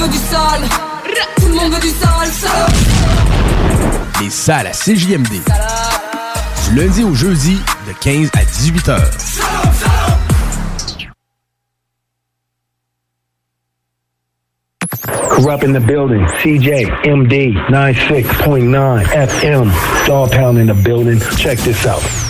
Veut du sale, tout le monde veut du sale, sale. Les salles à CJMD. Du lundi au jeudi, de 15 à 18 heures. Corrupt in the building. CJ MD 96.9 FM. Dog Pound in the building. Check this out.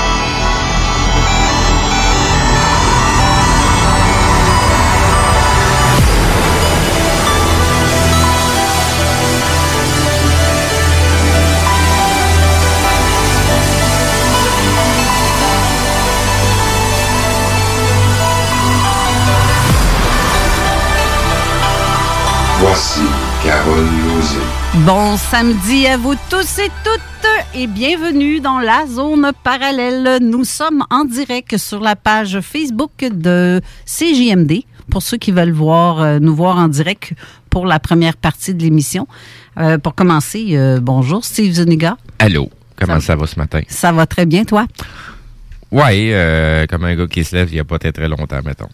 Bon samedi à vous tous et toutes et bienvenue dans la zone parallèle. Nous sommes en direct sur la page Facebook de CJMD pour ceux qui veulent voir euh, nous voir en direct pour la première partie de l'émission. Euh, pour commencer, euh, bonjour Steve Zuniga. Allô, comment ça, va ce matin? Ça va très bien, toi? Ouais, euh, comme un gars qui se lève il n'y a pas très, très longtemps, mettons.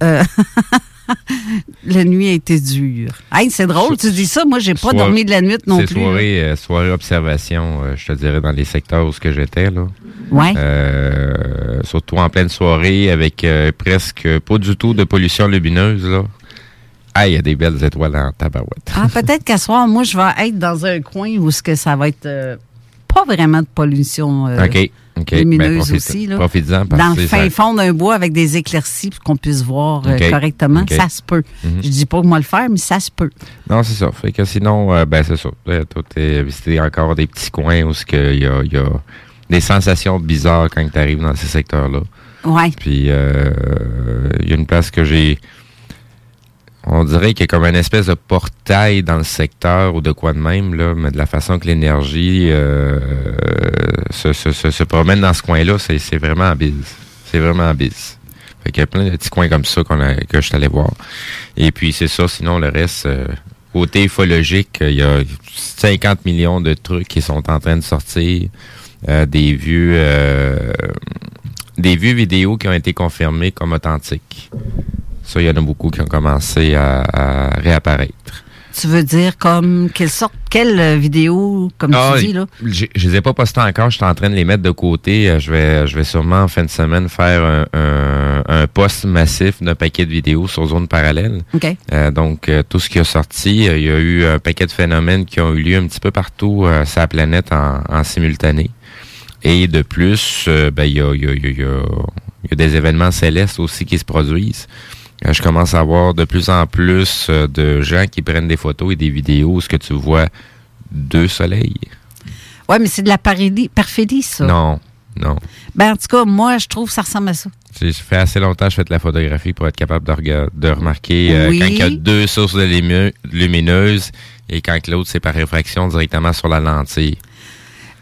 La nuit a été dure. Hey, c'est drôle, tu dis ça. Moi, j'ai pas dormi de la nuit non plus. soirée, euh, soirée observation, euh, je te dirais, dans les secteurs où ce que j'étais, là. Ouais. Euh, surtout en pleine soirée, avec presque pas du tout de pollution lumineuse, là. Ah, il y a des belles étoiles en tabarouette. Ah, peut-être qu'à soir, moi, je vais être dans un coin où ce que ça va être euh, pas vraiment de pollution euh, OK, OK. lumineuse Ben, aussi. Là. Dans le que fin ça- fond d'un bois avec des éclaircies pour qu'on puisse voir euh, correctement, ça se peut. Mhm. Je dis pas moi le faire, mais ça se peut. Non, c'est ça. Fait que sinon, euh, ben c'est ça. Euh, Tout est visité encore des petits coins où que il y a, il y a des sensations bizarres quand tu arrives dans ces secteurs-là. Ouais. Puis euh, il y a une place que j'ai. On dirait qu'il y a comme une espèce de portail dans le secteur ou de quoi de même, là, mais de la façon que l'énergie euh, se, promène dans ce coin-là, c'est vraiment en bise. C'est vraiment en bise. Fait qu'il y a plein de petits coins comme ça qu'on a, que je suis allé voir. Et puis c'est ça, sinon le reste, euh, côté il y a 50 millions de trucs qui sont en train de sortir. Euh, des vues euh, des vues vidéo qui ont été confirmées comme authentiques. Ça, il y en a beaucoup qui ont commencé à, à réapparaître. Tu veux dire comme quelle sorte, quelle euh, vidéo, comme Ah, tu dis, là? Je je les ai pas postés encore, je suis en train de les mettre de côté. Euh, Je vais, je vais sûrement en fin de semaine faire un, un, un post massif d'un paquet de vidéos sur zone parallèle. OK. Euh, donc, euh, tout ce qui a sorti, il y a eu un paquet de phénomènes qui ont eu lieu un petit peu partout euh, sur la planète en, en simultané. Et de plus, euh, ben, il y, a, il y, a, il y, a, il y a- il y a des événements célestes aussi qui se produisent. Euh, je commence à voir de plus en plus euh, de gens qui prennent des photos et des vidéos où ce que tu vois deux soleils. Ouais, mais c'est de la perfidie, ça. Non, Non. Ben, en tout cas, moi, je trouve que ça ressemble à ça. Ça fait assez longtemps que je fais de la photographie pour être capable de, de remarquer euh, Oui. quand il y a deux sources de et quand l'autre, c'est par réfraction directement sur la lentille.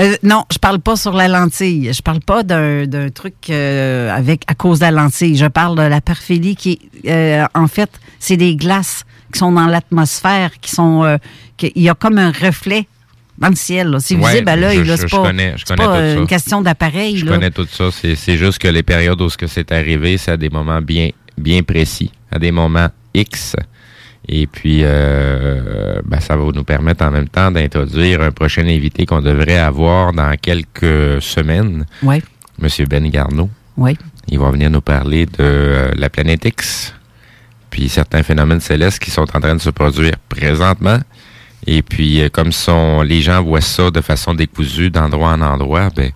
Euh, non, je parle pas sur la lentille. Je parle pas d'un d'un truc euh, avec à cause de la lentille. Je parle de la parphélie qui euh, en fait, c'est des glaces qui sont dans l'atmosphère, qui sont, euh, qui- il y a comme un reflet dans le ciel. là. C'est Ouais, visible à l'œil. C'est je pas, connais- je connais pas tout ça. une question d'appareil. Je là. connais tout ça. C'est c'est juste que les périodes où ce que c'est arrivé, c'est à des moments bien, bien précis, à des moments X. Et puis, euh, ben, ça va nous permettre en même temps d'introduire un prochain invité qu'on devrait avoir dans quelques semaines. Oui. Monsieur Ben Garneau. Oui. Il va venir nous parler de euh, la planète X, puis certains phénomènes célestes qui sont en train de se produire présentement. Et puis, euh, comme sont, les gens voient ça de façon décousue d'endroit en endroit, ben,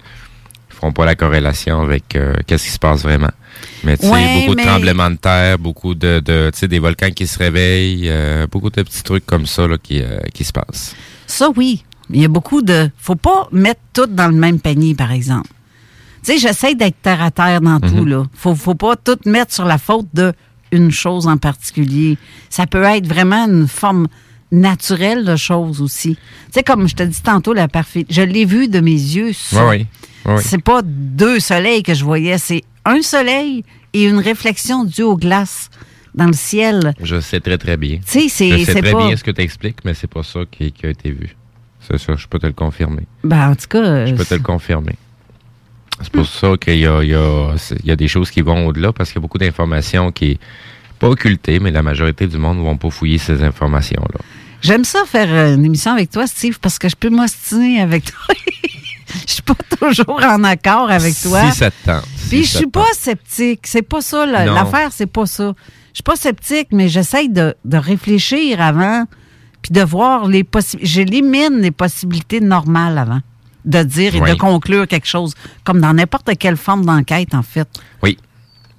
ils feront pas la corrélation avec euh, qu'est-ce qui se passe vraiment. Mais tu sais, Ouais, beaucoup mais- de tremblements de terre, beaucoup de, de tu sais, des volcans qui se réveillent, euh, beaucoup de petits trucs comme ça là, qui, euh, qui se passent. Ça, oui. Il y a beaucoup de. Faut pas mettre tout dans le même panier, par exemple. Tu sais, j'essaie d'être terre à terre dans tout, Mhm. là. Faut, faut pas tout mettre sur la faute de une chose en particulier. Ça peut être vraiment une forme naturelle de choses aussi. Tu sais, comme je te dis tantôt, la parfaite. Je l'ai vu de mes yeux. ça. Oui, oui. Oui. C'est pas deux soleils que je voyais, c'est un soleil et une réflexion due aux glaces dans le ciel. Je sais très, très bien. Tu sais, c'est- Je sais c'est très pas- bien ce que tu expliques, mais c'est pas ça qui, qui a été vu. C'est ça, je peux te le confirmer. Ben, en tout cas. Je peux te le confirmer. C'est pour ça qu'il y a, il y, a, c'est- il y a des choses qui vont au-delà parce qu'il y a beaucoup d'informations qui pas occultées, mais la majorité du monde ne vont pas fouiller ces informations-là. J'aime ça faire euh, une émission avec toi, Steve, parce que je peux m'ostiner avec toi. Je suis pas toujours en accord avec toi. Si ça te tente. Puis je suis pas sceptique. C'est pas ça. L'affaire, c'est pas ça. Je suis pas sceptique, mais j'essaye de, de réfléchir avant, puis de voir les possibilités. J'élimine les possibilités normales avant de dire et Oui. de conclure quelque chose, comme dans n'importe quelle forme d'enquête, en fait. Oui.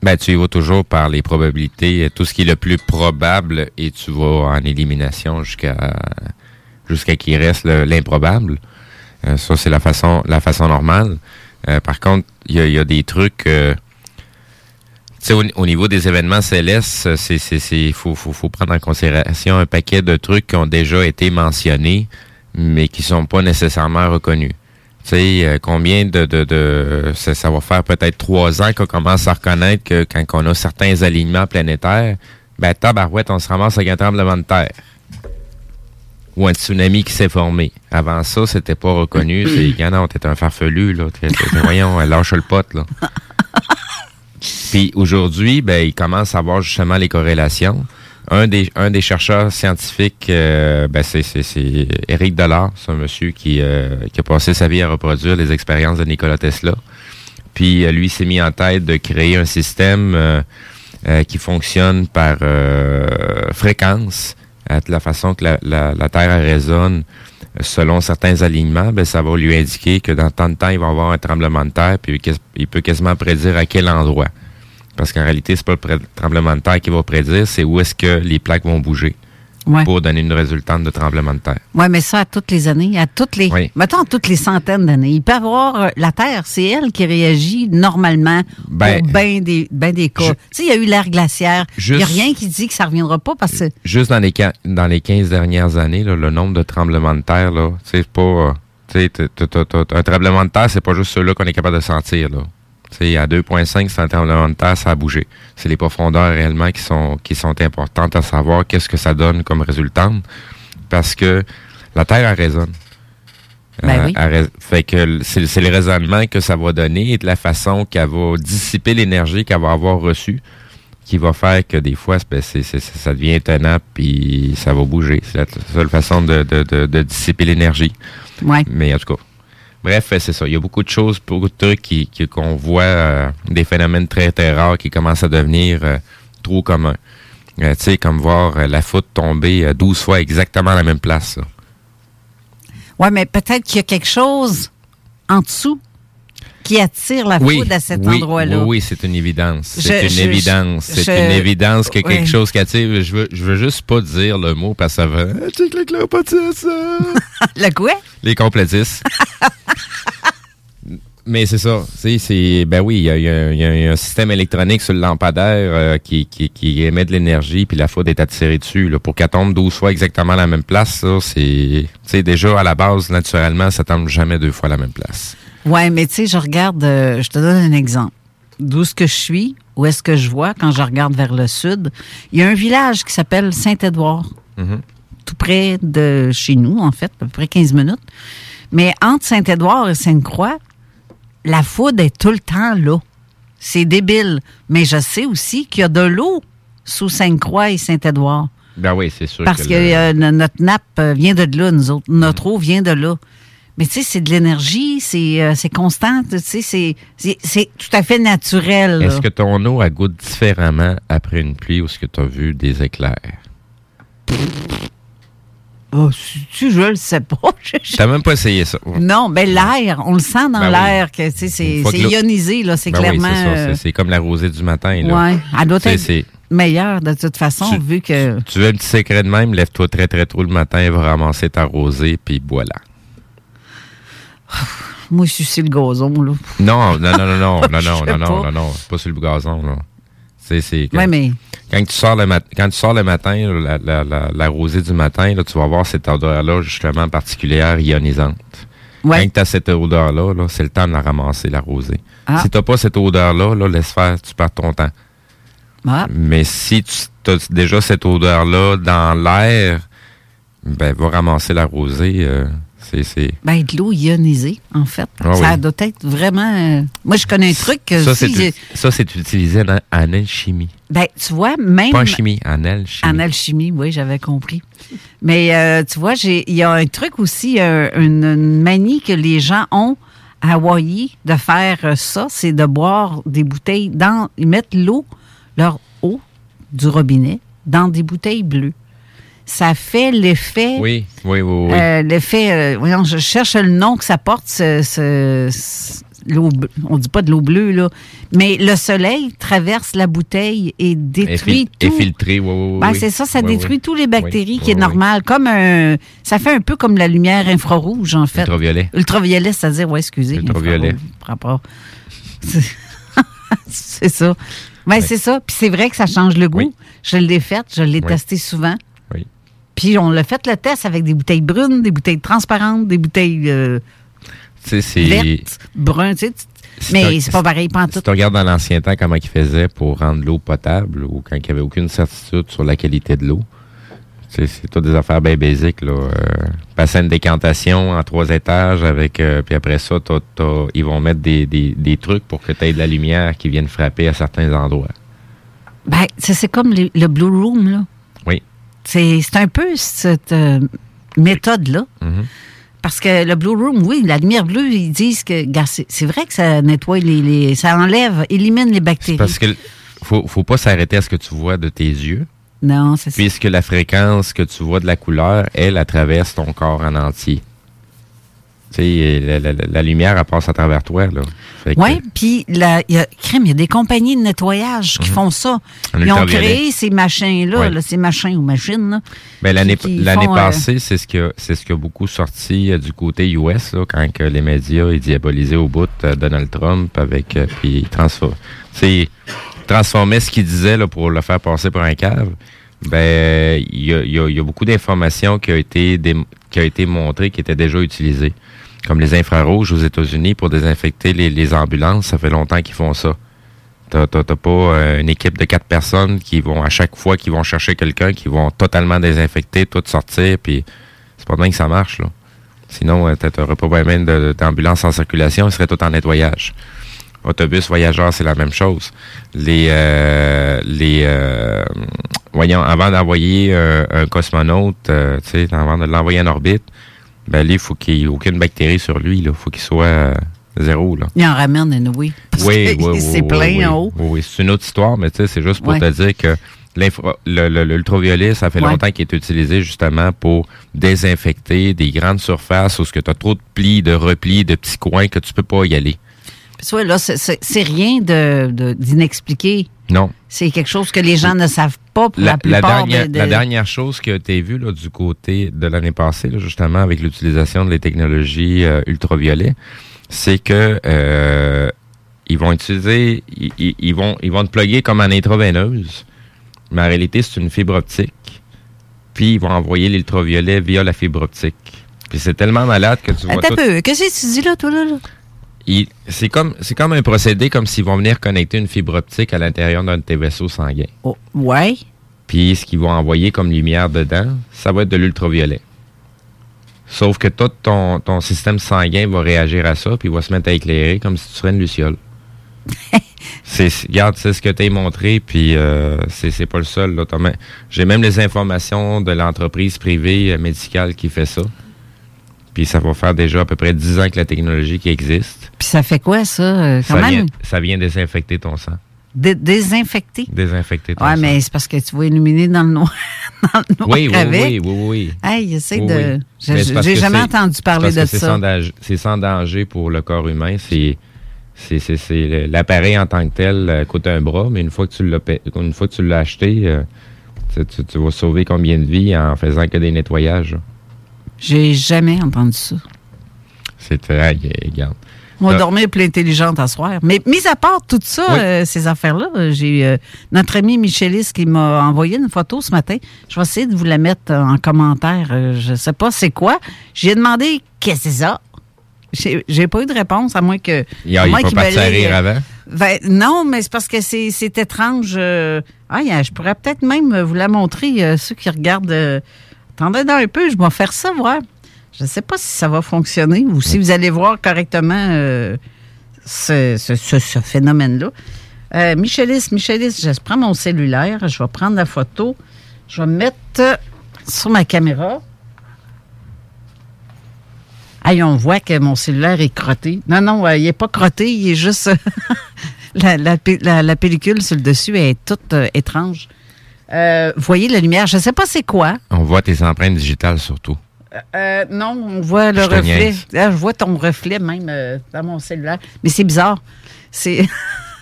Ben, tu y vas toujours par les probabilités, tout ce qui est le plus probable, et tu vas en élimination jusqu'à jusqu'à qu'il reste le- l'improbable. Euh, ça, c'est la façon la façon normale. Euh, par contre, il y a, y a des trucs. euh, au, au niveau des événements célestes, c'est c'est faut, faut faut prendre en considération un paquet de trucs qui ont déjà été mentionnés, mais qui sont pas nécessairement reconnus. Sais, euh, combien de... de, de ça, ça va faire peut-être trois ans qu'on commence à reconnaître que quand on a certains alignements planétaires, ben tabarouette, on se ramasse avec un tremblement de terre. Ou un tsunami qui s'est formé. Avant ça, c'était pas reconnu. C'est, gars, non, t'es un farfelu, là. T'es- t'es- voyons, lâche le pote, là. Puis aujourd'hui, ben, il commence à voir justement les corrélations. Un des, un des chercheurs scientifiques, euh, ben, c'est, c'est, c'est Éric Dollard, c'est monsieur qui, euh, qui a passé sa vie à reproduire les expériences de Nikola Tesla. Puis euh, lui s'est mis en tête de créer un système qui fonctionne par fréquence, à la façon que la, la, la Terre résonne selon certains alignements, ben, ça va lui indiquer que dans tant de temps, il va avoir un tremblement de terre, puis il peut quasiment prédire à quel endroit. Parce qu'en réalité, c'est pas le tremblement de terre qui va prédire, c'est où est-ce que les plaques vont bouger Ouais. pour donner une résultante de tremblement de terre. Oui, mais ça à toutes les années, à toutes les, Oui. mettons toutes les centaines d'années. Il peut y avoir euh, la Terre, c'est elle qui réagit normalement Ben, pour bien des, ben des cas. tu sais, il y a eu l'ère glaciaire. Il n'y a rien qui dit que ça reviendra pas parce que Juste dans les, dans les 15 dernières années, là, le nombre de tremblements de terre, là, c'est pas. euh, un tremblement de terre, c'est pas juste ceux-là qu'on est capable de sentir. Là. Tu sais, à 2,5, c'est un tremblement de terre, ça a bougé. C'est les profondeurs réellement qui sont, qui sont importantes à savoir qu'est-ce que ça donne comme résultante. Parce que la Terre, elle résonne. Ben oui. elle rais- fait que c'est le raisonnement que ça va donner et de la façon qu'elle va dissiper l'énergie qu'elle va avoir reçue qui va faire que des fois, ben, ça devient étonnant puis ça va bouger. C'est la seule façon de, de, de, de dissiper l'énergie. Ouais. Mais en tout cas, bref, c'est ça. Il y a beaucoup de choses, beaucoup de trucs qui- qui- qu'on voit, euh, des phénomènes très, très rares qui commencent à devenir euh, trop communs. Euh, tu sais, comme voir euh, la foudre tomber euh, 12 fois exactement à la même place. ouais, mais peut-être qu'il y a quelque chose en dessous qui attire la foudre à cet oui, endroit-là. Oui, oui, c'est une évidence. C'est une je- évidence. C'est une évidence qu'il y a quelque oui. chose qui attire. Je veux, je veux juste pas dire le mot parce que ça va. Ah. Le quoi? Les complétistes. Mais c'est ça. C'est, ben oui, il y a, un système électronique sur le lampadaire euh, qui, qui, émet de l'énergie, puis la foudre est attirée dessus. Là, pour qu'elle tombe 12 fois exactement à la même place, c'est. déjà, à la base, naturellement, ça tombe jamais deux fois à la même place. Ouais, mais tu sais, je regarde, euh, je te donne un exemple. D'où ce que je suis, où est-ce que je vois quand je regarde vers le sud, il y a un village qui s'appelle Saint-Édouard. Mm-hmm. Tout près de chez nous, en fait, à peu près 15 minutes. Mais entre Saint-Édouard et Sainte-Croix, la foudre est tout le temps là. C'est débile. Mais je sais aussi qu'il y a de l'eau sous Sainte-Croix et Saint-Édouard. Ben oui, c'est sûr. Parce que, euh, notre nappe euh, vient de là, nous autres. Notre eau vient de là. Mais tu sais, c'est de l'énergie, c'est euh, constant, tu sais, c'est tout à fait naturel. Est-ce que ton eau a goûte différemment après une pluie ou est-ce que tu as vu des éclairs? Oh, tu, je le sais pas. T'as même pas essayé ça. Non, mais l'air, on le sent dans ben l'air que c'est ionisé, là, c'est ben clairement. Oui, c'est comme la rosée du matin. Là. Ouais, elle doit être meilleure de toute façon, vu que. Tu, veux un petit secret de même, lève-toi très très tôt le matin, va ramasser ta rosée, puis voilà. Moi, je suis sur le gazon, là. Non, non, non, non, non, non, non, non, non, non, non, pas sur le gazon, là. C'est, quand, mais... quand, tu sors le quand tu sors le matin, la, la, la, rosée du matin, là, tu vas avoir cette odeur-là justement particulière, ionisante. Quand tu as cette odeur-là, -là, c'est le temps de la ramasser, la rosée. Ah. Si tu n'as pas cette odeur-là, là, laisse faire, tu perds ton temps. Ah. Mais si tu as déjà cette odeur-là dans l'air, ben va ramasser la rosée. Euh, c'est, Ben, de l'eau ionisée, en fait. Ah ça doit être vraiment. Euh, moi, je connais un truc que. Ça, c'est, ça, c'est utilisé en, alchimie. Ben, tu vois, même. Pas en chimie, en alchimie. En alchimie, oui, j'avais compris. Mais, euh, tu vois, il y a un truc aussi, euh, une, manie que les gens ont à Hawaii de faire ça, c'est de boire des bouteilles dans. Ils mettent l'eau, leur eau du robinet, dans des bouteilles bleues ça fait l'effet. Oui, oui, oui. oui. Euh, l'effet. Euh, voyons, je cherche le nom que ça porte, ce, ce, on dit pas de l'eau bleue, là. Mais le soleil traverse la bouteille et détruit tout. Effiltré, oui, oui, ben, C'est ça, ça détruit toutes les bactéries, qui est normal. Comme un. Ça fait un peu comme la lumière infrarouge, en fait. Ultraviolet. Ultraviolet, c'est-à-dire, oui, excusez. Ultraviolet. Rapport. c'est ça. Ben, c'est ça. Puis c'est vrai que ça change le goût. Je l'ai fait, je l'ai testé souvent. Puis on l'a fait le test avec des bouteilles brunes, des bouteilles transparentes, des bouteilles euh, vertes, brunes, tu sais. Mais c'est pas pareil, tout. Si tu regardes dans l'ancien temps comment ils faisaient pour rendre l'eau potable ou quand il n'y avait aucune certitude sur la qualité de l'eau, c'est toutes des affaires bien basiques. Là. Euh, bassin de décantation en trois étages avec euh, puis après ça, ils vont mettre des, des, trucs pour que tu aies de la lumière qui vienne frapper à certains endroits. Ben, c'est comme le Blue Room, là. C'est un peu cette euh, méthode-là. Mm-hmm. Parce que le Blue Room, oui, la lumière bleue, ils disent que c'est vrai que ça nettoie les, ça enlève, élimine les bactéries. Parce que faut, faut pas s'arrêter à ce que tu vois de tes yeux. Non, c'est ça. Puisque la fréquence que tu vois de la couleur, elle, elle traverse ton corps en entier. Sais, la, lumière, elle passe à travers toi. Oui, puis il y a, crème, il y a des compagnies de nettoyage qui mhm. font ça. Ils ont créé ces machins-là, ces machins ou machines. L'année euh, passée, c'est ce ce qui a beaucoup sorti euh, du côté US, là, quand que les médias ils diabolisaient au bout euh, Donald Trump avec puis ils transformaient ce qu'il disait là, pour le faire passer pour un cave. Ben, il y a, y a, beaucoup d'informations qui ont été qui a été montrées, qui étaient déjà utilisées comme les infrarouges aux États-Unis pour désinfecter les, ambulances. Ça fait longtemps qu'ils font ça. T'as pas euh, une équipe de quatre personnes qui vont, à chaque fois qu'ils vont chercher quelqu'un, qui vont totalement désinfecter, tout sortir, puis c'est pas bien que ça marche, là. Sinon, euh, t'aurais pas même d'ambulance en circulation, il serait tout en nettoyage. Autobus, voyageurs, c'est la même chose. Les, euh, les, voyons, avant d'envoyer un cosmonaute, tu sais, avant de l'envoyer en orbite, ben il faut qu'il n'y ait aucune bactérie sur lui. Il faut qu'il soit euh, zéro. Là. Il en ramène une, oui. Oui, oui, C'est plein en haut. Oui, c'est une autre histoire, mais tu sais, c'est juste pour te dire que l'ultraviolet, ça fait longtemps qu'il est utilisé justement pour désinfecter des grandes surfaces où tu as trop de plis, de replis, de petits coins que tu peux pas y aller. Là, c'est rien d'inexpliqué. De, non. C'est quelque chose que les gens ne savent pas pour la, plupart. La dernière, la dernière chose qui a été vue là, du côté de l'année passée, justement, avec l'utilisation des technologies euh, ultraviolets, c'est que euh, ils vont utiliser, ils, ils- ils vont, ils vont te plugger comme en intraveineuse, mais en réalité, c'est une fibre optique. Puis ils vont envoyer l'ultraviolet via la fibre optique. Puis c'est tellement malade que tu vois Attends tout. un peu. Qu'est-ce que tu dis là, toi, là? là? C'est comme, c'est comme un procédé comme s'ils vont venir connecter une fibre optique à l'intérieur d'un de tes vaisseaux sanguins. Oh, ouais? Puis ce qu'ils vont envoyer comme lumière dedans, ça va être de l'ultraviolet. Sauf que tout ton, ton système sanguin va réagir à ça, puis va se mettre à éclairer comme si tu serais une luciole. c'est, regarde, c'est ce que tu as montré, puis euh, c'est, pas le seul. J'ai même les informations de l'entreprise privée euh, médicale qui fait ça. Puis ça va faire déjà à peu près 10 ans que la technologie qui existe. Puis ça fait quoi, ça? euh, Quand Ça même, vient, ça vient désinfecter ton sang. dé- désinfecté. Désinfecter ton Ouais, sang. mais c'est parce que tu vas illuminer dans le noir. dans le noir Oui, oui, avec. oui, oui, oui. Hey, essaie Oui, de. oui. J'ai jamais entendu parler parce de que ça. C'est sans danger pour le corps humain. C'est l'appareil en tant que tel euh, coûte un bras, mais une fois que tu l'as une fois que tu l'as acheté, euh, tu, tu- tu vas sauver combien de vies en faisant que des nettoyages. J'ai jamais entendu ça. C'est très regarde. On dormir plus intelligente à soir. Mais mis à part tout ça, Oui. euh, ces affaires-là, euh, j'ai euh, notre ami Michelis qui m'a envoyé une photo ce matin. Je vais essayer de vous la mettre en commentaire. Euh, je sais pas c'est quoi. J'ai demandé qu'est-ce que c'est ça? J'ai pas eu de réponse, à moins que. Il a- à il pas parti à rire avant? ben, non, mais c'est parce que c'est étrange. ah, je pourrais peut-être même vous la montrer, ceux qui regardent. Attendez dans un peu, je vais faire ça, voir. Je ne sais pas si ça va fonctionner ou si vous allez voir correctement euh, ce, ce- ce- ce phénomène-là. Euh, Michelis, Michelis, je prends mon cellulaire, je vais prendre la photo, je vais me mettre sur ma caméra. Aïe, on voit que mon cellulaire est crotté. Non, non, euh, il n'est pas crotté, il est juste. la, la pe- la- la pellicule sur le dessus est toute euh, étrange. Euh, voyez la lumière, je ne sais pas c'est quoi. On voit tes empreintes digitales surtout. Euh, non, on voit le Je reflet. niaise. Ah, je vois ton reflet même euh, dans mon cellulaire. Mais c'est bizarre. C'est.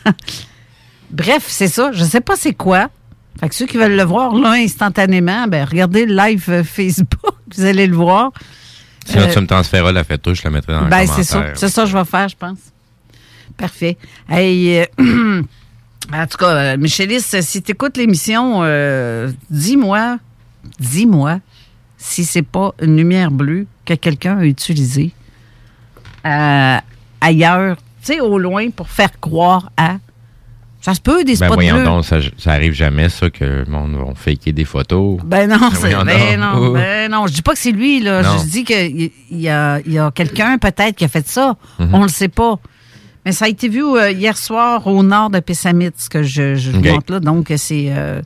Bref, c'est ça. Je ne sais pas c'est quoi. Fait que ceux qui veulent le voir là instantanément, ben regardez le live euh, Facebook, vous allez le voir. Sinon, Euh, tu me transféreras la photo, je la mettrai dans ben, le c'est ça. commentaire. C'est ça que je vais faire, je pense. Parfait. Hey, euh, en tout cas, euh, Michelis, si tu écoutes l'émission, euh, dis-moi, dis-moi si c'est pas une lumière bleue que quelqu'un a utilisée euh, ailleurs, tu sais, au loin, pour faire croire à. Ça se peut, des Ben spots voyons bleus. donc, ça, ça arrive jamais, ça, que le monde va faker des photos. Ben non, c'est, voyons ben non, ben non. Je dis pas que c'est lui, là. Non. Je dis qu'il il y a, y a quelqu'un peut-être qui a fait ça. Mhm. On le sait pas. Mais ça a été vu euh, hier soir au nord de Pessamit, ce que je, je vous montre là. Donc, c'est. euh,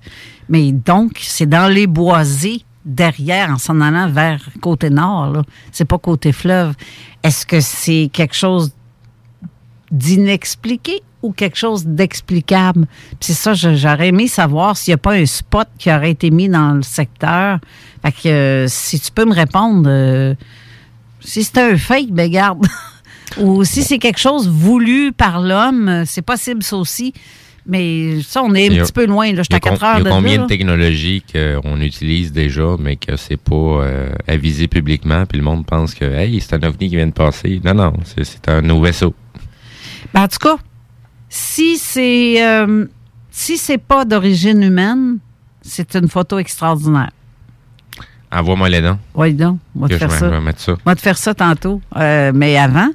mais donc, c'est dans les boisés derrière, en s'en allant vers côté nord, là. C'est pas côté fleuve. Est-ce que c'est quelque chose d'inexpliqué ou quelque chose d'explicable? C'est ça, j'aurais aimé savoir s'il n'y a pas un spot qui aurait été mis dans le secteur. Fait que euh, si tu peux me répondre, euh, si c'est un fake, ben garde. ou si c'est quelque chose voulu par l'homme, c'est possible ça aussi. Mais ça, on est un a- petit peu loin. Là. Je suis a à 4 com- heures il y a combien de technologies qu'on utilise déjà, mais que c'est pas euh, avisé publiquement, puis le monde pense que hey, c'est un ovni qui vient de passer. Non, non, c'est- un nouveau vaisseau. Ben, en tout cas, si c'est euh, si c'est pas d'origine humaine, c'est une photo extraordinaire. Envoie-moi les dents. Oui, donc, on va te faire ça. On va te faire ça tantôt. Euh, mais avant,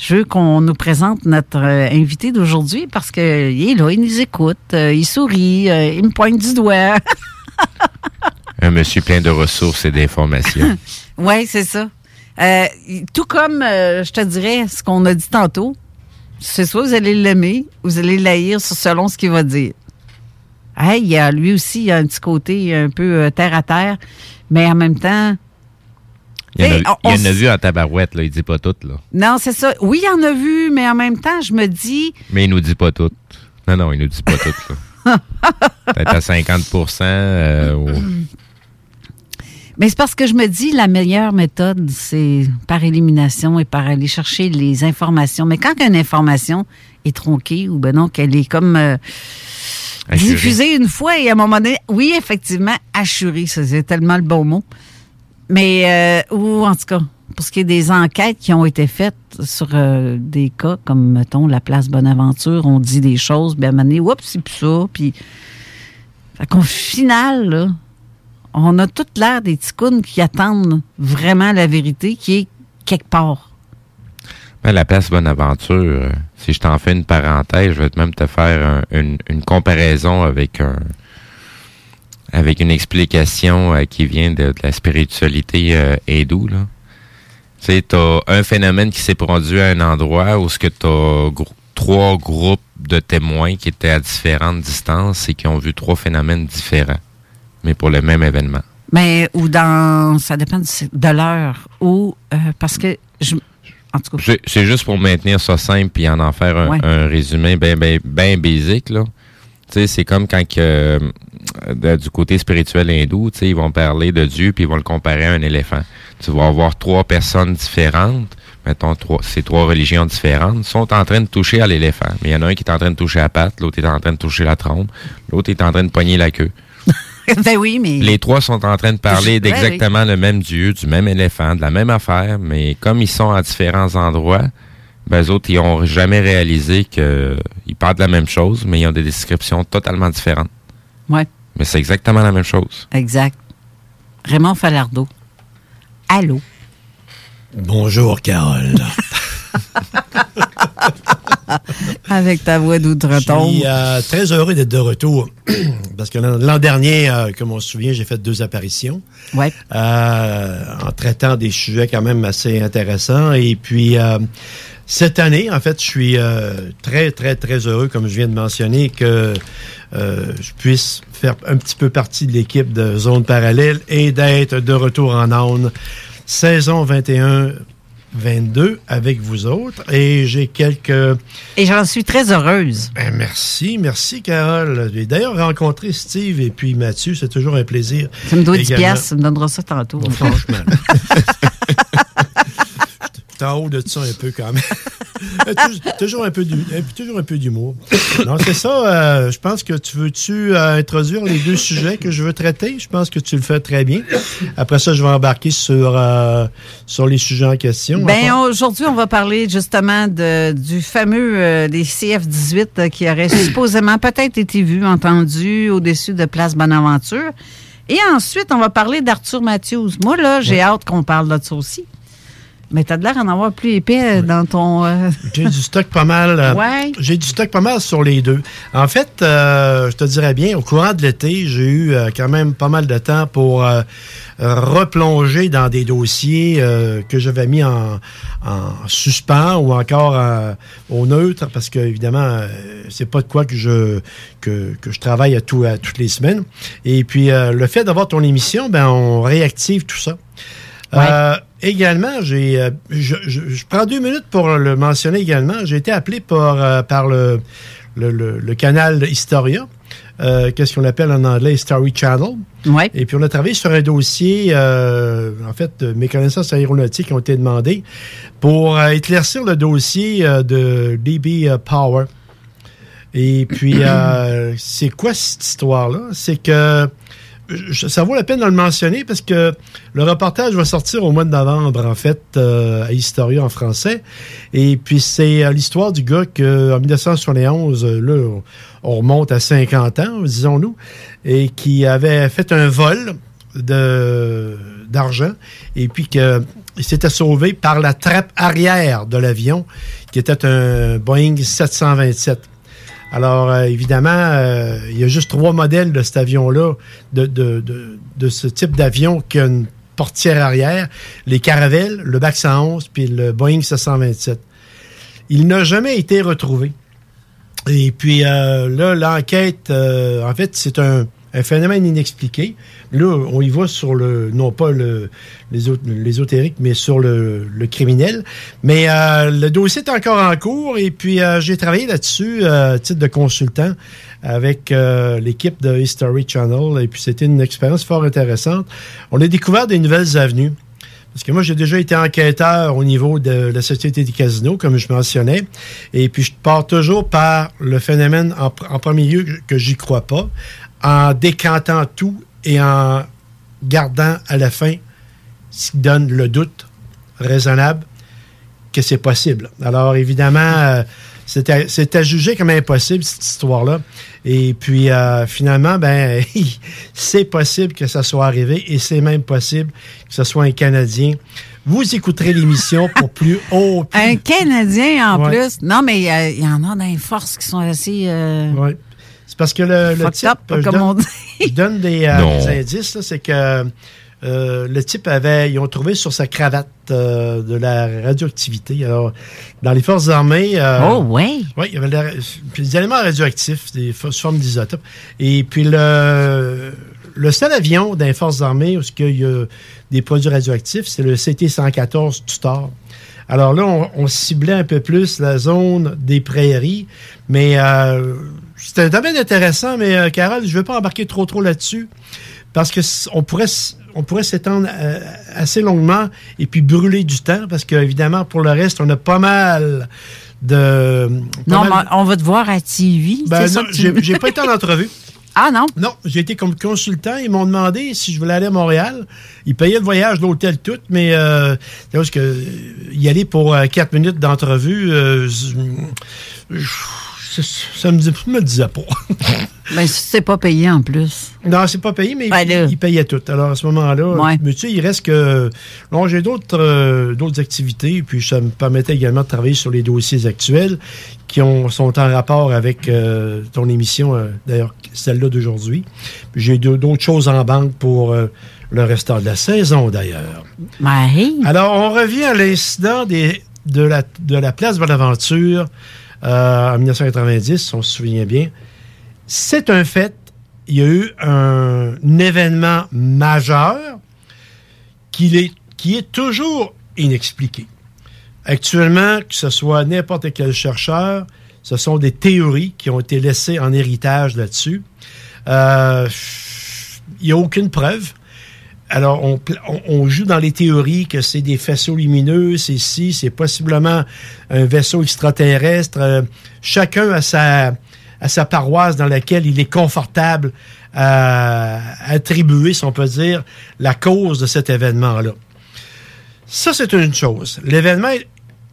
je veux qu'on nous présente notre euh, invité d'aujourd'hui parce qu'il est là, il nous écoute, euh, il sourit, euh, il me pointe du doigt. Un monsieur plein de ressources et d'informations. oui, c'est ça. Euh, tout comme, euh, je te dirais, ce qu'on a dit tantôt, c'est soit vous allez l'aimer ou vous allez l'haïr selon ce qu'il va dire. Hey, il y a, lui aussi, il a un petit côté un peu euh, terre à terre, mais en même temps, Il y en a, Hey, on- il y en on a s- vu en tabarouette, là. Il dit pas tout, là. non, c'est ça. Oui, il y en a vu, mais en même temps, je me dis, Mais il nous dit pas tout. Non, non, il nous dit pas tout, là. Peut-être à 50 euh, ou- Mais c'est parce que je me dis, la meilleure méthode, c'est par élimination et par aller chercher les informations. Mais quand une information est tronquée ou ben non, qu'elle est comme euh, diffusée une fois et à un moment donné, oui, effectivement, assurée, c'est tellement le bon mot. Mais, euh, ou en tout cas, pour ce qui est des enquêtes qui ont été faites sur euh, des cas comme, mettons, la place Bonaventure, on dit des choses, bien, à un moment oups, c'est plus ça. Puis, fait qu'au final, là, on a toute l'air des ticounes qui attendent vraiment la vérité qui est quelque part. Ben, la place Bonaventure, euh, si je t'en fais une parenthèse, je vais même te faire un- une, une comparaison avec un avec une explication euh, qui vient de, de la spiritualité euh, hindoue. Là. Tu sais, t'as un phénomène qui s'est produit à un endroit où ce que t'as grou- trois groupes de témoins qui étaient à différentes distances et qui ont vu trois phénomènes différents, mais pour le même événement. Mais, ou dans, ça dépend de, l'heure, ou, euh, parce que, je, en tout cas, C'est- juste pour maintenir ça simple puis en en faire un, Ouais. un résumé bien ben, ben basique, là. Tu sais, c'est comme quand que, de- du côté spirituel hindou, tu sais, ils vont parler de Dieu puis ils vont le comparer à un éléphant. Tu vas avoir trois personnes différentes, mettons trois, ces trois religions différentes, sont en train de toucher à l'éléphant. Mais il y en a un qui est en train de toucher la patte, l'autre est en train de toucher la trompe, l'autre est en train de pogner la queue. ben oui, mais. Les trois sont en train de parler Ouais, d'exactement le même Dieu, du même éléphant, de la même affaire, mais comme ils sont à différents endroits, ben, eux autres, ils ont jamais réalisé qu'ils parlent de la même chose, mais ils ont des descriptions totalement différentes. Ouais. Mais c'est exactement la même chose. Exact. Raymond Falardeau. Allô? Bonjour, Carole. Avec ta voix Je d'outre-tombe. suis euh, très heureux d'être de retour parce que l'an l'an dernier, euh, comme on se souvient, j'ai fait deux apparitions Ouais. euh, en traitant des sujets quand même assez intéressants. Et puis, euh, cette année, en fait, je suis euh, très, très, très heureux, comme je viens de mentionner, que euh, je puisse faire un petit peu partie de l'équipe de Zone Parallèle et d'être de retour en aune saison 21 22 avec vous autres. Et j'ai quelques... Et j'en suis très heureuse. Ben, merci, merci Carole. J'ai d'ailleurs rencontré Steve et puis Mathieu, c'est toujours un plaisir. Tu me dois 10 Également. piastres, tu me donneras ça tantôt. Bon, franchement. En haut de ça un peu quand même. toujours, toujours un peu euh, toujours un peu d'humour. Non, c'est ça. euh, je pense que tu veux-tu euh, introduire les deux sujets que je veux traiter? Je pense que tu le fais très bien. Après ça, je vais embarquer sur, euh, sur les sujets en question. Ben, aujourd'hui, on va parler justement de, du fameux euh, des CF-18 euh, qui aurait supposément peut-être été vu, entendu au-dessus de Place Bonaventure. Et ensuite, on va parler d'Arthur Matthews. Moi, là, j'ai hâte qu'on parle de ça aussi. Mais t'as de l'air d'en avoir plus épais euh, dans ton... euh, J'ai du stock pas mal. euh, Ouais. J'ai du stock pas mal sur les deux. En fait, euh, je te dirais bien, au courant de l'été, j'ai eu euh, quand même pas mal de temps pour replonger dans des dossiers euh, que j'avais mis en, en suspens ou encore au neutre parce que évidemment, c'est pas de quoi que je que, que je travaille à, tout, à toutes les semaines. Et puis euh, le fait d'avoir ton émission, ben on réactive tout ça. Euh, également, j'ai, euh, je, je- je prends deux minutes pour le mentionner également. J'ai été appelé par, euh, par le, le, le- le canal Historia, euh, qu'est-ce qu'on appelle en anglais Story Channel. Ouais. Et puis on a travaillé sur un dossier, euh, en fait, mes connaissances aéronautiques ont été demandées pour euh, éclaircir le dossier euh, de DB euh, Power. Et puis, euh, c'est quoi cette histoire-là? C'est que ça vaut la peine de le mentionner parce que le reportage va sortir au mois de novembre, en fait, euh, à Historia en français. Et puis, c'est euh, l'histoire du gars que, en 1971, euh, là, on- on remonte à 50 ans, disons-nous, et qui avait fait un vol d'argent et puis que il s'était sauvé par la trappe arrière de l'avion qui était un Boeing 727. Alors, euh, évidemment, euh, il y a juste trois modèles de cet avion-là, de, ce type d'avion qui a une portière arrière, les Caravelles, le BAC 111, puis le Boeing 727. Il n'a jamais été retrouvé. Et puis euh, là, l'enquête, euh, en fait, c'est un, un phénomène inexpliqué. Là, on y va sur le, non pas le, l'ésot- l'ésotérique, mais sur le, criminel. Mais euh, le dossier est encore en cours et puis euh, j'ai travaillé là-dessus euh, à titre de consultant avec euh, l'équipe de History Channel et puis c'était une expérience fort intéressante. On a découvert des nouvelles avenues. Parce que moi, j'ai déjà été enquêteur au niveau de la Société des casinos, comme je mentionnais. Et puis, je pars toujours par le phénomène en, en premier lieu que j'y crois pas, en décantant tout et en gardant à la fin ce qui donne le doute raisonnable que c'est possible. Alors, évidemment, euh, c'était c'était jugé comme impossible, cette histoire-là. Et puis, euh, finalement, ben, c'est possible que ça soit arrivé et c'est même possible que ce soit un Canadien. Vous écouterez l'émission pour plus haut. Un Canadien en Ouais. plus. Non, mais euh, il y en a dans les forces qui sont assez. euh, Ouais. C'est parce que le, le type, up, je comme donne, on dit. je donne des, euh, des indices, là, c'est que euh, le type avait, ils ont trouvé sur sa cravate euh, de la radioactivité. Alors, dans les forces armées, euh, Oh, ouais. oui, il y avait la- des éléments radioactifs, des fo- formes d'isotopes. Et puis le, le seul avion dans les forces armées où il y a des produits radioactifs, c'est le CT-114 Tutor. Alors là, on, on ciblait un peu plus la zone des prairies, mais euh, c'était un domaine intéressant, mais euh, Carole, je ne veux pas embarquer trop trop là-dessus, parce que on pourrait on pourrait s'étendre euh, assez longuement et puis brûler du temps, parce qu'évidemment, pour le reste, on a pas mal de... pas Non, mal- mais on va te voir à TV. ben c'est non, tu- j'ai pas été en entrevue. Ah non? Non, j'ai été comme consultant. Ils m'ont demandé si je voulais aller à Montréal. Ils payaient le voyage, l'hôtel, tout, mais euh, c'est parce que euh, y aller pour euh, quatre minutes d'entrevue, euh, je- ça me, me disait pas. Ben, c'est pas payé en plus. non, c'est pas payé, mais Ben ils, ils payaient tout. Alors à ce moment-là, Ouais. mais tu sais, il reste que. Non, j'ai d'autres euh, d'autres activités, puis ça me permettait également de travailler sur les dossiers actuels qui ont, sont en rapport avec euh, ton émission, euh, d'ailleurs celle-là d'aujourd'hui. J'ai d'au- d'autres choses en banque pour le restant de la saison, d'ailleurs. Ben, hey. Alors, on revient à l'incident des- de, la, de la place Bonaventure euh, en 1990, on se souvient bien. C'est un fait. Il y a eu un, événement majeur qui est, toujours inexpliqué. Actuellement, que ce soit n'importe quel chercheur, ce sont des théories qui ont été laissées en héritage là-dessus. Euh, Il n'y a aucune preuve. Alors, on, joue dans les théories que c'est des faisceaux lumineux, c'est si, c'est possiblement un vaisseau extraterrestre. Euh, chacun a sa, a sa paroisse dans laquelle il est confortable à attribuer, si on peut dire, la cause de cet événement-là. Ça, c'est une chose. L'événement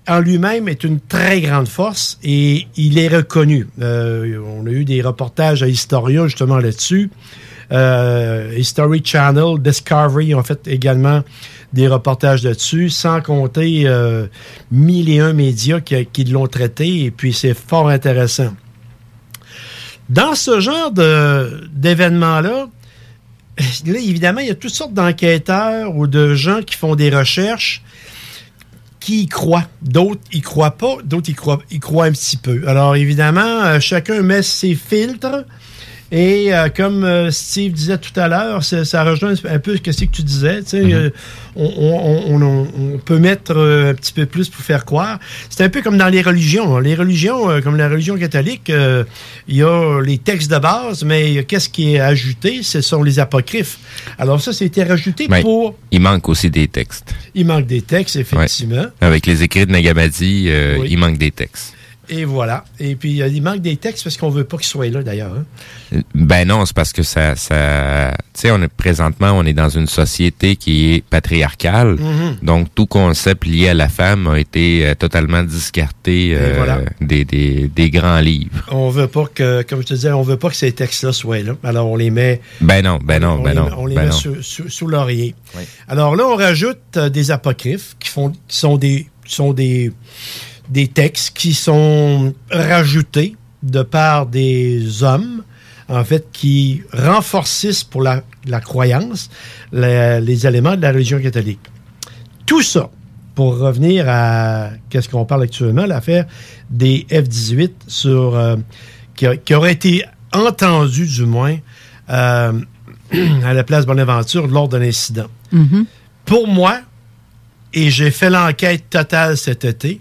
en lui-même est une très grande force et il est reconnu. Euh, on a eu des reportages à Historia justement là-dessus. Euh, History Channel, Discovery ont fait également des reportages là-dessus, sans compter euh, mille et un médias qui, l'ont traité, et puis c'est fort intéressant. Dans ce genre d'événements-là, là, évidemment, il y a toutes sortes d'enquêteurs ou de gens qui font des recherches qui y croient. D'autres y croient pas, d'autres y croient, y croient un petit peu. Alors, évidemment, euh, chacun met ses filtres. Et euh, comme euh, Steve disait tout à l'heure, ça, rejoint un peu ce que c'est que tu disais. tu sais, euh, on, on- on- on- on peut mettre euh, un petit peu plus pour faire croire. C'est un peu comme dans les religions. hein. Les religions, comme la religion catholique, il y a les textes de base, mais qu'est-ce qui est ajouté? Ce sont les apocryphes. Alors ça, c'était rajouté Mais pour... il manque aussi des textes. Il manque des textes, effectivement. Avec les écrits de Nagamadi, Oui. il manque des textes. Et voilà. Et puis, il manque des textes parce qu'on veut pas qu'ils soient là, d'ailleurs. hein. Ben non, c'est parce que ça, ça, tu sais, on est présentement, on est dans une société qui est patriarcale, Mhm. donc tout concept lié à la femme a été euh, totalement discarté euh, voilà. des, des, des grands livres. On veut pas que, comme je te disais, on veut pas que ces textes-là soient là. Alors, on les met... Ben non, ben non, on ben les, non, on les ben met non. sous, sous- sous l'oreiller. Oui. Alors là, on rajoute euh, des apocryphes qui, font, qui sont, des, qui sont des, des textes qui sont rajoutés de par des hommes, en fait, qui renforcissent pour la, la croyance la- les éléments de la religion catholique. Tout ça, pour revenir à qu'est-ce qu'on parle actuellement, l'affaire des F-18 sur euh, qui, qui aurait été entendu du moins euh, à la place Bonaventure lors d'un incident. Mhm. Pour moi, et j'ai fait l'enquête totale cet été,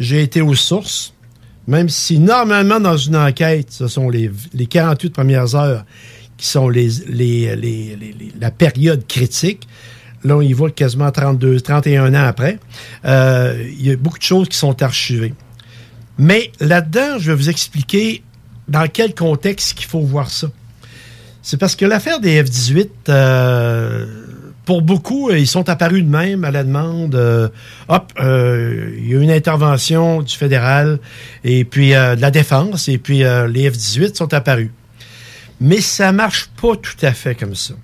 j'ai été aux sources, même si normalement dans une enquête, ce sont les, les 48 premières heures qui sont les, les- les- la période critique. Là, on y va quasiment 32, 31 ans après. Euh, il y a beaucoup de choses qui sont archivées. Mais là-dedans, je vais vous expliquer dans quel contexte qu'il faut voir ça. C'est parce que l'affaire des F-18, euh, pour beaucoup, ils sont apparus de même à la demande. euh, hop, euh, il y a eu une intervention du fédéral et puis euh, de la défense et puis les F-18 sont apparus. Mais ça marche pas tout à fait comme ça.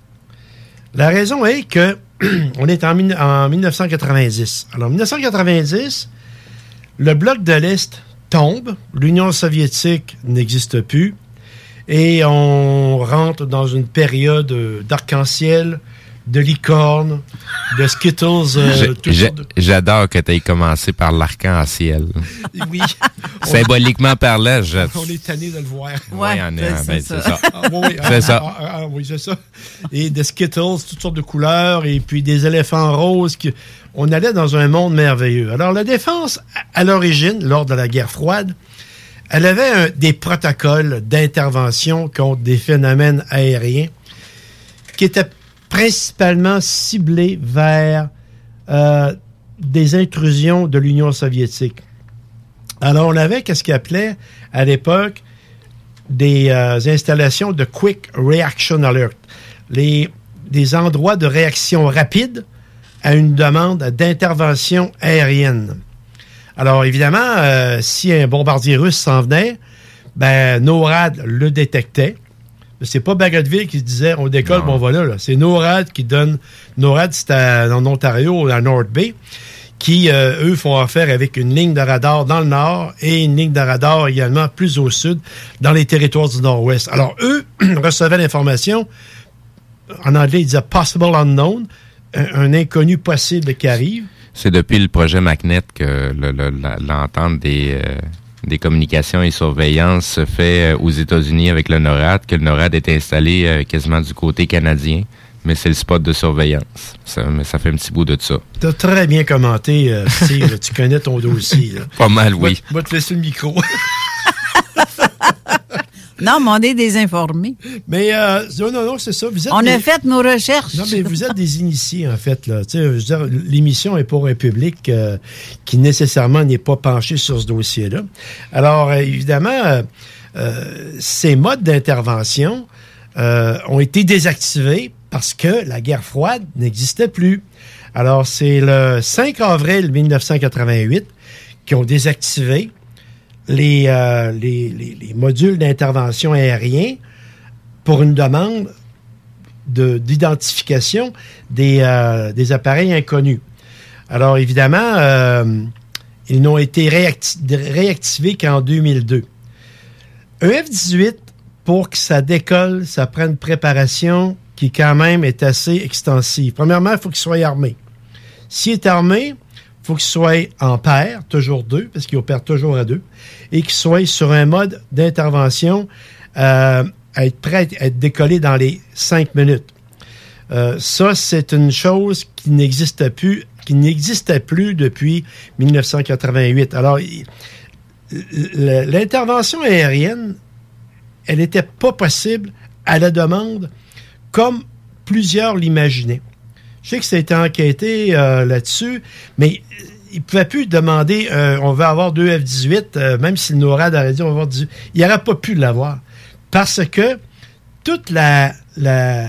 La raison est que on est en, en 1990. Alors, en 1990, le bloc de l'Est tombe, l'Union soviétique n'existe plus, et on rentre dans une période d'arc-en-ciel, de licorne, de Skittles, euh, de- J'adore que tu aies commencé par l'arc-en-ciel. Oui. Symboliquement parlant, je... On est tanné de le voir. Ouais, on est- ben, c'est ça. Ah, oui, oui, C'est ah, ça. ah, ah, ah, oui, c'est ça. Et des Skittles, toutes sortes de couleurs, et puis des éléphants roses. qui- On allait dans un monde merveilleux. Alors, la défense, à à l'origine, lors de la guerre froide, elle avait un- des protocoles d'intervention contre des phénomènes aériens qui étaient principalement ciblés vers euh, des intrusions de l'Union soviétique. Alors, on avait qu'est-ce qu'ils appelaient à l'époque des euh, installations de Quick Reaction Alert, les, des endroits de réaction rapide à une demande d'intervention aérienne. Alors, évidemment, euh, si un bombardier russe s'en venait, ben, NORAD le détectait. C'est pas Bagotville qui se disait on décolle, bon voilà. Là. C'est NORAD qui donne. NORAD, c'est en Ontario, à North Bay, qui, euh, eux, font affaire avec une ligne de radar dans le nord et une ligne de radar également plus au sud, dans les territoires du nord-ouest. Alors, eux recevaient l'information. En anglais, ils disaient possible unknown, un, un inconnu possible qui arrive. C'est depuis le projet MACNET que le- le- la- l'entente des, euh, des communications et surveillance se fait euh, aux États-Unis avec le NORAD, que le NORAD est installé euh, quasiment du côté canadien, mais c'est le spot de surveillance. Ça, mais ça fait un petit bout de ça. Tu as très bien commenté, euh, Steve. tu connais ton dossier. là. Pas mal, oui. Va te laisser le micro. Non, mais on est désinformés. Mais euh, non, non, non, c'est ça. Vous êtes On des- a fait nos recherches. Non, mais vous êtes des initiés, en fait. Là. L'émission est pour un public euh, qui nécessairement n'est pas penché sur ce dossier-là. Alors, euh, évidemment, euh, euh, ces modes d'intervention euh, ont été désactivés parce que la guerre froide n'existait plus. Alors, c'est le 5 avril 1988 qui ont désactivé les, euh, les, les- les modules d'intervention aérien pour une demande de- d'identification des, euh, des appareils inconnus. Alors, évidemment, euh, ils n'ont été réacti- réactivés qu'en 2002. Un F-18, pour que ça décolle, ça prend une préparation qui, quand même, est assez extensive. Premièrement, il faut qu'il soit armé. S'il est armé, faut qu'il soit en paire, toujours deux, parce qu'il opère toujours à deux, et qu'il soit sur un mode d'intervention euh, à être prêt à être décollé dans les cinq minutes. Euh, ça, c'est une chose qui n'existait plus, qui n'existait plus depuis 1988. Alors, l'intervention aérienne, elle n'était pas possible à la demande comme plusieurs l'imaginaient. Je sais que ça a été enquêté euh, là-dessus, mais il ne pouvait plus demander euh, on va avoir deux F-18, euh, même si le NORAD aurait dit on va avoir 18. Il n'aurait pas pu l'avoir. Parce que toute la, la,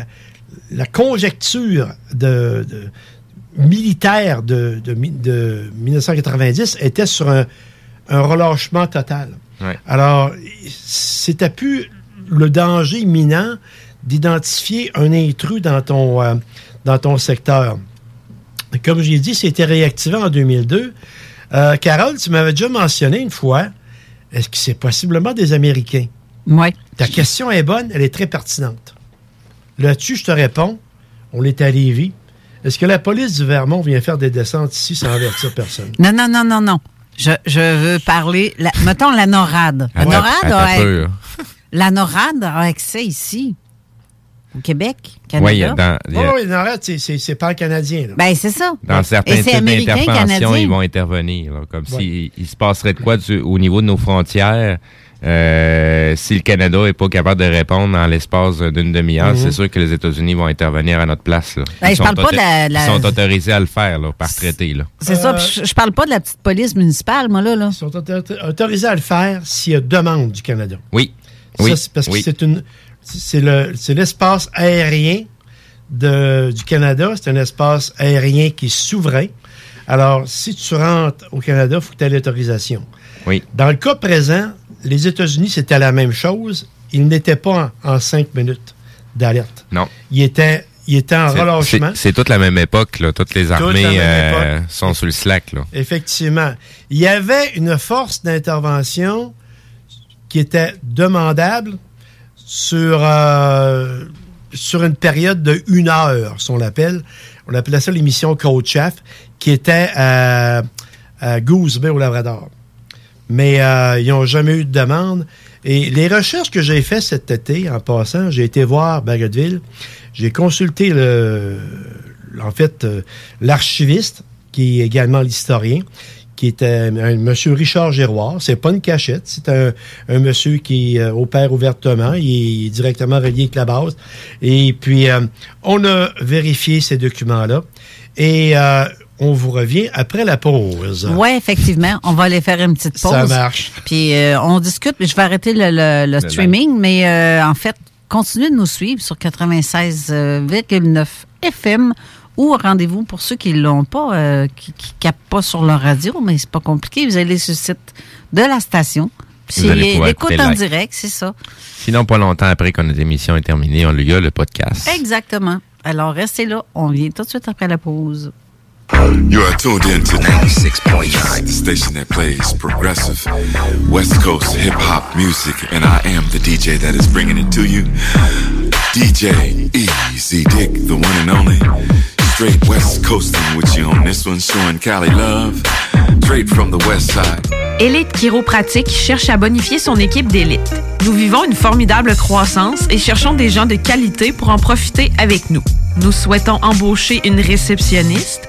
la conjecture de, de- militaire de, de, mi- de 1990 était sur un, un relâchement total. Ouais. Alors, c'était plus le danger imminent d'identifier un intrus dans ton, euh, dans ton secteur. Comme j'ai dit, c'était réactivé en 2002. Euh, Carole, tu m'avais déjà mentionné une fois, est-ce que c'est possiblement des Américains? Oui. Ta question est bonne, elle est très pertinente. Là-dessus, je te réponds, on est à Lévis. Est-ce que la police du Vermont vient faire des descentes ici sans avertir personne? Non, non, non, non, non. Je, je veux parler. La, mettons la NORAD. La Attends- NORAD, a, la NORAD a accès ici, au Québec, Canada. Il a dans- il y a- Oh, oui, NORAD, c'est- c'est c'est pas canadien. là. Ben, c'est ça. Dans certains types d'interventions, canadien. ils vont intervenir. là, comme Ouais. s'il il se passerait de quoi du- au niveau de nos frontières. euh, si le Canada est pas capable de répondre en l'espace d'une demi-heure, Mhm. c'est sûr que les États-Unis vont intervenir à notre place. Là. Ben, Ils je sont parle pas de la- la- Ils sont autorisés à le faire là, par traité. C'est ça. Euh, puis Je, je parle pas de la petite police municipale, moi, là. là. Ils sont autor- autorisés à le faire s'il y a demande du Canada. Oui. Ça, Oui. c'est parce oui. que c'est une c'est le c'est l'espace aérien de, du Canada, c'est un espace aérien qui est souverain. Alors, si tu rentres au Canada, il faut que tu aies l'autorisation. Oui. Dans le cas présent, les États-Unis, c'était la même chose. Ils n'étaient pas en, en cinq minutes d'alerte. Non. Ils étaient, ils étaient en relâchement. c'est- toute la même époque, là. Toutes les armées euh, sont sur le slack, là. Effectivement. Il y avait une force d'intervention qui était demandable sur, euh, sur une période de une heure, si on l'appelle. On appelait ça l'émission Chef, qui était à, à Goose Bay au Labrador. Mais euh, ils n'ont jamais eu de demande. Et les recherches que j'ai faites cet été, en passant, j'ai été voir Bagotville. J'ai consulté le, en fait, euh, l'archiviste, qui est également l'historien, qui est euh, un monsieur Richard Giroir. C'est pas une cachette, c'est un, un monsieur qui euh, opère ouvertement, il est directement relié avec la base. Et puis, euh, on a vérifié ces documents-là et euh, on vous revient après la pause. Oui, effectivement. On va aller faire une petite pause. Ça marche. Puis euh, on discute, mais je vais arrêter le, le- le streaming, mais euh, en fait, continuez de nous suivre sur 96,9 FM ou rendez-vous pour ceux qui l'ont pas, euh, qui ne captent pas sur leur radio, mais c'est pas compliqué. Vous allez sur le site de la station. C'est l'écoute en direct, c'est ça. Sinon, pas longtemps après que notre émission est terminée, on y a le podcast. Exactement. Alors, restez là. On vient tout de suite après la pause. You are tuned in to 96.9, the station that plays progressive West Coast hip hop music, and I am the DJ that is bringing it to you. DJ Easy Dick, the one and only. Straight West Coasting with you on this one, showing Cali love. Straight from the West Side. Élite Chiropratique cherche à bonifier son équipe d'élite. Nous vivons une formidable croissance et cherchons des gens de qualité pour en profiter avec nous. Nous souhaitons embaucher une réceptionniste,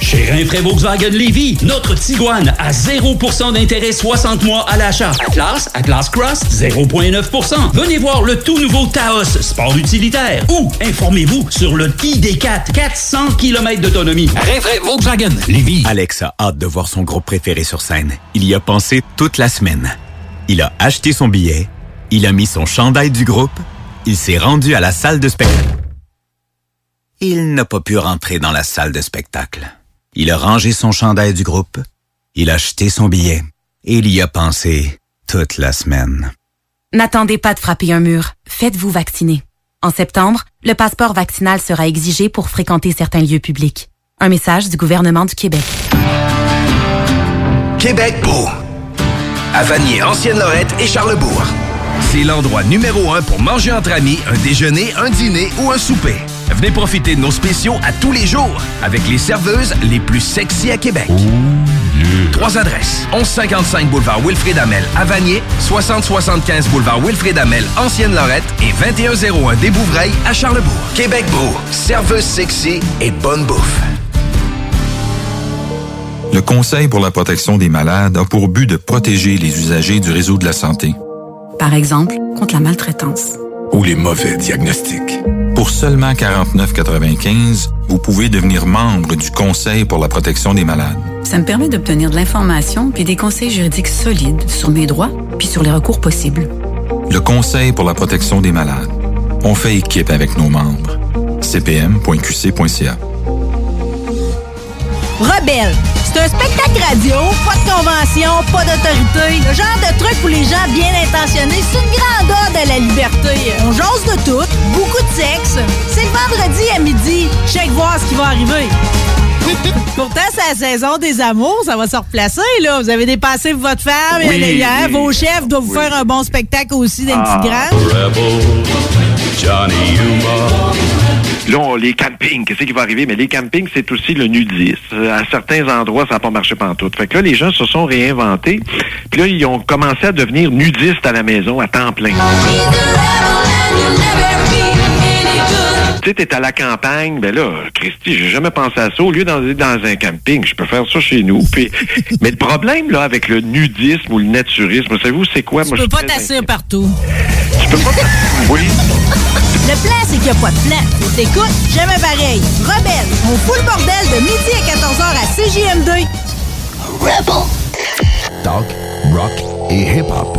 Chez Rinfraie Volkswagen Lévy, notre Tiguan à 0% d'intérêt 60 mois à l'achat. Atlas, Atlas Cross, 0,9%. Venez voir le tout nouveau Taos, sport utilitaire. Ou informez-vous sur le ID4, 400 km d'autonomie. Rinfraie Volkswagen Lévy. Alex a hâte de voir son groupe préféré sur scène. Il y a pensé toute la semaine. Il a acheté son billet, il a mis son chandail du groupe, il s'est rendu à la salle de spectacle. Il n'a pas pu rentrer dans la salle de spectacle. Il a rangé son chandail du groupe, il a acheté son billet et il y a pensé toute la semaine. N'attendez pas de frapper un mur. Faites-vous vacciner. En septembre, le passeport vaccinal sera exigé pour fréquenter certains lieux publics. Un message du gouvernement du Québec. Québec beau. À Vanier, Ancienne-Lorette et Charlebourg. C'est l'endroit numéro un pour manger entre amis, un déjeuner, un dîner ou un souper. Venez profiter de nos spéciaux à tous les jours avec les serveuses les plus sexy à Québec. Trois adresses. 1155 boulevard Wilfrid Amel à Vanier, 6075 boulevard Wilfrid Amel, Ancienne-Lorette et 2101 des Bouvrailles à Charlebourg. Québec beau. Serveuse sexy et bonne bouffe. Le Conseil pour la protection des malades a pour but de protéger les usagers du réseau de la santé Par exemple, contre la maltraitance. Ou les mauvais diagnostics. Pour seulement 49,95, vous pouvez devenir membre du Conseil pour la protection des malades. Ça me permet d'obtenir de l'information puis des conseils juridiques solides sur mes droits puis sur les recours possibles. Le Conseil pour la protection des malades. On fait équipe avec nos membres. cpm.qc.ca Rebelle, c'est un spectacle radio, pas de convention, pas d'autorité. Le genre de truc pour les gens bien intentionnés, c'est une grande ode à la liberté. On jase de tout, beaucoup de sexe. C'est le vendredi à midi. Check voir ce qui va arriver. Pourtant, c'est la saison des amours, ça va se replacer, là. Vous avez dépassé votre femme, Oui, et hier, oui. vos chefs doivent vous faire un bon spectacle aussi d'un Ah. petit grand. Rebel, Johnny Yuma. Là, on- les campings, qu'est-ce qui va arriver? Mais les campings, c'est aussi le nudisme. À certains endroits, ça n'a pas marché pantoute. Fait que là, les gens se sont réinventés. Puis là, ils ont commencé à devenir nudistes à la maison à temps plein. Tu sais, t'es à la campagne, ben là, Christy, j'ai jamais pensé à ça. Au lieu d'aller dans un camping, je peux faire ça chez nous. Puis, mais le problème, là, avec le nudisme ou le naturisme, savez-vous, c'est quoi? Tu Moi, peux je pas t'asseoir partout. Tu peux pas... Oui. Le plan, c'est qu'il n'y a pas de plan. T'écoutes, jamais pareil. Rebelle, mon full bordel de midi à 14h à CJM2. Talk, rock et hip-hop.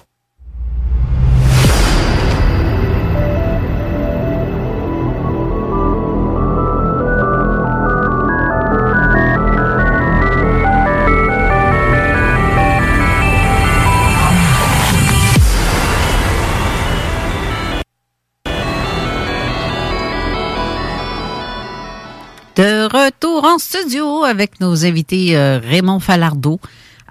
Retour en studio avec nos invités euh, Raymond Falardeau.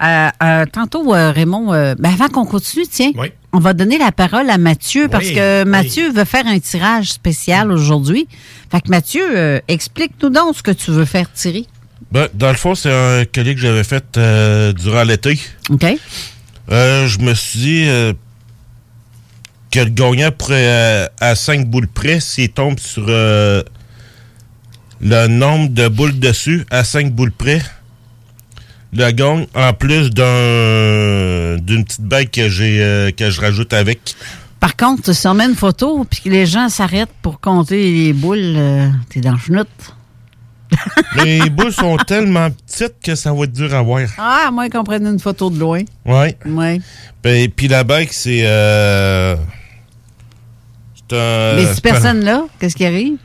Euh, euh, tantôt, Raymond, ben avant qu'on continue, tiens, on va donner la parole à Mathieu parce Oui, que oui. Mathieu veut faire un tirage spécial aujourd'hui. Fait que Mathieu, explique-nous donc ce que tu veux faire tirer. Ben, dans le fond, c'est un collier que j'avais fait durant l'été. OK. Je me suis dit que le gagnant pourrait, à 5 boules près, s'il tombe sur le nombre de boules dessus, à 5 boules près, le gagne en plus d'un d'une petite bague que j'ai euh, que je rajoute avec. Par contre, tu s'en mets une photo puis que les gens s'arrêtent pour compter les boules, euh, t'es dans le chenoute. Les boules sont tellement petites que ça va être dur à voir. Ah, moi, qu'on prenne une photo de loin. Ouais. Ouais. Ben, puis la bague, c'est. Euh, c'est un. C'est pas- personnes-là, qu'est-ce qui arrive?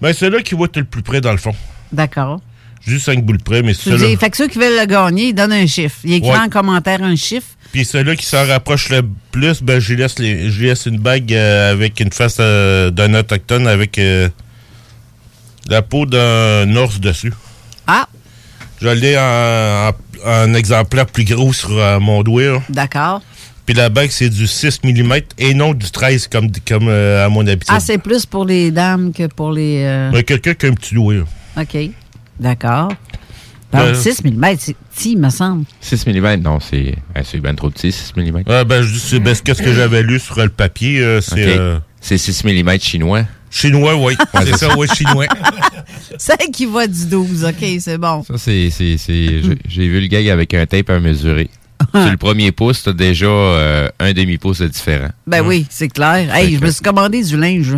Ben, c'est là qui va être le plus près, dans le fond. D'accord. Juste 5 boules près, mais c'est là. dis, fait que ceux qui veulent le gagner, ils donnent un chiffre. Ils écrivent Ouais. en commentaire un chiffre. Puis celui qui s'en rapproche le plus, ben, je lui laisse, les, je lui laisse une bague euh, avec une face euh, d'un autochtone avec euh, la peau d'un ours dessus. Ah, Je l'ai en, en- en exemplaire plus gros sur euh, mon doigt. là. d'accord. Puis la bague, c'est du 6 mm et non du 13 comme, comme euh, à mon habitude. Ah, c'est plus pour les dames que pour les. euh, Ben, Quelqu'un qui a un petit doigt. OK. D'accord. Euh, Donc, 6 mm, c'est petit, me semble. 6 mm, non, c'est ben, c'est bien trop petit, 6 mm. Ouais, ben, je dis, c'est ben, qu'est-ce que j'avais lu sur le papier. euh, c'est euh, C'est 6 mm chinois. chinois, oui. c'est ça, oui, chinois. C'est qui va du 12. OK, c'est bon. Ça, c'est. c'est- c'est- j'ai- J'ai vu le gag avec un tape à mesurer. Sur le premier pouce, t'as déjà euh, un demi-pouce de différent. Ben oui, c'est clair. Hey, je me suis commandé du linge.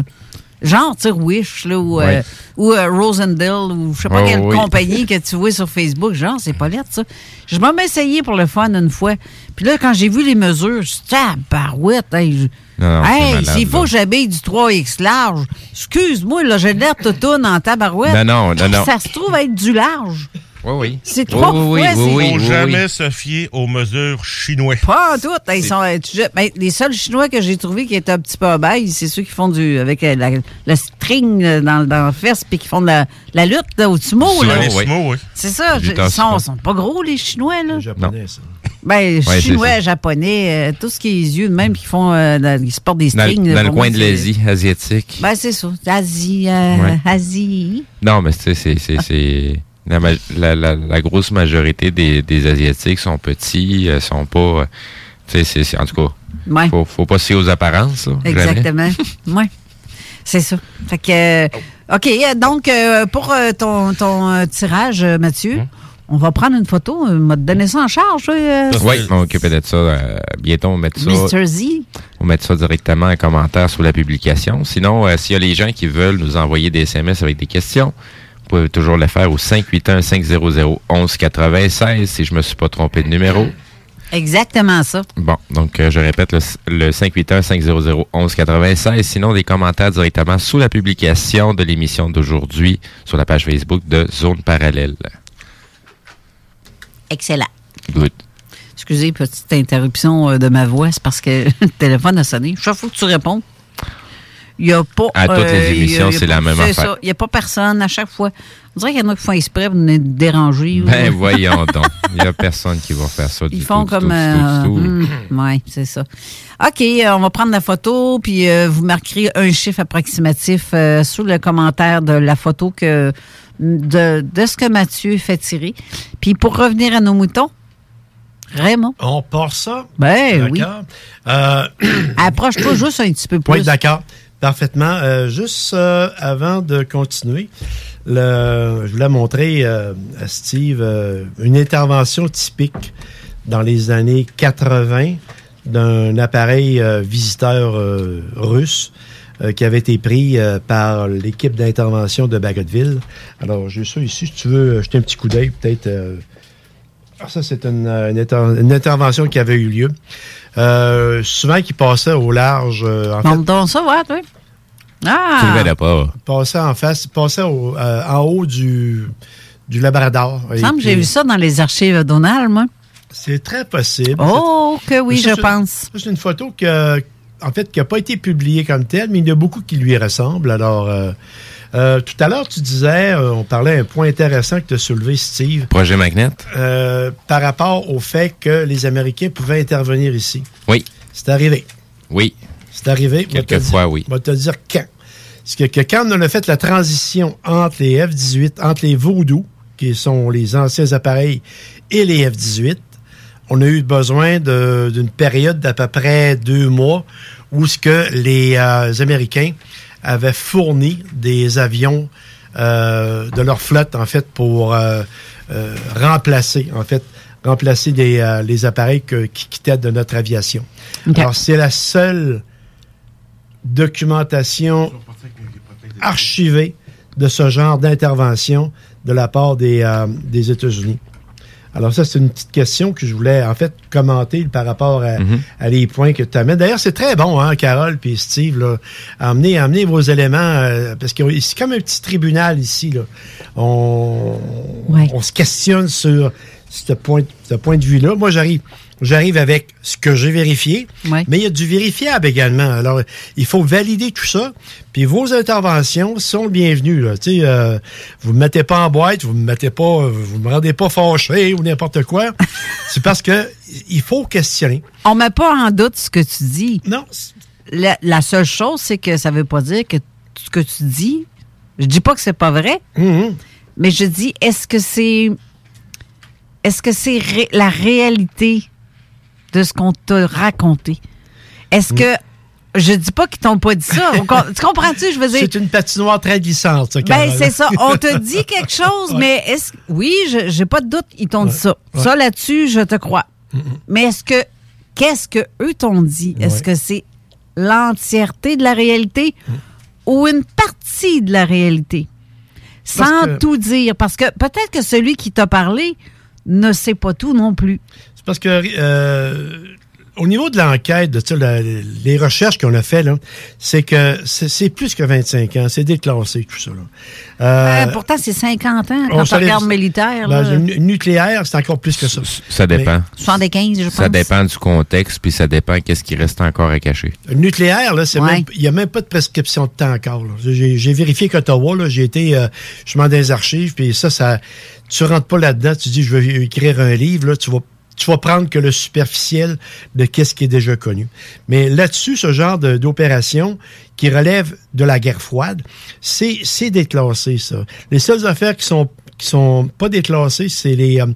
Genre, tu sais, Wish, là, ou, euh, ou euh, Rosendale, ou je sais pas Oh, quelle oui. compagnie que tu vois sur Facebook. Genre, c'est pas lettre, ça. Je m'en ai essayé pour le fun une fois. Puis là, quand j'ai vu les mesures, ah, barouette, hey, Hey, s'il faut que j'habille du 3X large, excuse-moi, là, j'ai l'air toutoune en tabarouette. Non, non, non, non. Ça se trouve être du large. Oui, oui. C'est trois oui, fois, oui, c'est- oui, faut oui, jamais oui. se fier aux mesures chinois. Pas en tout. Ils sont, euh, ben, les seuls Chinois que j'ai trouvés qui étaient un petit peu obèses, c'est ceux qui font du avec euh, la, la string dans, dans la fesse puis qui font de la, la lutte là, au sumo. Sumo, là. les sumo, oui. C'est ça. Ils sont, sont pas gros, les Chinois. Là. japonais, ça. Ben, Chinois, japonais, euh, tout ce qui est yeux, même qui font, euh, dans- ils se portent des strings. le- dans le coin de l'Asie asiatique. Ben, c'est ça. Asie, euh, Ouais. Asie. Non, mais tu sais, c'est- c'est. c'est- La, la, la, la grosse majorité des, des Asiatiques sont petits, euh, sont pas. euh, tu sais, c'est- en tout cas, Ouais. faut, faut pas se aux apparences. là. Exactement. oui. C'est ça. Fait que, euh, OK. Donc, euh, pour euh, ton, ton euh, tirage, Mathieu, Hein? on va prendre une photo. On va te donner ça en charge. euh, Oui, on va s'occuper de ça. euh, bientôt, on va mettre ça. Mr. Z. On va mettre ça directement en commentaire sous la publication. Sinon, euh, s'il y a les gens qui veulent nous envoyer des SMS avec des questions, pouvez toujours le faire au 581-500-1196 si je me suis pas trompé de numéro. Exactement ça. Bon, donc euh, je répète le, le 581-500-1196. Sinon, des commentaires directement sous la publication de l'émission d'aujourd'hui sur la page Facebook de Zone Parallèle. Excellent. Good. Excusez, petite interruption euh, de ma voix, c'est parce que le téléphone a sonné. Chaque fois que tu réponds, Il y a pas. À toutes les euh, émissions, c'est la même c'est affaire. ça. Il n'y a pas personne à chaque fois. On dirait qu'il y en a qui font exprès pour nous déranger. ou- Ben voyons donc. Il n'y a personne qui va faire ça. du Ils font tout, comme. du tout, du tout, du tout. oui, c'est ça. OK, euh, on va prendre la photo, puis euh, vous marquerez un chiffre approximatif euh, sous le commentaire de la photo que de, de ce que Mathieu fait tirer. Puis pour revenir à nos moutons, Raymond. On part ça? Ben oui. D'accord. Euh, Approche-toi juste un petit peu plus. Oui, d'accord. Parfaitement. Euh, juste euh, avant de continuer, le, je voulais montrer euh, à Steve euh, une intervention typique dans les années 80 d'un appareil euh, visiteur euh, russe qui avait été pris par l'équipe d'intervention de Bagotville. Alors, j'ai ça ici. Si tu veux jeter un petit coup d'œil, peut-être. ah, ça, c'est une, une intervention qui avait eu lieu. Euh, souvent, qui passait au large. euh, en fait, donc ça, ouais, toi. Ah! passait en face, passait au- euh, en haut du, du Labrador. Il me semble que j'ai vu ça dans les archives de Donald, moi. C'est très possible. Oh, que oui, Ça, je pense. C'est une photo que, en fait, qui n'a pas été publiée comme telle, mais il y en a beaucoup qui lui ressemblent. Alors, euh, tout à l'heure, tu disais, euh, on parlait un point intéressant que tu as soulevé, Steve. Projet Magnet? euh, par rapport au fait que les Américains pouvaient intervenir ici. Oui. C'est arrivé. Oui. C'est arrivé. Quelquefois, oui. moi, te dire quand? Parce que, que quand on a fait la transition entre les F-18, entre les Voodoo, qui sont les anciens appareils, et les F-18, on a eu besoin d'une période d'à peu près deux mois où ce que les Américains avaient fourni des avions euh, de leur flotte, en fait, pour euh, euh, remplacer, en fait, remplacer les, euh, les appareils que- qui quittaient de notre aviation. Alors, c'est la seule documentation archivée de ce genre d'intervention de la part des, euh, des États-Unis. Alors ça, c'est une petite question que je voulais en fait commenter par rapport à, Mhm. à les points que tu amènes. D'ailleurs, c'est très bon, hein, Carole puis Steve, là, amenez, amenez vos éléments, euh, parce que c'est comme un petit tribunal ici. Là. On, on se questionne sur ce point, ce point de vue-là. Moi, j'arrive. J'arrive avec ce que j'ai vérifié, mais il y a du vérifiable également. Alors, il faut valider tout ça. Puis vos interventions sont bienvenues. Là. Tu sais, euh, vous ne me mettez pas en boîte, vous me mettez pas, vous me rendez pas fâché ou n'importe quoi. C'est parce que il faut questionner. On met pas en doute ce que tu dis. Non. La, la seule chose, c'est que ça veut pas dire que ce que tu dis, je dis pas que c'est pas vrai, Mm-hmm. mais je dis, est-ce que c'est est-ce que c'est ré- la réalité de ce qu'on t'a raconté? Est-ce que je dis pas qu'ils t'ont pas dit ça. On tu comprends-tu? Je veux dire. C'est une patinoire très glissante, ça, Ben, c'est ça. On te dit quelque chose, Ouais. mais est-ce oui, je- j'ai pas de doute, ils t'ont dit ça. Ouais. Ça là-dessus, je te crois. Mais est-ce que qu'est-ce que eux t'ont dit? Est-ce que c'est l'entièreté de la réalité ou une partie de la réalité? Parce Sans que- tout dire parce que peut-être que celui qui t'a parlé ne sait pas tout non plus. C'est parce que euh, au niveau de l'enquête, de la- les recherches qu'on a fait là, c'est que c'est plus que 25 ans, c'est déclassé tout ça. Là. Euh, pourtant c'est 50 ans on quand savait- regardes militaire ben, là. nucléaire, c'est encore plus que ça. Ça dépend. 75, je pense. Ça dépend du contexte, puis ça dépend qu'est-ce qui reste encore à cacher. Le nucléaire, là, c'est Ouais. même- il n'y a même pas de prescription de temps encore. là. J'ai vérifié qu'Ottawa, là, j'ai été euh, justement dans les archives, puis ça, ça, tu rentres pas là-dedans, tu dis je vais écrire un livre, là, tu vas tu vas prendre que le superficiel de qu'est-ce qui est déjà connu. Mais là-dessus, ce genre d'opération qui relève de la guerre froide, c'est déclassé, ça. Les seules affaires qui sont qui sont pas déclassées, c'est les, euh,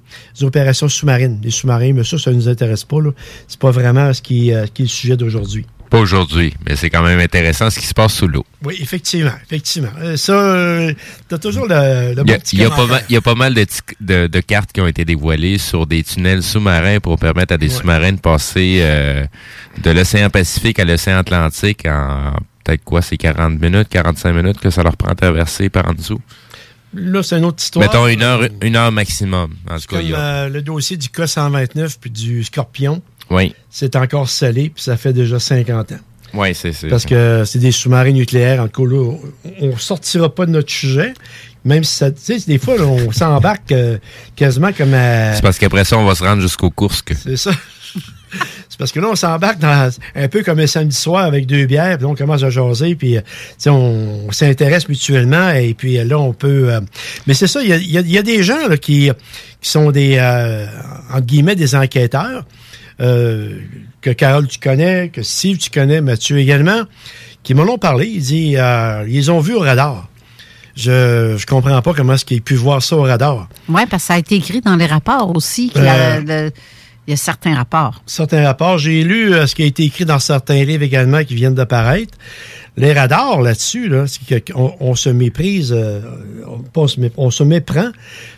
opérations sous-marines. Les sous-marins, mais ça, ça nous intéresse pas. là. C'est pas vraiment ce qui, euh, qui est le sujet d'aujourd'hui. Pas aujourd'hui, mais c'est quand même intéressant ce qui se passe sous l'eau. Oui, effectivement, effectivement. Euh, ça, euh, t'as toujours le, y, bon il y il y a pas mal de, tic- de- de cartes qui ont été dévoilées sur des tunnels sous-marins pour permettre à des sous-marins de passer euh, de l'océan Pacifique à l'océan Atlantique en peut-être quoi, c'est 40 minutes, 45 minutes que ça leur prend à traverser par en dessous. Là, c'est une autre histoire. Mettons une heure, une heure maximum. En tout cas, Comme il y a- le dossier du K-129 puis du Scorpion, Oui, c'est encore salé, puis ça fait déjà 50 ans. oui, c'est c'est- Parce que c'est des sous-marins nucléaires. En tout cas, là, on ne sortira pas de notre sujet. Même si ça, tu sais, des fois, là, on s'embarque euh, quasiment comme à... c'est parce qu'après ça, on va se rendre jusqu'aux courses. que- C'est ça. C'est parce que là, on s'embarque dans un peu comme un samedi soir avec deux bières, puis on commence à jaser, puis euh, tu sais, on, on s'intéresse mutuellement, et puis euh, là, on peut... euh, mais c'est ça, il y a, il y a- il y a des gens là, qui, qui sont des, euh, entre guillemets, des enquêteurs, euh, que Carole, tu connais, que Steve, tu connais, Mathieu également, qui m'en ont parlé. Ils disent, euh, ils ont vu au radar. Je je comprends pas comment est-ce qu'ils pu voir ça au radar. Oui, parce que ça a été écrit dans les rapports aussi. y a Euh, le- il y a certains rapports. certains rapports. J'ai lu euh, ce qui a été écrit dans certains livres également qui viennent d'apparaître. Les radars là-dessus, là, c'est on, on se méprise, euh, on, se méprend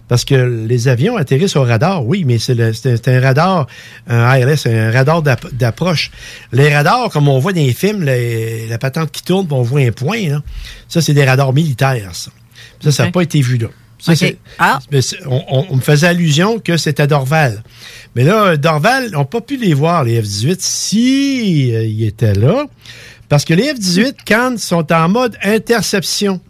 parce que les avions atterrissent au radar, oui, mais c'est c'est un, c'est un radar, un ALS, un radar d'app- d'approche. Les radars, comme on voit dans les films, les- la patente qui tourne, on voit un point, là, ça, c'est des radars militaires, ça. Ça, ça n'a pas été vu là. Ça, c'est- Ah. mais c'est- on, on- on me faisait allusion que c'était Dorval. Mais là, Dorval, on n'a pas pu les voir, les F-18, si euh, ils étaient là. Parce que les F-18, quand ils sont en mode interception,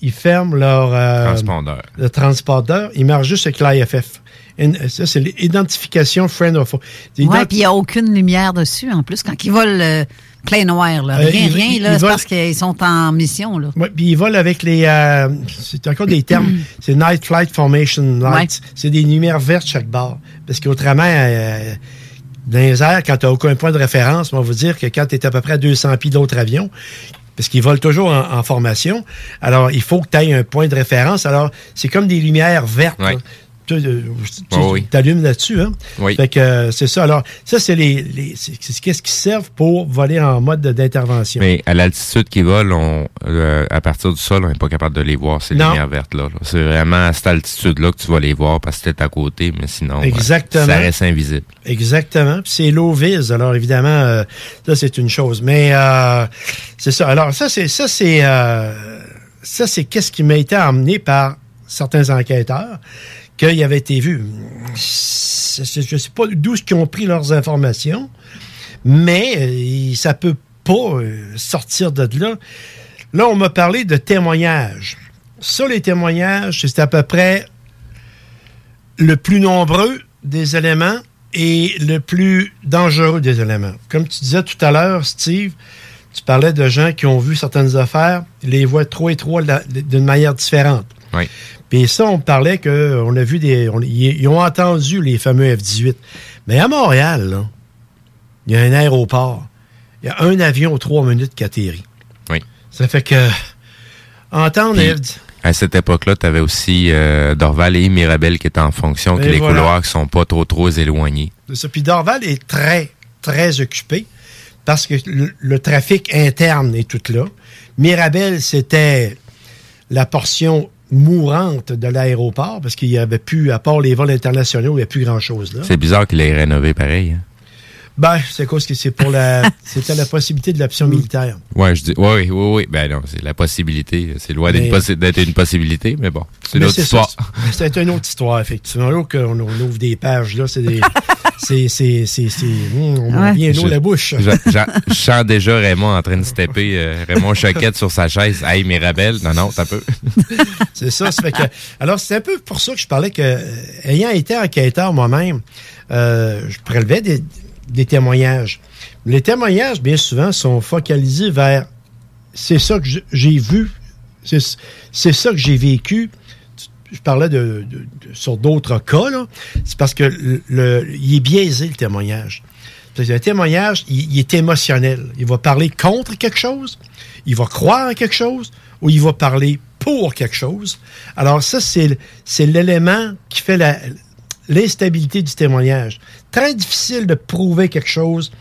ils ferment leur euh, Transpondeur. le transpondeur. Ils marchent juste avec l'IFF. In- Ça, c'est l'identification friend of foe. Oui, puis il n'y a aucune lumière dessus, en plus, quand ils volent euh, plein noir. Là. Euh, Rien, ils- rien, là, c'est parce qu'ils sont en mission. Là. Ouais, puis ils volent avec les. euh, c'est encore des termes. c'est Night Flight Formation Lights. C'est des lumières vertes chaque barre. Parce qu'autrement, euh, dans les airs, quand tu n'as aucun point de référence, on va vous dire que quand tu es à peu près à 200 pieds d'autres avions, parce qu'ils volent toujours en, en formation, alors il faut que tu aies un point de référence. Alors, c'est comme des lumières vertes. Ouais. Là. Tu tu- Oh oui. t'allumes là-dessus, hein? Oui. Fait que euh, c'est ça. Alors, ça, c'est les, les c'est qu'est-ce qui servent pour voler en mode de- d'intervention. Mais à l'altitude qu'ils volent, on, euh, à partir du sol, on n'est pas capable de les voir, ces Non. lumières vertes-là. là. C'est vraiment à cette altitude-là que tu vas les voir parce que t'es à côté, mais sinon, euh, Exactement. ça reste invisible. Exactement. Puis c'est low vis. Alors évidemment, euh, ça c'est une chose. Mais euh, c'est ça. Alors ça c'est ça c'est ça c'est qu'est-ce qui m'a été emmené par certains enquêteurs qu'il avait été vu. Je sais pas d'où ils ont pris leurs informations, mais euh, ça peut pas euh, sortir de là. Là, on m'a parlé de témoignages. Ça, les témoignages, c'est à peu près le plus nombreux des éléments et le plus dangereux des éléments. Comme tu disais tout à l'heure, Steve, tu parlais de gens qui ont vu certaines affaires, les voient trop la- d'une manière différente. Oui. Puis ça, on parlait que on a vu des. on- ils, ils ont entendu les fameux F-18. Mais à Montréal, là, il y a un aéroport. Il y a un avion aux trois minutes qui atterrit. Oui. Ça fait que entendre Puis, les F- à cette époque-là, tu avais aussi euh, Dorval et Mirabel qui étaient en fonction, que les voilà. couloirs qui sont pas trop trop éloignés. ça. Puis Dorval est très, très occupé parce que le, le trafic interne est tout là. Mirabel, c'était la portion mourante de l'aéroport parce qu'il n'y avait plus, à part les vols internationaux, il n'y avait plus grand-chose là. C'est bizarre qu'il ait rénové pareil. hein. Ben, c'est quoi que c'est pour la. C'était la possibilité de l'option militaire. Ouais, je dis, oui, oui, oui, oui. Ben non, c'est la possibilité. C'est loin d'être possi- une possibilité, mais bon, c'est une autre ça, histoire. C'est une autre histoire, effectivement. Là, qu'on on ouvre des pages, là, c'est des. c'est. c'est- c'est- c'est- hum, on Ouais. l'eau la bouche. Je, je- je sens déjà Raymond en train de se taper, euh, Raymond Choquette sur sa chaise. Hey, Mirabel. Non, non, t'as peu. C'est ça, ça fait que. Alors, c'est un peu pour ça que je parlais que, euh, ayant été enquêteur moi-même, euh, je prélevais des, des témoignages. Les témoignages, bien souvent, sont focalisés vers c'est ça que j'ai vu, c'est ça que j'ai vécu. Je parlais de, sur d'autres cas, là. C'est parce que le, il est biaisé, le témoignage. Le témoignage, il, il est émotionnel. Il va parler contre quelque chose, il va croire en quelque chose, ou il va parler pour quelque chose. Alors ça, c'est l'élément qui fait la- l'instabilité du témoignage. Très difficile de prouver quelque chose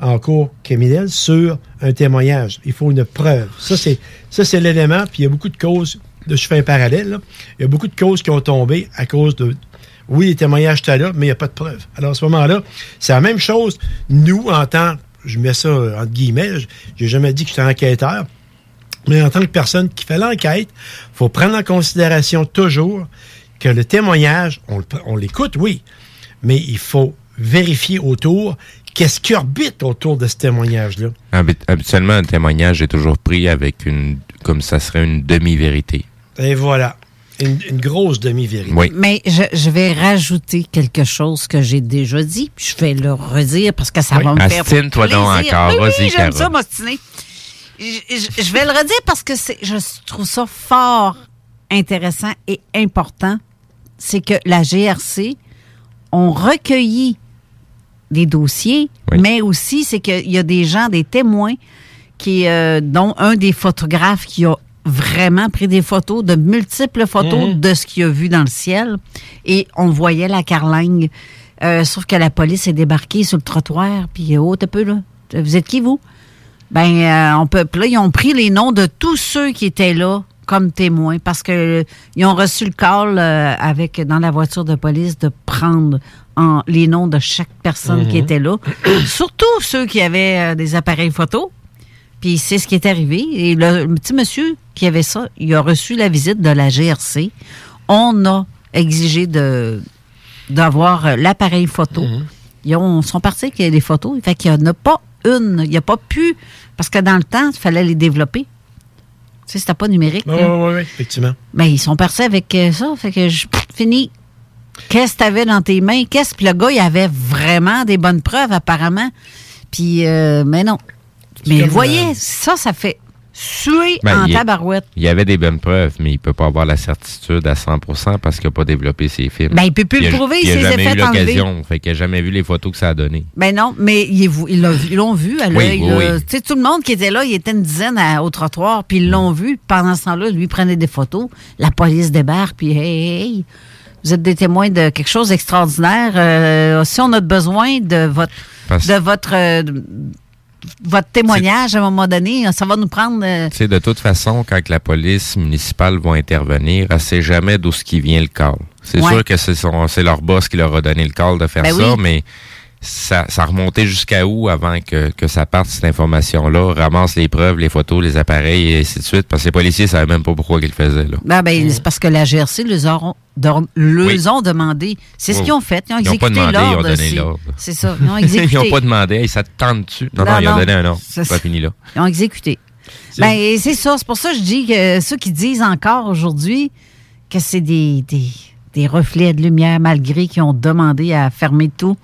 en cours criminel sur un témoignage. Il faut une preuve. Ça, c'est ça c'est l'élément. Puis il y a beaucoup de causes, de, je fais un parallèle, il y a beaucoup de causes qui ont tombé à cause de... Oui, les témoignages étaient là, mais il n'y a pas de preuve. Alors à ce moment-là, c'est la même chose. Nous, en tant, je mets ça entre guillemets, j'ai jamais dit que j'étais enquêteur, mais en tant que personne qui fait l'enquête, faut prendre en considération toujours que le témoignage, on, l'écoute, oui, mais il faut vérifier autour qu'est-ce qui orbite autour de ce témoignage-là. Habi- Habituellement, un témoignage est toujours pris avec une, comme ça serait une demi-vérité. Et voilà. Une, une grosse demi-vérité. Mais je, je vais rajouter quelque chose que j'ai déjà dit, puis je vais le redire parce que ça Oui. va me faire Astine-toi donc plaisir. encore. Oui, Vas-y, oui, j'aime ça, m'ostiner. Je, je- je vais le redire parce que je trouve ça fort intéressant et important. C'est que la GRC ont recueilli des dossiers, mais aussi c'est qu'il y a des gens, des témoins, qui, euh, dont un des photographes qui a vraiment pris des photos, de multiples photos Mhm. de ce qu'il a vu dans le ciel. Et on voyait la carlingue. Euh, sauf que la police est débarquée sur le trottoir, puis oh, t'as peu là. Vous êtes qui, vous? Ben, euh, on peut. puis là, ils ont pris les noms de tous ceux qui étaient là comme témoins parce que euh, ils ont reçu le call euh, avec dans la voiture de police de prendre en, les noms de chaque personne qui Mhm. était là, surtout ceux qui avaient euh, des appareils photo. Puis c'est ce qui est arrivé. Et le, le petit monsieur qui avait ça, il a reçu la visite de la GRC. On a exigé de d'avoir l'appareil photo. Ils ont, sont partis avec les photos. Fait qu'il n'y en a pas une. Il n'y a pas pu. Parce que dans le temps, il fallait les développer. Tu sais, c'était pas numérique. Oui, oui, oui, effectivement. Mais ils sont partis avec euh, ça. Fait que je pff, fini. Qu'est-ce que tu avais dans tes mains? Qu'est-ce que le gars, il avait vraiment des bonnes preuves, apparemment? Puis, euh, mais non. Mais voyez, euh, ça, ça fait suer Ben, en il tabarouette. Il y avait des bonnes preuves, mais il peut pas avoir la certitude à 100% parce qu'il n'a pas développé ses films. Ben, il peut plus le prouver, il il s'est fait l'occasion. Fait qu'il n'a jamais vu les photos que ça a donné. Ben non, mais ils, l'ont vu- ils l'ont vu à Oui, l'œil. oui, oui. Tu sais, tout le monde qui était là, il était une dizaine à- au trottoir, puis ils l'ont vu. Pendant ce temps-là, lui prenait des photos. La police débarque, puis hey, hey, hey, vous êtes des témoins de quelque chose d'extraordinaire. Euh, si on a besoin de votre, Parce- de votre, euh, votre témoignage à un moment donné, ça va nous prendre. euh, sais, de toute façon, quand la police municipale va intervenir, elle sait jamais d'où ce qui vient le call. C'est Ouais. sûr que c'est c'est leur boss qui leur a donné le call de faire Ben ça, oui. mais ça, ça remontait jusqu'à où avant que, que ça parte, cette information-là, ramasse les preuves, les photos, les appareils et ainsi de suite, parce que les policiers ne savaient même pas pourquoi ils le faisaient. Là. Ben, ben, c'est parce que la GRC les leur- Oui. ont demandé. C'est ce qu'ils ont fait. Ils ont Ils ont pas exécuté demandé, ils ont donné l'ordre. C'est ça. Ils ont exécuté. ils n'ont pas demandé, hey, ça te tente dessus. Non, non, Non, ils ont donné un ordre. C'est pas fini là. Ils ont exécuté. Ben, c'est ça. C'est pour ça que je dis que ceux qui disent encore aujourd'hui que c'est des, des, des reflets de lumière, malgré qu'ils ont demandé à fermer tout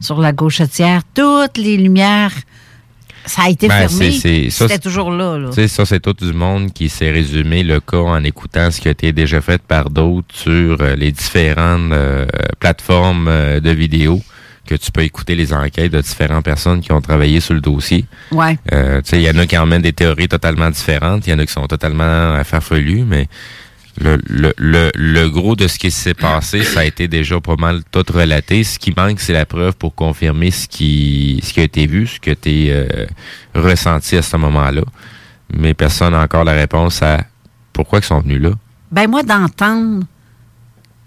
sur la gauchetière, toutes les lumières, ça a été Ben, fermé. C'était c'est- toujours là. là. Ça, c'est tout du monde qui s'est résumé le cas en écoutant ce qui a été déjà fait par d'autres sur euh, les différentes euh, plateformes euh, de vidéos que tu peux écouter les enquêtes de différentes personnes qui ont travaillé sur le dossier. Ouais. Tu sais, il y en a qui emmènent des théories totalement différentes, il y en a qui sont totalement farfelues, mais le, le, le, le gros de ce qui s'est passé, ça a été déjà pas mal tout relaté. Ce qui manque, c'est la preuve pour confirmer ce qui, ce qui a été vu, ce qui a été euh, ressenti à ce moment-là. Mais personne n'a encore la réponse à pourquoi ils sont venus là. Ben moi, d'entendre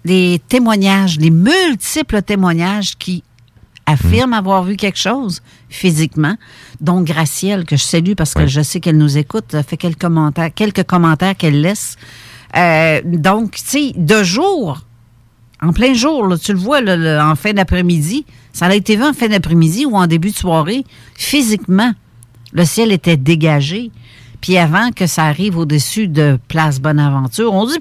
les témoignages, les multiples témoignages qui affirment avoir vu quelque chose physiquement, dont Gracielle, que je salue parce que je sais qu'elle nous écoute, fait quelques commentaires, quelques commentaires qu'elle laisse. Euh, donc, tu sais, de jour, en plein jour, tu le vois en fin d'après-midi, ça a été vu en fin d'après-midi ou en début de soirée, physiquement, le ciel était dégagé. Puis avant que ça arrive au-dessus de Place Bonaventure, on dit,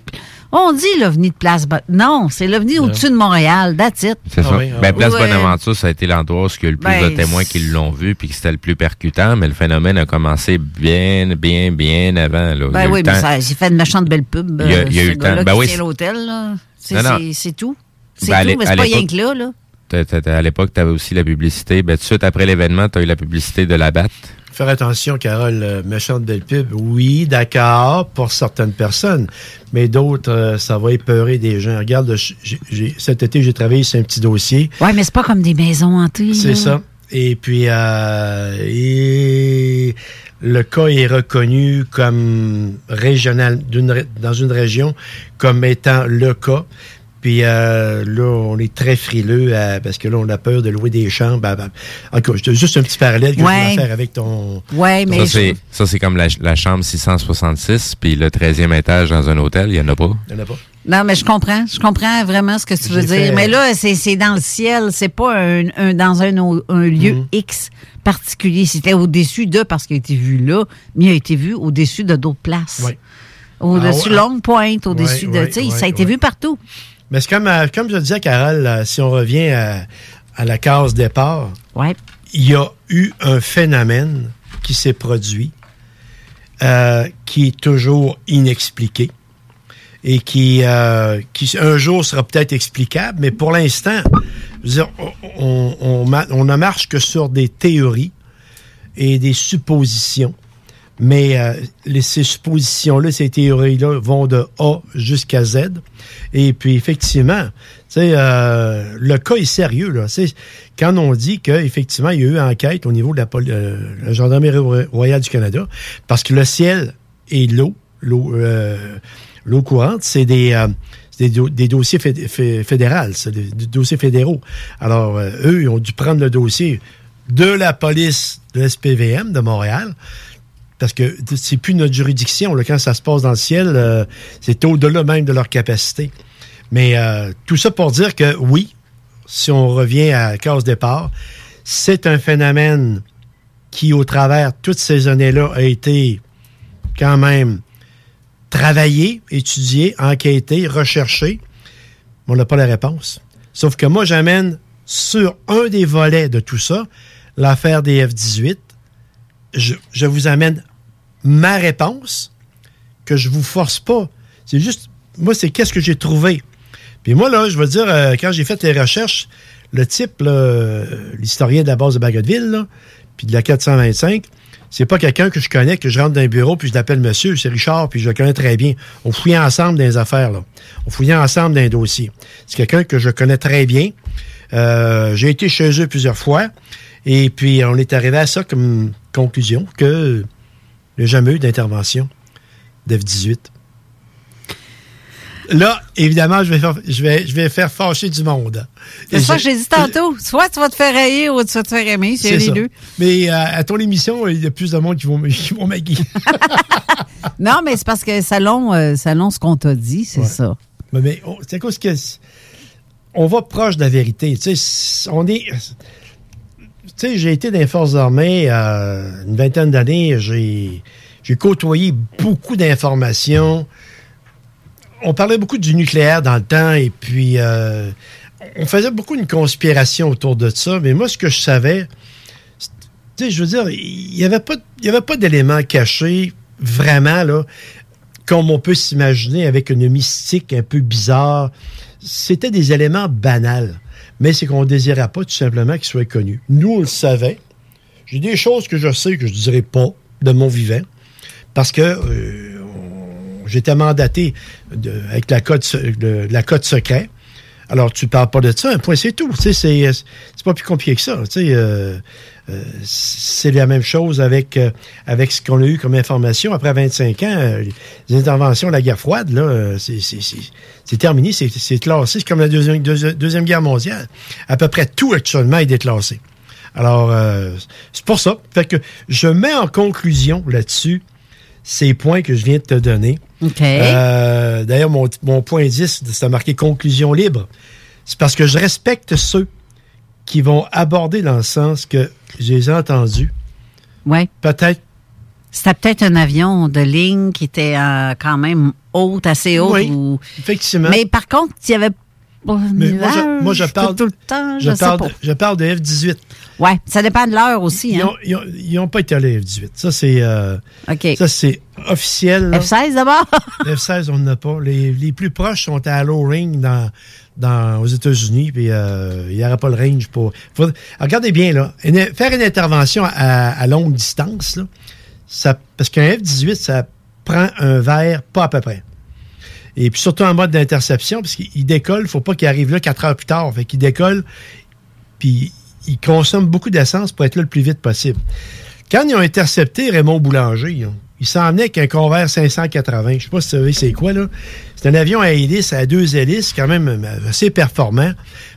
on dit l'OVNI de Place Bon... Non, c'est l'OVNI au-dessus de Montréal, that's it. C'est ça. ben, Place Ouais. Bonaventure, ça a été l'endroit où il y a eu le plus Ben, de témoins qui l'ont vu puis que c'était le plus percutant, mais le phénomène a commencé bien, bien, bien avant. Là. Ben oui, mais ça, j'ai fait une méchante belle pub. Il y a- euh, il y a ce eu le temps. Ben oui, c'est- l'hôtel, là. C'est Non, non. c'est- c'est tout. C'est Ben, tout, mais c'est pas rien que là, là. À l'époque, tu avais aussi la publicité. Ben, tout de suite après l'événement, tu as eu la publicité de la batte. Faire attention, Carole, euh, méchante belle pub. Oui, d'accord, pour certaines personnes, mais d'autres, euh, ça va épeurer des gens. Regarde, cet été, j'ai travaillé sur un petit dossier. Ouais, mais c'est pas comme des maisons hantées. C'est ça. Et puis, euh, et le cas est reconnu comme régional, dans une région, comme étant le cas. Puis euh, là, on est très frileux à- parce que là, on a peur de louer des chambres. à- à- en tout cas, c'est juste un petit parallèle que je voulais faire avec ton. Ouais, mais ça, je- c'est, ça, c'est comme la, la chambre 666, puis le 13e étage dans un hôtel, il n'y en a pas? Il n'y en a pas. Non, mais je comprends. Je comprends vraiment ce que tu veux dire. fait- Mais là, c'est dans le ciel. C'est pas un, un- dans un, lieu Mm. X particulier. C'était au-dessus de, parce qu'il a été vu là, mais il a été vu au-dessus de d'autres places. Oui. Au-dessus Ah, de ouais. Longue Pointe, au-dessus Ouais, de. ouais, tu sais, ouais, ça a été ouais. vu partout. Mais c'est comme, euh, comme je disais, Carole, si on revient à, à la case départ, il y a eu un phénomène qui s'est produit, euh, qui est toujours inexpliqué et qui, euh, qui un jour sera peut-être explicable, mais pour l'instant, on, on, on ne marche que sur des théories et des suppositions. Mais euh, ces suppositions-là, ces théories-là vont de A jusqu'à Z. Et puis, effectivement, euh, le cas est sérieux. Là. Quand on dit qu'effectivement, il y a eu enquête au niveau de la, euh, la Gendarmerie ro- royale du Canada, parce que le ciel et l'eau, l'eau euh, courante, c'est des, euh, des, do- des dossiers féd- fé- fédéraux, c'est des, dossiers fédéraux. Alors, euh, eux, ils ont dû prendre le dossier de la police de l'SPVM de Montréal, parce que c'est plus notre juridiction. Quand ça se passe dans le ciel, euh, c'est au-delà même de leur capacité. Mais euh, tout ça pour dire que oui, si on revient à la case départ, c'est un phénomène qui, au travers toutes ces années-là, a été quand même travaillé, étudié, enquêté, recherché. Mais on n'a pas la réponse. Sauf que moi, j'amène sur un des volets de tout ça, l'affaire des F-18. Je, je vous amène ma réponse, que je vous force pas. C'est juste, moi, c'est qu'est-ce que j'ai trouvé. Puis moi, là, je veux dire, euh, quand j'ai fait les recherches, le type, euh, l'historien de la base de Bagotville, puis de la 425, c'est pas quelqu'un que je connais, que je rentre dans un bureau, puis je l'appelle monsieur, c'est Richard, puis je le connais très bien. On fouillait ensemble dans les affaires, là. On fouillait ensemble dans un dossier. C'est quelqu'un que je connais très bien. Euh, j'ai été chez eux plusieurs fois, et puis on est arrivé à ça comme conclusion, que il n'y a jamais eu d'intervention d'F-18. Là, évidemment, je vais faire, je vais, je vais faire fâcher du monde. C'est ça que j'ai dit tantôt. Soit tu vas te faire railler ou tu vas te faire aimer. C'est les ça. deux. Mais euh, à ton émission, il y a plus de monde qui vont, qui vont. Non, mais c'est parce que selon, euh, ce qu'on t'a dit, c'est ça. Mais, mais on- c'est quoi ce que. On va proche de la vérité. Tu sais, on est. J'ai été dans les Forces armées euh, une vingtaine d'années. J'ai, côtoyé beaucoup d'informations. On parlait beaucoup du nucléaire dans le temps et puis euh, on faisait beaucoup une conspiration autour de ça. Mais moi, ce que je savais, je veux dire, il n'y avait pas, d'éléments cachés vraiment, comme on peut s'imaginer avec une mystique un peu bizarre. C'était des éléments banals. Mais c'est qu'on ne désirait pas tout simplement qu'ils soient connus. Nous, on le savait. J'ai des choses que je sais que je ne dirais pas de mon vivant parce que euh, j'étais mandaté avec la de, la code secret. Alors, tu parles pas de ça, un point, c'est tout. Tu sais, c'est, c'est pas plus compliqué que ça. Euh, euh, c'est la même chose avec, euh, avec ce qu'on a eu comme information après 25 ans. euh, les interventions de la guerre froide, là, c'est, terminé, c'est, classé. C'est comme la deuxième, deuxi- deuxième guerre mondiale. À peu près tout actuellement est déclassé. Alors, c'est pour ça. Fait que je mets en conclusion là-dessus ces points que je viens de te donner. D'ailleurs, mon, mon point 10, c'est marqué conclusion libre. C'est parce que je respecte ceux qui vont aborder dans le sens que je les ai entendus. Ouais. Peut-être. C'était peut-être un avion de ligne qui était euh, quand même haute, assez haute. Oui, ou- effectivement. Mais par contre, il y avait Mais moi, je, moi, je parle. tout le temps. Je, je, sais parle pas. je parle de F-18. Ouais, ça dépend de l'heure aussi. Ils Hein? ont- Ils n'ont ont pas été allés F-18. Ça, c'est euh, OK. ça, c'est officiel. là. F-16 d'abord? F-16, on n'en a pas. Les, les plus proches sont à Low Ring dans, dans, aux États-Unis, puis euh, il n'y aura pas le range pour. faut- regardez bien, là. une- faire une intervention à, à longue distance, là, ça, parce qu'un F-18, ça prend un verre pas à peu près. Et puis surtout en mode d'interception, parce qu'il décolle, il ne faut pas qu'il arrive là quatre heures plus tard. Fait qu'il décolle, puis il consomme beaucoup d'essence pour être là le plus vite possible. Quand ils ont intercepté Raymond Boulanger, ils ont- il s'en venait avec un Convair 580. Je sais pas si vous savez c'est quoi, là. C'est un avion à hélice, à deux hélices, quand même euh, assez performant.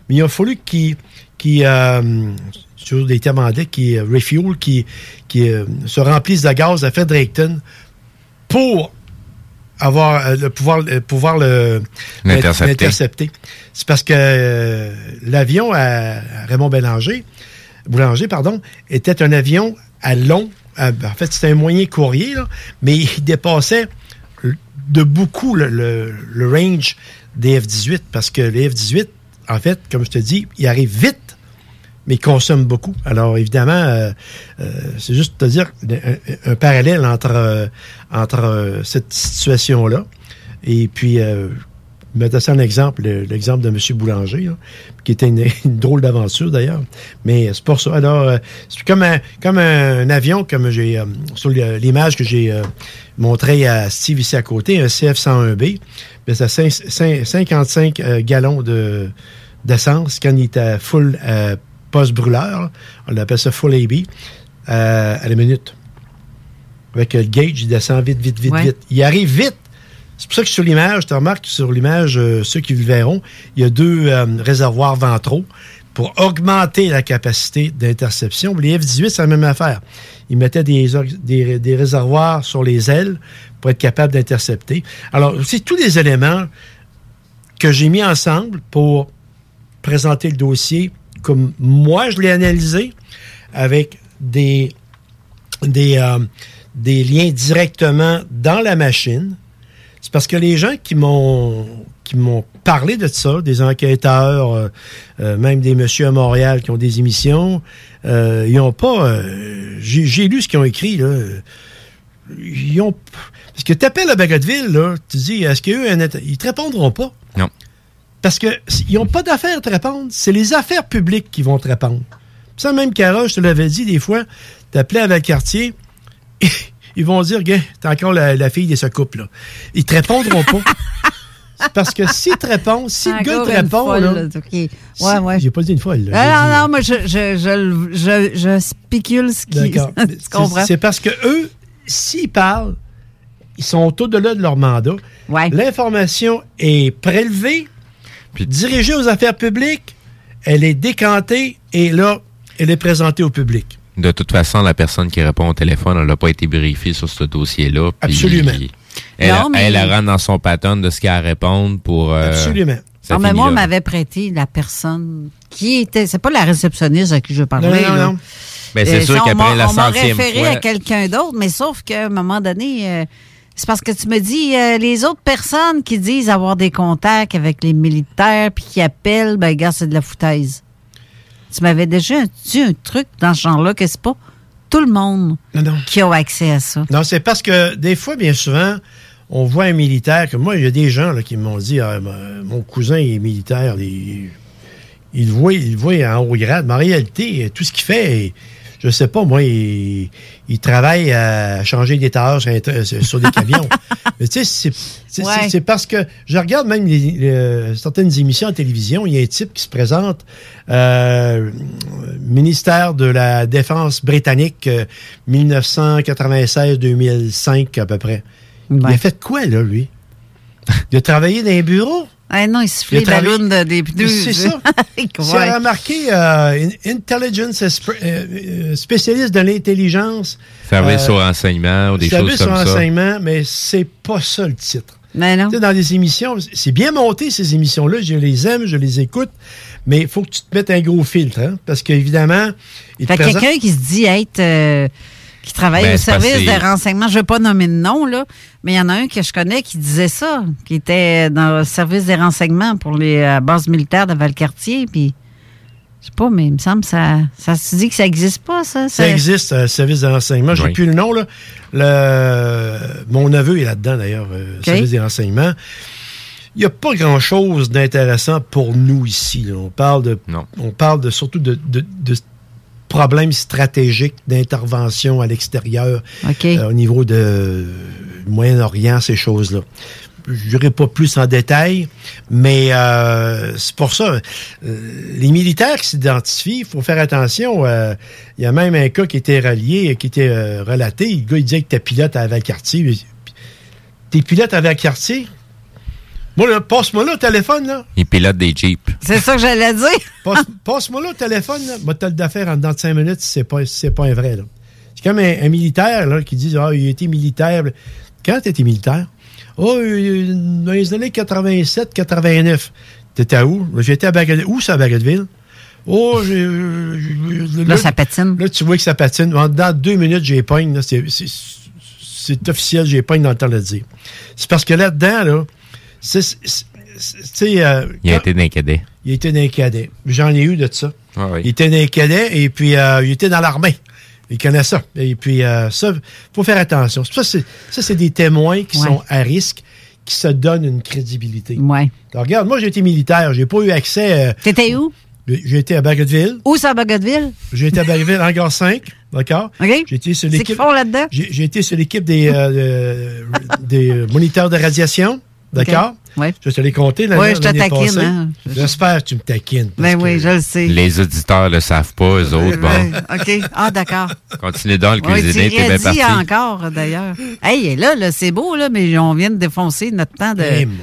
Mais il a fallu qu'il, qu'il, euh, sur des termes anglais, qui refuel, qui, euh, se remplisse de gaz à Fredericton pour avoir euh, le pouvoir, euh, pouvoir le L'intercepter. C'est parce que euh, l'avion à, à Raymond Bélanger, Boulanger, pardon, était un avion à long. à- en fait, c'était un moyen courrier, là, mais il dépassait de beaucoup le, le- le range des F-18 parce que les F-18, en fait, comme je te dis, ils arrivent vite, mais ils consomment beaucoup. Alors, évidemment, euh, euh, c'est juste te dire un, parallèle entre, euh, entre euh, cette situation-là et puis, euh, mettre ça en exemple, le- l'exemple de M. Boulanger, là, qui était une, drôle d'aventure d'ailleurs. Mais c'est pour ça. Alors, euh, c'est comme un, comme un, avion, comme j'ai euh, sur l'image que j'ai euh, montré à Steve ici à côté, un CF-101B. Ben, c'est cin- cin- 55 euh, gallons de d'essence quand il est à full post-brûleur. On appelle ça full AB euh, à la minute. Avec le gauge, il descend vite, vite, vite, Ouais. vite. Il arrive vite. C'est pour ça que sur l'image, tu remarques que sur l'image, euh, ceux qui le verront, il y a deux euh, réservoirs ventraux pour augmenter la capacité d'interception. Les F-18, c'est la même affaire. Ils mettaient des, or- des, des réservoirs sur les ailes pour être capable d'intercepter. Alors, c'est tous les éléments que j'ai mis ensemble pour présenter le dossier comme moi je l'ai analysé avec des, euh, des liens directement dans la machine. C'est parce que les gens qui m'ont qui m'ont parlé de ça, des enquêteurs, euh, euh, même des messieurs à Montréal qui ont des émissions, ils ont pas. J'ai lu ce qu'ils ont écrit là. Ils ont. Parce que tu appelles à Bagotville, là, tu dis, est-ce qu'il y a Ils te répondront pas. Parce que s- ils n'ont pas d'affaires à te répondre. C'est les affaires publiques qui vont te répondre. Ça, même, Cara, je te l'avais dit des fois, t'appelais à Valcartier, ils vont dire, gars, t'es encore la, la fille de ce couple-là. Ils te répondront pas. Parce que s'ils te répondent, si le gars te répond, folle, là, là, OK. Ouais, si- ouais. J'ai pas dit une folle. là. Non, non, moi, je, je, je, je, je spécule ce qui. D'accord. tu C'est parce que eux, s'ils parlent, ils sont au-delà de leur mandat. L'information est prélevée, dirigée aux affaires publiques, elle est décantée et là, elle est présentée au public. De toute façon, la personne qui répond au téléphone, elle n'a pas été briefée sur ce dossier-là. puis Absolument. Elle, Non, mais- elle, elle rentre dans son pattern de ce qu'elle a à répondre pour. euh, Absolument. Non, mais moi, on m'avait prêté la personne qui était. C'est pas la réceptionniste à qui je parlais. Non, non, non. Ben, c'est Euh, sûr qu'après m'a- la On m'a centième référé à quelqu'un d'autre, mais sauf qu'à un moment donné, euh, c'est parce que tu me dis, euh, les autres personnes qui disent avoir des contacts avec les militaires puis qui appellent, ben, gars, c'est de la foutaise. Tu m'avais déjà dit un truc dans ce genre-là que c'est pas tout le monde qui a accès à ça. Non, c'est parce que des fois, bien souvent, on voit un militaire, comme moi, il y a des gens là, qui m'ont dit Ah, mon- mon cousin est militaire, il, il voit, il le voit en haut grade. Mais en réalité, tout ce qu'il fait, je sais pas, moi, il, il travaille à changer des tailleurs sur, des camions. Mais tu sais, c'est- Ouais. parce que je regarde même les- les- certaines émissions à télévision, il y a un type qui se présente, euh, ministère de la Défense britannique, euh, 1996-2005 à peu près. Il a fait quoi, là, lui? Il a travaillé dans un bureau? Ah non, il sifflait Il a ballons de- des pneus. C'est ça. Ouais. C'est remarqué euh, in- intelligence euh, euh, spécialiste de l'intelligence. Service euh, au renseignement ou des choses service comme au ça. renseignement, mais c'est pas ça le titre. Mais non. Tu sais, dans les émissions, c'est bien monté ces émissions-là, je les aime, je les écoute, mais il faut que tu te mettes un gros filtre, hein, parce qu'évidemment, Fait présente- quelqu'un qui se dit être. Qui travaille Ben, au service que- de renseignement, je ne veux pas nommer de nom, là, mais il y en a un que je connais qui disait ça, qui était dans le service des renseignements pour les euh, bases militaires de Valcartier, puis je sais pas, mais il me semble que ça, ça se dit que ça n'existe pas, ça. Ça existe, euh, service de renseignement. J'ai Oui. plus le nom, là. Le... Mon neveu est là-dedans, d'ailleurs, euh, service des renseignements. Il n'y a pas grand-chose d'intéressant pour nous ici. là. On parle de, on parle de surtout de, de- de problèmes stratégiques d'intervention à l'extérieur, euh, au niveau de Moyen-Orient, ces choses-là. Je n'irai pas plus en détail, mais euh, c'est pour ça. euh, les militaires qui s'identifient, il faut faire attention. Il y a même un cas qui était relié, qui était relaté. Le gars, il disait que t'es pilote à Valcartier. T'es pilote à Valcartier? Moi, là, passe-moi là le téléphone, là. Il pilote des Jeeps. C'est ça que j'allais dire. Passe- Passe-moi là le téléphone, là. Moi, t'as le d'affaires en dedans de cinq minutes si c'est pas, c'est pas un vrai, là. C'est comme un, un militaire, là, qui dit, ah, il a été militaire. Quand t'étais militaire? Oh, dans les années 87, 89. T'étais où? J'étais à Bagotville. Où, c'est à Bagotville? Oh, j'ai. Là, ça patine. Là, tu vois que ça patine. En dedans de deux minutes, j'ai pogne. là. C'est- c'est- c'est officiel, j'ai pas dans le temps de le dire. C'est parce que là-dedans, là, c'est. c'est- c'est- c'est, euh, Il a quand- été d'un cadet. il était dans les cadets. J'en ai eu de ça. Ah oui. Il était dans les cadets et puis euh, il était dans l'armée. Il connaît ça. Et puis euh, ça, faut faire attention. Ça, c'est, ça, c'est des témoins qui Ouais. sont à risque, qui se donnent une crédibilité. Ouais. Alors, regarde, moi, j'ai été militaire. J'ai pas eu accès. euh, T'étais où? J'ai été à Bagotville. Où ça, à Bagotville? J'ai été à Bagotville, hangar 5. D'accord? OK. J'ai été sur C'est l'équipe. qu'ils font là-dedans? J'ai, j'ai été sur l'équipe des, euh, de- des moniteurs de radiation. D'accord? Oui. Je te l'ai compté l'année Ouais, je te taquine, hein. J'espère que tu me taquines. Ben oui, je le sais. Les auditeurs le savent pas, eux autres. Bon, Ouais, OK. Ah, d'accord. continue dans le Oui, cuisiner, tu t'es bien parti. encore, d'ailleurs. Hey, là, là c'est beau, là, mais on vient de défoncer notre temps de. Eh, mon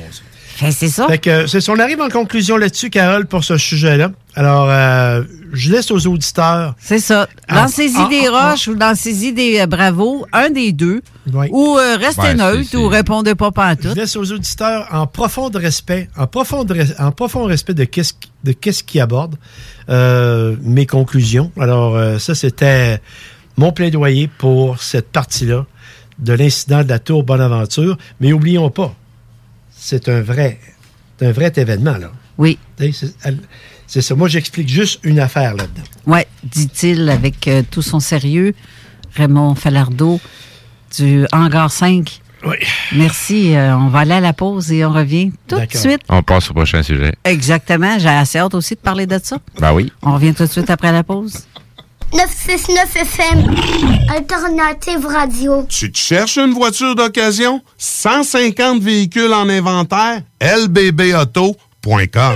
c'est ça. Fait que, c'est ça, on arrive en conclusion là-dessus, Carole, pour ce sujet-là. Alors, euh, je laisse aux auditeurs. C'est ça. Ah, Lancez-y ah, des ah, roches ou lancez-y des euh, bravos, un des deux. Oui. Ou euh, restez Ouais, neutre ou répondez pas Je pantoute. laisse aux auditeurs en profond respect, en profond, en profond respect de qu'est-ce qui- de qu'est-ce qui aborde euh, mes conclusions. Alors, euh, ça, c'était mon plaidoyer pour cette partie-là de l'incident de la Tour Bonaventure. Mais oublions pas, c'est un vrai, c'est un vrai événement, là. Oui. C'est ça. Moi, j'explique juste une affaire là-dedans. Oui, dit-il avec euh, tout son sérieux, Raymond Falardeau du Hangar 5. Oui. Merci. euh, on va aller à la pause et on revient tout de suite. On passe au prochain sujet. Exactement. J'ai assez hâte aussi de parler de ça. Ben oui. On revient tout de suite après la pause. 969 FM, Alternative Radio. Tu te cherches une voiture d'occasion? 150 véhicules en inventaire? lbbauto.com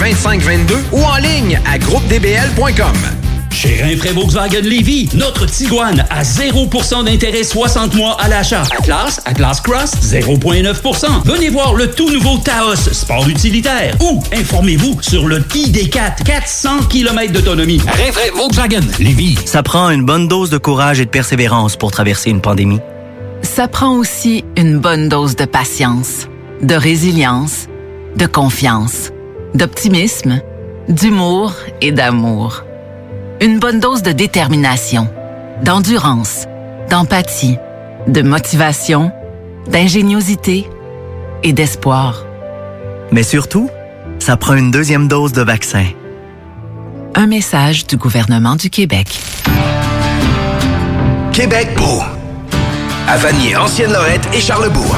418-681-2522 ou en ligne à groupedbl.com. Chez Rinfraie Volkswagen Lévy, notre Tiguan à 0% d'intérêt 60 mois à l'achat. Atlas, Atlas Cross, 0,9%. Venez voir le tout nouveau Taos, sport utilitaire. Ou informez-vous sur le ID4, 400 km d'autonomie. Rinfraie Volkswagen Lévy. Ça prend une bonne dose de courage et de persévérance pour traverser une pandémie. Ça prend aussi une bonne dose de patience, de résilience, de confiance, d'optimisme, d'humour et d'amour. Une bonne dose de détermination, d'endurance, d'empathie, de motivation, d'ingéniosité et d'espoir. Mais surtout, ça prend une deuxième dose de vaccin. Un message du gouvernement du Québec. Québec beau. À Vanier, Ancienne-Lorette et Charlebourg.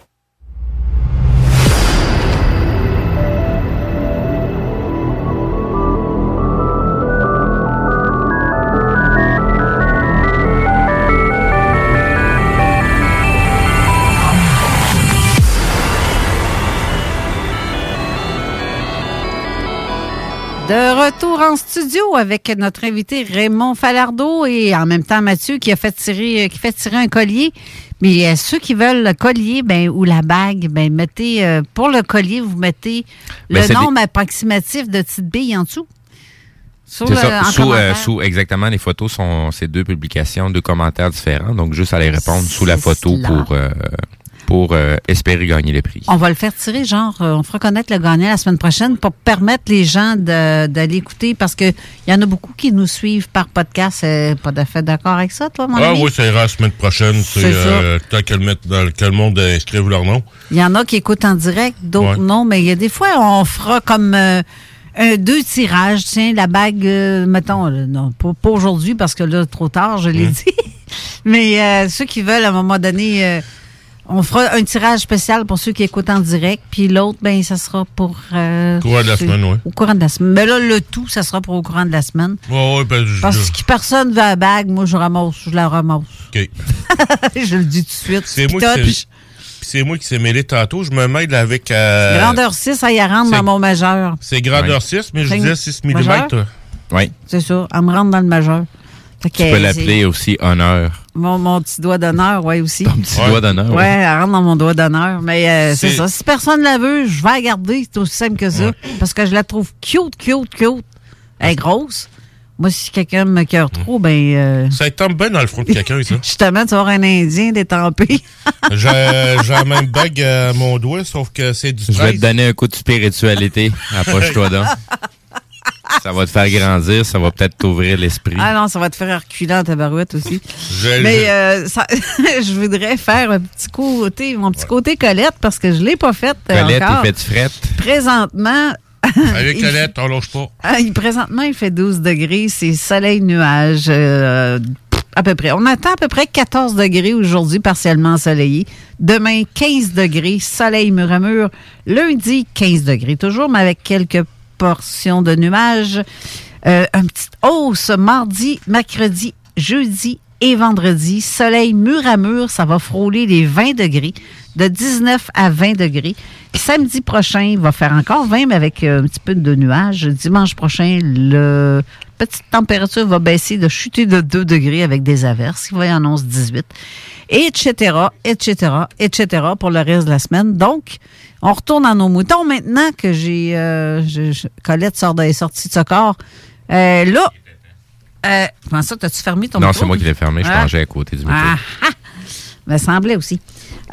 De retour en studio avec notre invité Raymond Falardeau et en même temps Mathieu qui a fait tirer, qui fait tirer un collier. Mais euh, ceux qui veulent le collier ben, ou la bague, ben, mettez euh, pour le collier, vous mettez Ben, le nombre des- approximatif de petites billes en dessous. Sur C'est le- ça. en Sous, euh, exactement, les photos sont ces deux publications, deux commentaires différents. Donc, juste aller répondre sous la photo cela. pour, euh, pour euh, espérer gagner le prix. On va le faire tirer, genre, euh, on fera connaître le gagnant la semaine prochaine pour permettre les gens de l'écouter parce que il y en a beaucoup qui nous suivent par podcast. Euh, pas de fait d'accord avec ça, toi, mon Ah ami? oui, ça ira la semaine prochaine. C'est euh, tant qu'elle mette dans que le monde inscrive leur nom. Il y en a qui écoutent en direct, d'autres Ouais. non, mais il y a des fois, on fera comme euh, un, deux tirages. Tiens, la bague, euh, mettons, euh, non, pas, pas aujourd'hui parce que là, trop tard, je l'ai Hum. dit. mais euh, ceux qui veulent, à un moment donné, euh, on fera un tirage spécial pour ceux qui écoutent en direct, puis l'autre, ben, ça sera pour... euh, Courant de la ceux- semaine, ouais. Au courant de la semaine. Mais là, le tout, ça sera pour au courant de la semaine. Ouais, ouais, ben, je- Parce que personne veut la bague, moi, je ramasse, je la ramasse. OK. je le dis tout de suite. C'est moi, qui c'est moi qui s'est mêlé tantôt. Je me mêle avec... euh, Grandeur 6, ça y rentre c'est- dans mon majeur. C'est grandeur 6, mais je disais 6 mm. Oui. C'est ça, elle me rentre dans le majeur. Tu peux l'appeler aussi honneur. Mon, mon petit doigt d'honneur, oui, aussi. Ton petit doigt d'honneur, Ouais, ouais. elle rentre dans mon doigt d'honneur. Mais euh, c'est ça. Si personne la veut, je vais la garder. C'est aussi simple que ça. Parce que je la trouve cute, cute, cute. Elle est grosse. Moi, si quelqu'un me cœur trop, ben. euh, Ça tombe bien dans le front de quelqu'un, ça. justement, tu vas avoir un Indien détempé. J'ai j'ai la même bague à mon doigt, sauf que c'est du Je vais 13. te donner un coup de spiritualité. Approche-toi donc. Ça va te faire grandir, ça va peut-être t'ouvrir l'esprit. Ah non, ça va te faire reculer en tabarouette aussi. Je- Mais je- euh, ça- je voudrais faire un petit côté, mon petit côté Colette, parce que je ne l'ai pas fait euh, Colette, encore. il fait du fret. Présentement. Avec il- Colette, on lâche pas. Ah, il- présentement, il fait 12 degrés. C'est soleil-nuage. euh, à peu près. On attend à peu près 14 degrés aujourd'hui, partiellement ensoleillé. Demain, 15 degrés, soleil mur à mur. Lundi, 15 degrés toujours, mais avec quelques de nuages. Euh, un petit hausse mardi, mercredi, jeudi et vendredi. Soleil mur à mur, ça va frôler les 20 degrés, de 19 à 20 degrés. Samedi prochain, il va faire encore 20, mais avec euh, un petit peu de nuages. Dimanche prochain, le petite température va baisser, de chuter de 2 degrés avec des averses. Il va y annonce 18, etc., etc., etc. pour le reste de la semaine. Donc, on retourne à nos moutons maintenant que j'ai... euh, je- je- Colette sort de, est sortie de ce corps. Euh, là, euh, comment ça, t'as-tu fermé ton Non, micro? c'est moi qui l'ai fermé. Je Ah. mangeais à côté du micro. Ah, ah! me semblait aussi.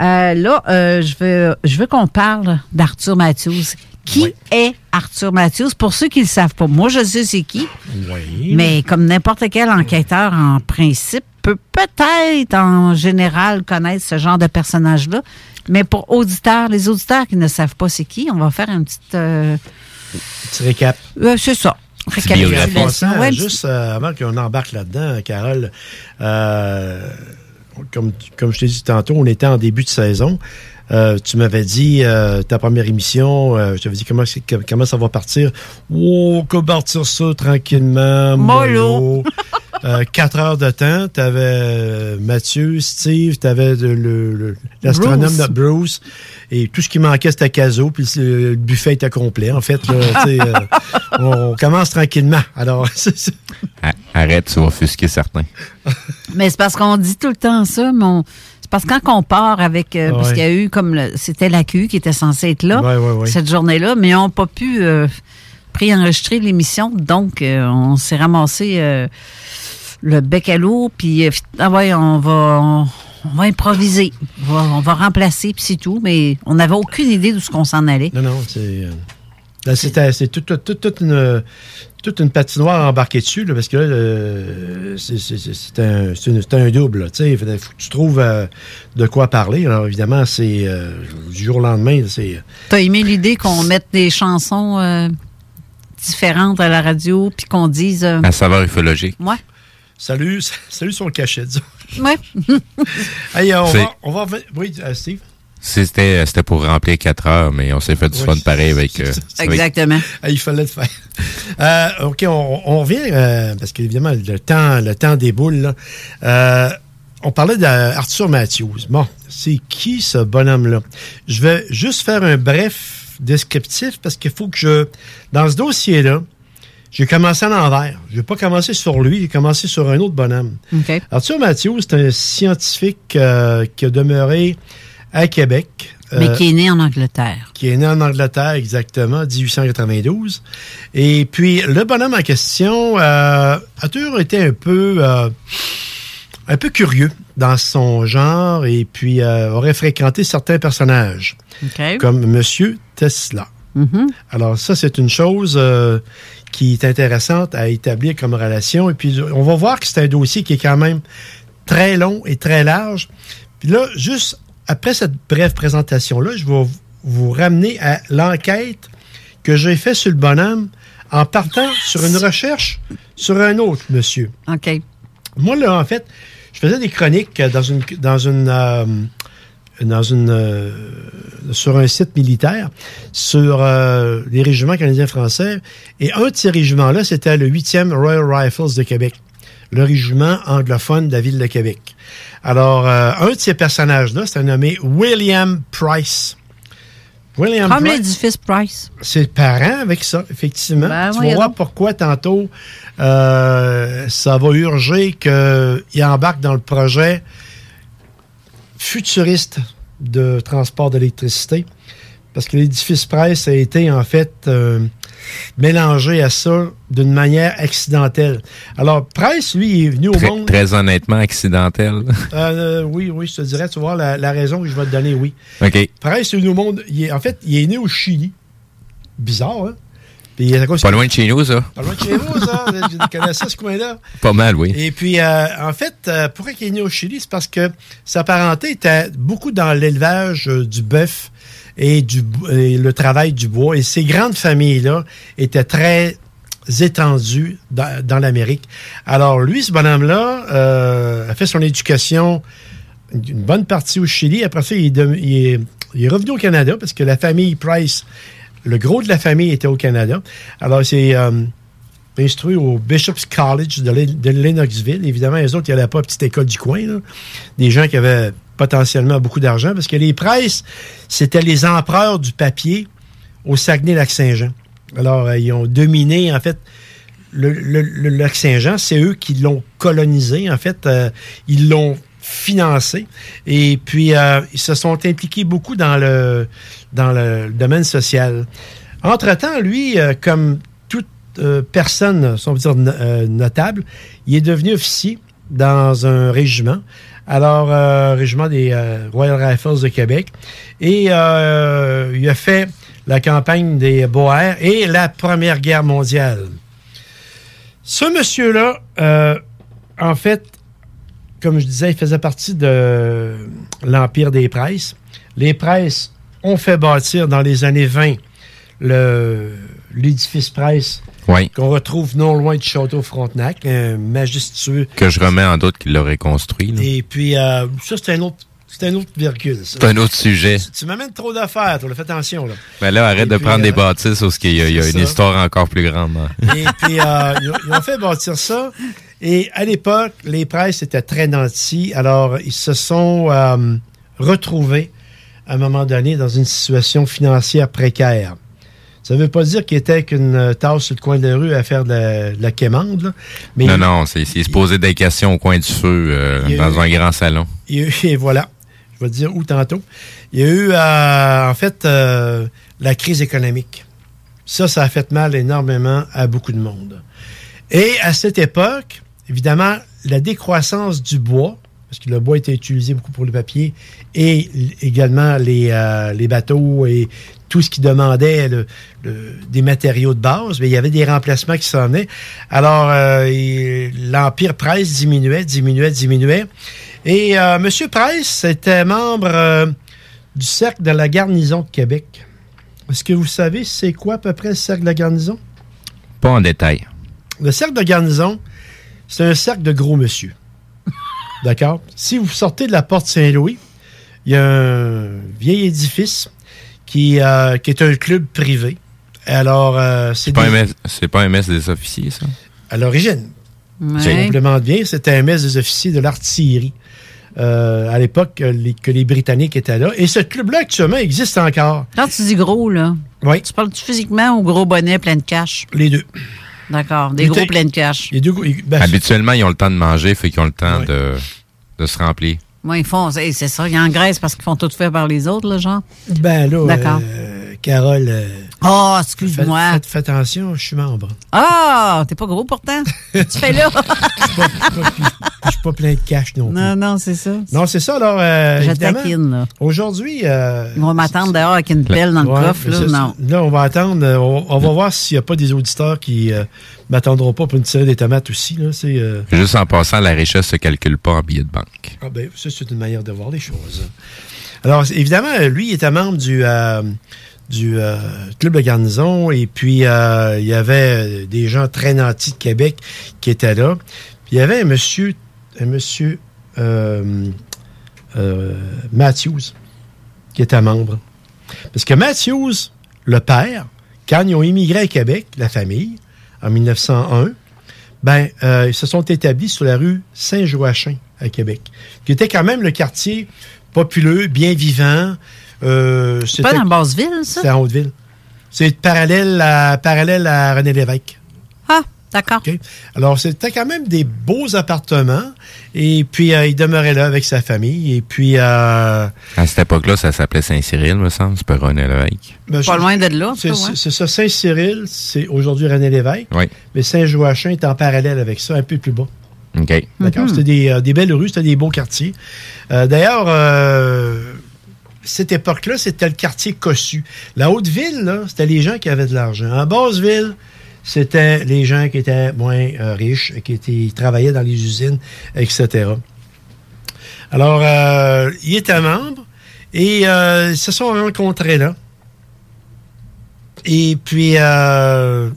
Euh, là, euh, je veux, je veux qu'on parle d'Arthur Matthews. Qui est Arthur Matthews? Pour ceux qui ne le savent pas, moi, je sais c'est qui. Oui. Mais comme n'importe quel enquêteur, en principe, peut peut-être en général connaître ce genre de personnage-là. Mais pour auditeurs, les auditeurs qui ne savent pas c'est qui, on va faire un petit... euh, Petit récap. euh, c'est ça. Récapitulation. Ouais, juste euh, avant qu'on embarque là-dedans, Carole, comme, comme je t'ai dit tantôt, on était en début de saison. Euh, tu m'avais dit euh, ta première émission, euh, je t'avais dit comment, comment ça va partir. Oh, qu'on va partir ça tranquillement, Mollo. euh, quatre heures de temps. Tu avais Mathieu, Steve, tu avais l'astronome Bruce. de Bruce. Et tout ce qui manquait, c'était Caso. Puis le buffet était complet. En fait, là, tu sais, euh, on commence tranquillement. Alors, c'est ça. A- Arrête, tu vas offusquer certains. Mais c'est parce qu'on dit tout le temps ça, mais on- c'est parce que quand on part avec. euh, Parce qu'il y a eu comme. le- C'était la Q qui était censée être là Ouais, ouais, ouais. cette journée-là, mais ils n'ont pas pu euh, préenregistrer l'émission. Donc, euh, on s'est ramassé euh, le bec à l'eau, puis euh, ah ouais, on va. On, on va improviser. On va, on va remplacer, puis c'est tout. Mais on n'avait aucune idée d'où ce qu'on s'en allait. Non, non, c'est. c'est toute, toute une, toute une patinoire embarquée dessus, là, parce que là, euh, c'est un, un double. là, tu sais. Il faut que tu trouves euh, de quoi parler. Alors, évidemment, c'est euh, du jour au lendemain. T'as aimé l'idée qu'on mette des chansons euh, différentes à la radio, puis qu'on dise. euh, À saveur ufologique. ouais. Salut, salut sur le cachet, disons. Ouais. Hey, euh, on, va, on va Oui, euh, Steve? C'était c'était pour remplir 4 heures, mais on s'est fait du Oui, fun pareil avec. euh, Exactement. Ah, il fallait le faire. Euh, OK, on, on revient, euh, parce qu'évidemment, le temps, le temps déboule. là. Euh, on parlait d'Arthur Matthews. Bon, c'est qui ce bonhomme-là? Je vais juste faire un bref descriptif parce qu'il faut que je... Dans ce dossier-là, j'ai commencé à l'envers. Je n'ai pas commencé sur lui, j'ai commencé sur un autre bonhomme. Arthur Matthews, c'est un scientifique euh, qui a demeuré à Québec. Mais Euh, qui est né en Angleterre. qui est né en Angleterre exactement, 1892. Et puis, le bonhomme en question euh, a toujours été un peu, un peu curieux dans son genre et puis aurait fréquenté certains personnages, OK. comme Monsieur Tesla. Mhm. Alors ça, c'est une chose euh, qui est intéressante à établir comme relation. Et puis, on va voir que c'est un dossier qui est quand même très long et très large. Puis là, juste après cette brève présentation-là, je vais vous ramener à l'enquête que j'ai fait sur le bonhomme en partant sur une recherche sur un autre monsieur. OK. Moi, là, en fait, je faisais des chroniques dans une, dans une, euh, dans une, euh, sur un site militaire sur euh, les régiments canadiens français. Et un de ces régiments-là, c'était le 8e Royal Rifles de Québec, le régiment anglophone de la ville de Québec. Alors, euh, un de ces personnages-là, c'est un nommé William Price. William Comme Price. l'édifice Price. C'est parent avec ça, effectivement. Ben, tu vas voyons voir donc. pourquoi tantôt ça va urger qu'il embarque dans le projet futuriste de transport d'électricité. Parce que l'édifice Price a été en fait euh, mélangé à ça d'une manière accidentelle. Alors, Price, lui, est venu au Très, monde. très honnêtement accidentel. Euh, oui, oui, je te dirais, tu vois, la, la raison que je vais te donner, oui. OK. Price est venu au monde. il est- en fait, il est né au Chili. Bizarre, hein? Puis, à cause Pas loin de chez nous, ça. Pas loin de chez vous, ça. Je connais ça, ce coin-là. Pas mal, oui. Et puis, euh, en fait, euh, pourquoi il est né au Chili? C'est parce que sa parenté était beaucoup dans l'élevage euh, du bœuf et, du, et le travail du bois. Et ces grandes familles-là étaient très étendues dans, dans l'Amérique. Alors, lui, ce bonhomme-là, euh, a fait son éducation une une bonne partie au Chili. Après ça, il est, de- il est- il est revenu au Canada parce que la famille Price, le gros de la famille était au Canada. Alors, c'est euh, instruit au Bishop's College de, Lennoxville. Évidemment, les autres, il n'y avait pas petite école du coin. Des gens qui avaient potentiellement beaucoup d'argent parce que les Price, c'était les empereurs du papier au Saguenay-Lac-Saint-Jean. Alors, euh, ils ont dominé, en fait, le, le- le lac Saint-Jean, c'est eux qui l'ont colonisé. En fait, euh, ils l'ont financé. Et puis, euh, ils se sont impliqués beaucoup dans le, dans le domaine social. Entre-temps, lui, euh, comme toute euh, personne, si on veut dire, euh, notable, il est devenu officier dans un régiment. Alors, euh, régiment des Royal Rifles de Québec. Et il a fait la campagne des Boers et la Première Guerre mondiale. Ce monsieur-là, en fait, comme je disais, il faisait partie de l'Empire des Presses. Les Presses ont fait bâtir dans les années 20 le- l'édifice Presse Oui. qu'on retrouve non loin du château Frontenac, un majestueux Que je remets en doute qu'il l'aurait construit. là. et puis, euh, ça, c'est un autre C'est un autre virgule, ça. C'est un autre sujet. Tu m'amènes trop d'affaires, toi. Fais attention, là. Mais là, arrête Et de puis, prendre euh, des bâtisses parce qu'il y a, y une histoire encore plus grande. hein. Et puis, euh, ils, ont, ils ont fait bâtir ça. Et à l'époque, les presses étaient très nantis. Alors, ils se sont euh, retrouvés, à un moment donné, dans une situation financière précaire. Ça ne veut pas dire qu'ils étaient qu'une euh, tasse sur le coin de la rue à faire de la, de la quémande, là. mais non, non, c'est se poser des questions au coin du feu euh, dans eu- un grand salon. Et voilà, je vais dire où tantôt. Il y a eu, euh, en fait, euh, la crise économique. Ça, ça a fait mal énormément à beaucoup de monde. Et à cette époque, évidemment, la décroissance du bois, parce que le bois était utilisé beaucoup pour le papier, et également les, euh, les bateaux et tout ce qui demandait des matériaux de base, mais il y avait des remplacements qui s'en venaient. Alors, l'Empire Price diminuait, diminuait, diminuait. Et euh, M. Price était membre euh, du Cercle de la Garnison de Québec. Est-ce que vous savez c'est quoi à peu près le Cercle de la Garnison? Pas en détail. Le cercle de garnison, c'est un cercle de gros monsieur. D'accord? Si vous sortez de la porte Saint-Louis, il y a un vieil édifice qui, euh, qui est un club privé. Alors, euh, c'est C'est pas, des- un pas un mess des officiers, ça? à l'origine. Ouais. Je complémente bien, c'était un mess des officiers de l'artillerie. Euh, à l'époque les- que les Britanniques étaient là. Et ce club-là, actuellement, existe encore. Quand tu dis gros, là, oui. tu parles-tu physiquement ou gros bonnet plein de cash? Les deux. D'accord, des Les gros pleins de cash. Les deux, ben, Habituellement, ils ont le temps de manger, fait qu'ils ont le temps de, de se remplir. Moi, ils font, c'est c'est ça, ils engraissent parce qu'ils font tout fait par les autres, là, genre. ben là, D'accord. euh, Carole, euh, Oh, fais, excuse-moi. faites- faites attention, je suis membre. Ah, t'es pas gros pourtant. tu fais là. Je suis pas plein de cash non plus. non, non, c'est ça. Non, c'est ça, alors, euh, Je évidemment, taquine, là. Aujourd'hui... euh, Ils vont m'attendre dehors avec une pelle dans le ouais, coffre, là. Non. Là, on va attendre, euh, on, on va voir s'il n'y a pas des auditeurs qui euh, m'attendront pas pour une tirer des tomates aussi, là, c'est... euh, Juste en passant, la richesse se calcule pas en billets de banque. Ah ben, ça, c'est une manière de voir les choses. Alors, évidemment, lui, il était membre du, euh, du euh, Club de garnison et puis euh, il y avait des gens très nantis de Québec qui étaient là. Puis il y avait un monsieur, un monsieur euh, Matthews qui était membre. Parce que Matthews, le père, quand ils ont immigré à Québec, la famille, en 1901, ben, ils se sont établis sur la rue Saint-Joachim à Québec, qui était quand même le quartier populeux, bien vivant. Euh, C'est pas dans Basseville, ça? C'est en Haute-Ville. C'est parallèle à, parallèle à René Lévesque. Ah, d'accord. Alors, c'était quand même des beaux appartements. Et puis, euh, il demeurait là avec sa famille. Et puis... euh, À cette époque-là, ça s'appelait Saint-Cyril, me semble. C'est pas René Lévesque. ben, Pas je- loin de là, C'est ça, ouais. c'est ça. Saint-Cyril, c'est aujourd'hui René Lévesque. Oui. Mais Saint-Joachim est en parallèle avec ça, un peu plus bas. OK. D'accord? Mhm. C'était des, euh, des belles rues, c'était des beaux quartiers. Euh, D'ailleurs, euh, cette époque-là, c'était le quartier cossu. La Haute-Ville, c'était les gens qui avaient de l'argent. En Basse-Ville, c'était les gens qui étaient moins euh, riches, qui travaillaient dans les usines, etc. Alors, euh, il était membre et euh, ils se sont rencontrés là. Et puis, euh,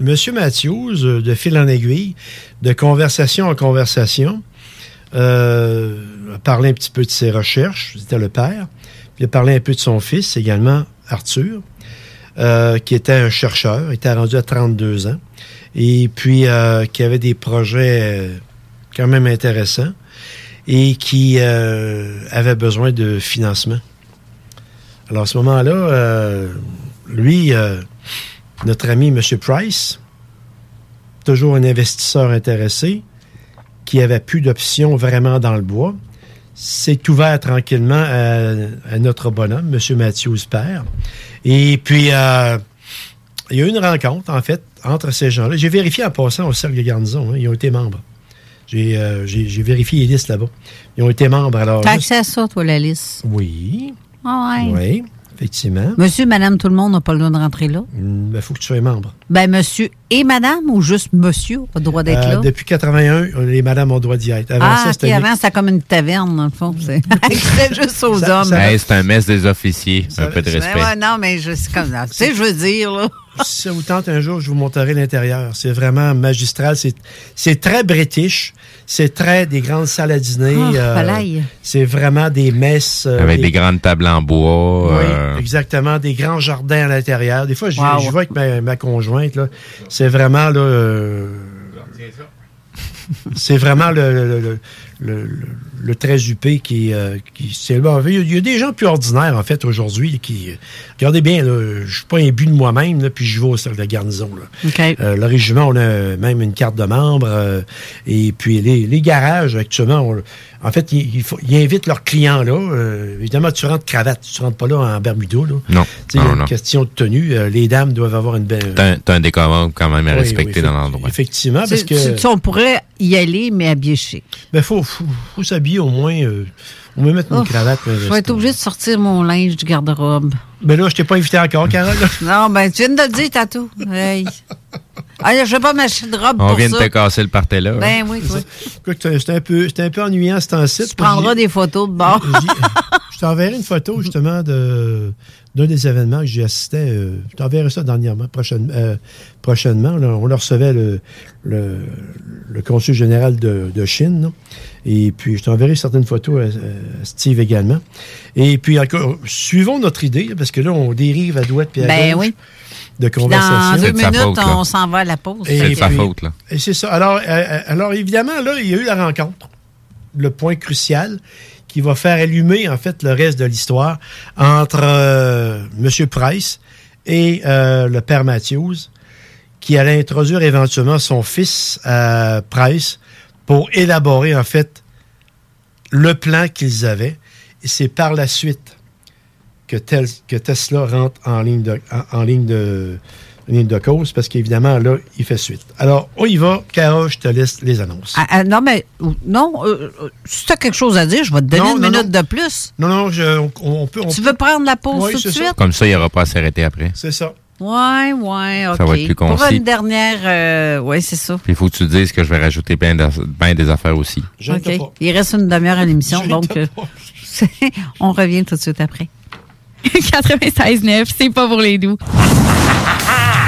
M. Matthews, de fil en aiguille, de conversation en conversation, euh, a parlé un petit peu de ses recherches, c'était le père, il a parlé un peu de son fils également, Arthur, euh, qui était un chercheur, était rendu à 32 ans, et puis euh, qui avait des projets quand même intéressants et qui avait besoin de financement. Alors à ce moment-là, lui, notre ami M. Price, toujours un investisseur intéressé, qui avait plus d'options vraiment dans le bois, s'est ouvert tranquillement à, à notre bonhomme, M. Matthews Père. Et puis, euh, il y a eu une rencontre, en fait, entre ces gens-là. J'ai vérifié en passant au Cercle de Garnison. hein, ils ont été membres. J'ai euh, j'ai- vérifié les listes là-bas. Ils ont été membres. Alors, T'as accès à ça, toi, la liste? Oui. Ah ouais. Oui, effectivement. Monsieur, madame, tout le monde n'a pas le droit de rentrer là? Il faut que tu sois membre. Ben, monsieur et madame ou juste monsieur a le droit d'être Euh, là? depuis 81, les madames ont le droit d'y être. Avant ah, ça, c'était avant, c'était comme une taverne, dans le fond. C'est C'était juste aux Ça- hommes. ça- Hey, c'est un mess des officiers. un peu de Ben respect. ouais, non, mais je, c'est comme ça. Tu sais, je veux dire, là. Si ça vous tente un jour, je vous montrerai l'intérieur. C'est vraiment magistral. C'est, c'est très british. C'est très des grandes salles à dîner. Euh, c'est vraiment des messes. euh, Avec des grandes tables en bois. Oui, euh, exactement. Des grands jardins à l'intérieur. Des fois, je, Wow. vais avec ma, ma conjointe. C'est vraiment là. euh, c'est vraiment le, le, le, le- le- très huppé qui, euh, qui bon, il, y a, il y a des gens plus ordinaires en fait aujourd'hui qui regardez bien là, je suis pas imbu de moi-même là, puis je vais au cercle de garnison là. Euh, le régiment, on a même une carte de membre. euh, et puis les, les garages, actuellement, on- en fait, ils, ils faut- ils invitent leurs clients là. Euh, évidemment, tu rentres cravate, tu rentres pas là en Bermuda. Là. Non. Tu sais, Non, une non. question de tenue. euh, les dames doivent avoir une belle. T'as un, t'as un décorum quand même à Oui, respecter oui, dans l'endroit. Effectivement, parce Tu- que. on pourrait y aller, mais habillé chic. Ben, faut, faut, faut s'habiller au moins. euh, on va mettre une Ouf, cravate. un Je vais être obligée de sortir mon linge du garde-robe. Ben là, je t'ai pas invité encore, Carole. Non, ben, tu viens de le dire, Tatou. Hey. Ah, je vais pas m'acheter de robe On pour vient de te casser le party là. Ben oui, toi. C'était un peu, c'était un peu ennuyant ce temps-ci. Tu prendras des photos de bord. Je t'enverrai une photo justement de d'un des événements que j'y assistais. euh, je t'enverrai ça dernièrement, prochaine- euh, prochainement. là. on le recevait le, le, le consul général de, de Chine. là. Et puis, je t'enverrai certaines photos à, à Steve également. Et puis, encore, suivons notre idée, parce que là, on dérive à droite puis à Ben gauche oui. de conversation. Dans deux minutes, on s'en va à la pause. Et Fait que- puis- Et c'est ça. Alors, euh, alors, évidemment, là, il y a eu la rencontre. Le point crucial qui va faire allumer, en fait, le reste de l'histoire entre euh, M. Price et euh, le père Matthews, qui allait introduire éventuellement son fils à Price pour élaborer, en fait, le plan qu'ils avaient. Et c'est par la suite que, Tesla rentre en ligne de, de cause, parce qu'évidemment, là, il fait suite. Alors, on y va. Caro, je te laisse les annonces. Ah, ah, non, mais non, euh, euh, si tu as quelque chose à dire, je vais te donner Non, une non, minute non. de plus. Non, non, je- on, on peut... on Tu peut- veux prendre la pause Oui, tout de ça. suite? Comme ça, il n'y aura pas à s'arrêter après. C'est ça. Ouais, ouais, OK. Ça va être plus Pour concis. une dernière, euh, ouais, c'est ça. Puis il faut que tu te dises que je vais rajouter bien des affaires aussi. OK. Il reste une demi-heure à l'émission, donc euh, on revient tout de suite après. 96.9, c'est pas pour les doux.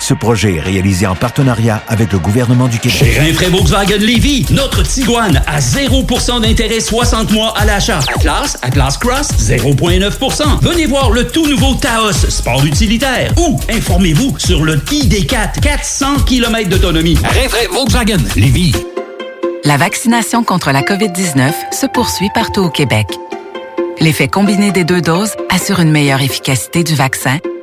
Ce projet est réalisé en partenariat avec le gouvernement du Québec. Chez Rinfraie Volkswagen Lévy, notre Tiguan à 0% d'intérêt 60 mois à l'achat. Atlas, Atlas Cross, 0,9%. Venez voir le tout nouveau Taos, sport utilitaire. Ou informez-vous sur le ID4, 400 km d'autonomie. Rinfraie Volkswagen Lévy. La vaccination contre la COVID-19 se poursuit partout au Québec. L'effet combiné des deux doses assure une meilleure efficacité du vaccin,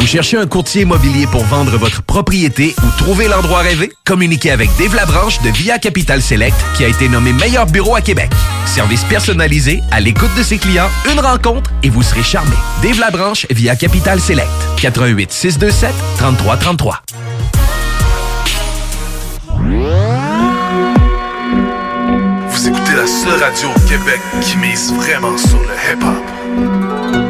Vous cherchez un courtier immobilier pour vendre votre propriété ou trouver l'endroit rêvé? Communiquez avec Dave Labranche de Via Capital Select qui a été nommé meilleur bureau à Québec. Service personnalisé, à l'écoute de ses clients, une rencontre et vous serez charmé. Dave Labranche via Capital Select. 88 627 3333. Vous écoutez la seule radio au Québec qui mise vraiment sur le hip-hop.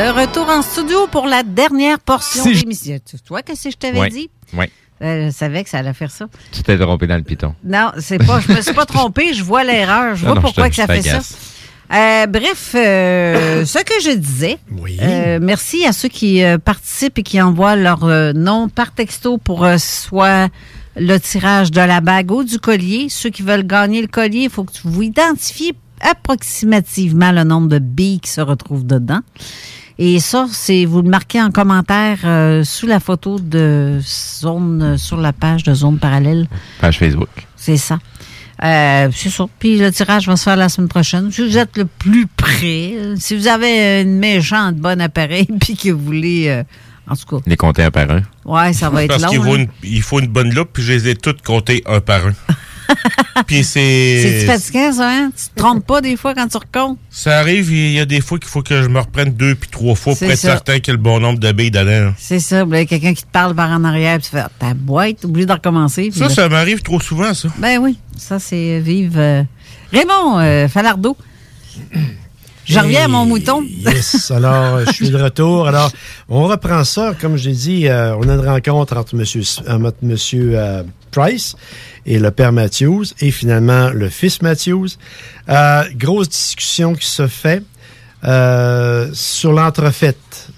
De retour en studio pour la dernière portion Si je- d'émission. Tu vois qu'est-ce que je t'avais Ouais. dit? Ouais. Euh, je savais que ça allait faire ça. Tu t'es trompé dans le piton. Non, c'est pas. Je me suis pas trompée. Je vois l'erreur. Je Non, vois non, pourquoi je que ça fait ça. Euh, bref, euh, ce que je disais. euh, merci à ceux qui euh, participent et qui envoient leur euh, nom par texto pour euh, soit le tirage de la bague ou du collier. Ceux qui veulent gagner le collier, il faut que vous identifiez approximativement le nombre de billes qui se retrouvent dedans. Et ça, c'est vous le marquez en commentaire euh, sous la photo de zone euh, sur la page de zone parallèle. Page Facebook. C'est ça. Euh, c'est ça. Puis le tirage va se faire la semaine prochaine. Si vous êtes le plus près, si vous avez une méchante bonne appareil, puis que vous voulez, euh, en tout cas, Les compter un par un. ouais, ça va être Parce long. qu'il faut, là. une, il faut une bonne loupe, puis je les ai toutes comptées un par un. puis C'est c'est. fatigant, ça, hein? Tu te trompes pas des fois quand tu recomptes? Ça arrive, il y a des fois qu'il faut que je me reprenne deux puis trois fois pour être ça. certain qu'il y a le bon nombre de billes dedans. là. C'est ça. Il y a quelqu'un qui te parle par en arrière, puis tu fais ta boîte, oublié de recommencer. Ça, là- ça m'arrive trop souvent, ça. Ben oui, ça, c'est vive. euh, Raymond euh, Falardeau. Je reviens à mon mouton. Yes, alors euh, je suis de retour. Alors, on reprend ça. Comme je l'ai dit, euh, on a une rencontre entre M. Monsieur euh, Price et le père Matthews et finalement le fils Matthews. Euh, grosse discussion qui se fait euh, sur l'entrefaite.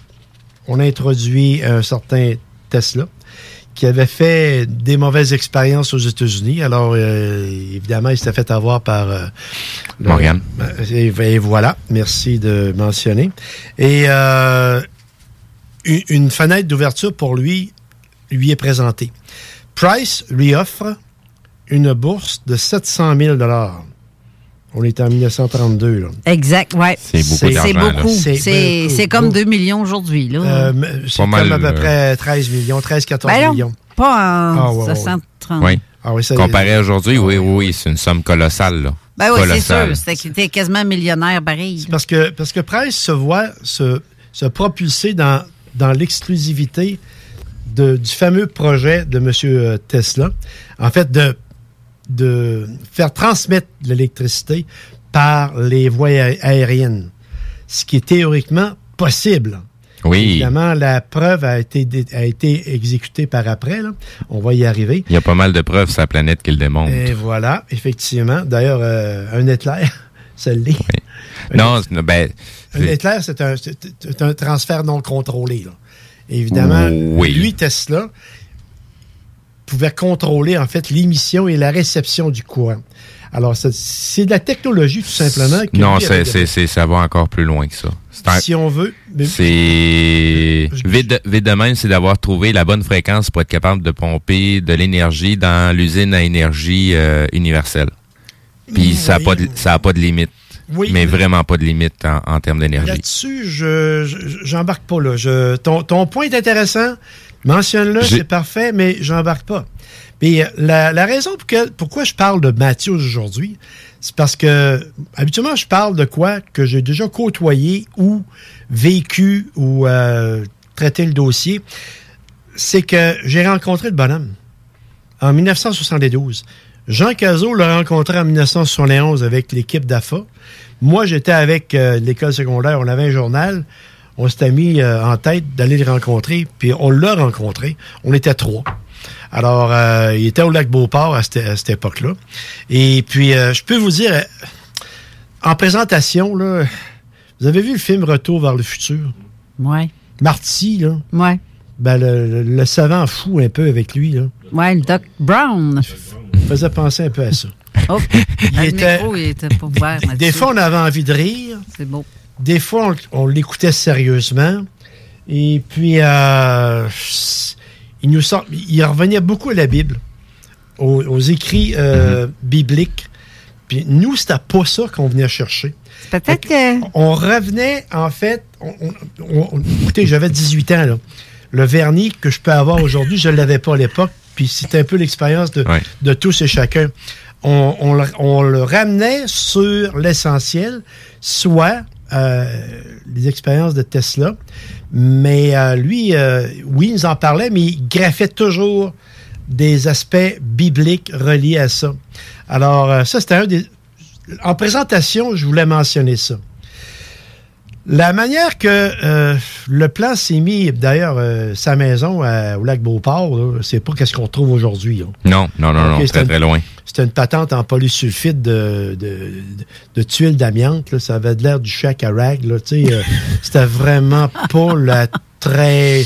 On a introduit un certain Tesla qui avait fait des mauvaises expériences aux États-Unis. Alors, euh, évidemment, il s'était fait avoir par... euh, le- Morgane. Et, et voilà, merci de mentionner. Et euh, une, une fenêtre d'ouverture pour lui lui est présentée. Price lui offre une bourse de 700 000 On est en 1932. Là. Exact, ouais. C'est beaucoup C'est beaucoup. C'est C'est beaucoup, c'est comme beaucoup. 2 millions aujourd'hui. là. Euh, c'est comme mal, à peu euh, près 13 millions, 13, 14 Ben millions. pas en Ah, ouais, ouais, ouais. 730. Oui. Ah oui, ça- Comparé à aujourd'hui, oui, oui, oui, c'est une somme colossale. Là. Ben oui, c'est sûr. C'était quasiment millionnaire pareil. Parce que, parce que Price se voit se, se propulser dans, dans l'exclusivité de- du fameux projet de M. Tesla. En fait, de, de faire transmettre l'électricité par les voies aé- aériennes. Ce qui est théoriquement possible. Oui. Évidemment, la preuve a été, a été exécutée par après. là. On va y arriver. Il y a pas mal de preuves sur la planète qui le démontrent. Et voilà, effectivement. D'ailleurs, euh, un éclair, ça l'est. Non, c'est- ben, Un éclair, c'est un, un transfert non contrôlé. là. Évidemment, Oui. lui, Tesla, pouvait contrôler en fait l'émission et la réception du courant. Alors, c'est de la technologie tout simplement. Non, c'est, ça va encore plus loin que ça. Un- Si on veut. mais- C'est vite, de- vite de même, c'est d'avoir trouvé la bonne fréquence pour être capable de pomper de l'énergie dans l'usine à énergie euh, universelle. Puis ça a pas de, ça a pas de limite. Oui. mais vraiment pas de limite en, en termes d'énergie. Là-dessus, je je- j'embarque pas là. Je, ton, ton point est intéressant. Mentionne-le, c'est parfait, mais j'embarque pas. Puis euh, la, la raison pour que- pourquoi je parle de Mathieu aujourd'hui, c'est parce que habituellement je parle de quoi que j'ai déjà côtoyé ou vécu ou euh, traité le dossier. C'est que j'ai rencontré le bonhomme en 1972. Jean Cazot l'a rencontré en 1971 avec l'équipe d'AFA. Moi, j'étais avec euh, l'école secondaire, on avait un journal. On s'était mis euh, en tête d'aller le rencontrer, puis on l'a rencontré. On était trois. Alors, euh, il était au lac Beauport à cette, époque-là. Et puis, euh, je peux vous dire, en présentation, là, vous avez vu le film Retour vers le futur? Ouais. Marty, là. Ouais. Ben, le, le- le savant fou un peu avec lui, là. Ouais, le Doc Brown. Il faisait penser un peu à ça. Oh, Il le était- micro, il était pas ouvert. Des fois, on avait envie de rire. C'est beau. Des fois, on, on l'écoutait sérieusement. Et puis, euh, il nous sort, il revenait beaucoup à la Bible, aux, aux écrits euh, bibliques. Puis nous, c'était pas ça qu'on venait chercher. Peut-être que. On revenait, en fait, on- on- on- écoutez, j'avais 18 ans, là. Le vernis que je peux avoir aujourd'hui, je ne l'avais pas à l'époque. Puis c'était un peu l'expérience de, Ouais. de tous et chacun. On, on le, on le ramenait sur l'essentiel, soit les expériences de Tesla. Mais euh, lui, euh, oui, il nous en parlait, mais il graffait toujours des aspects bibliques reliés à ça. Alors, euh, ça, c'était un des... En présentation, je voulais mentionner ça. La manière que euh, le plan s'est mis, d'ailleurs, euh, sa maison euh, au lac Beauport, là, c'est pas qu'est-ce qu'on trouve aujourd'hui. là. Non, non, non, non, Ok, très, c'était très une- loin. C'était une patente en polysulfite de, de, de, de tuiles d'amiante. là. Ça avait de l'air du chac à rag. là, tu sais, euh, C'était vraiment pas la très...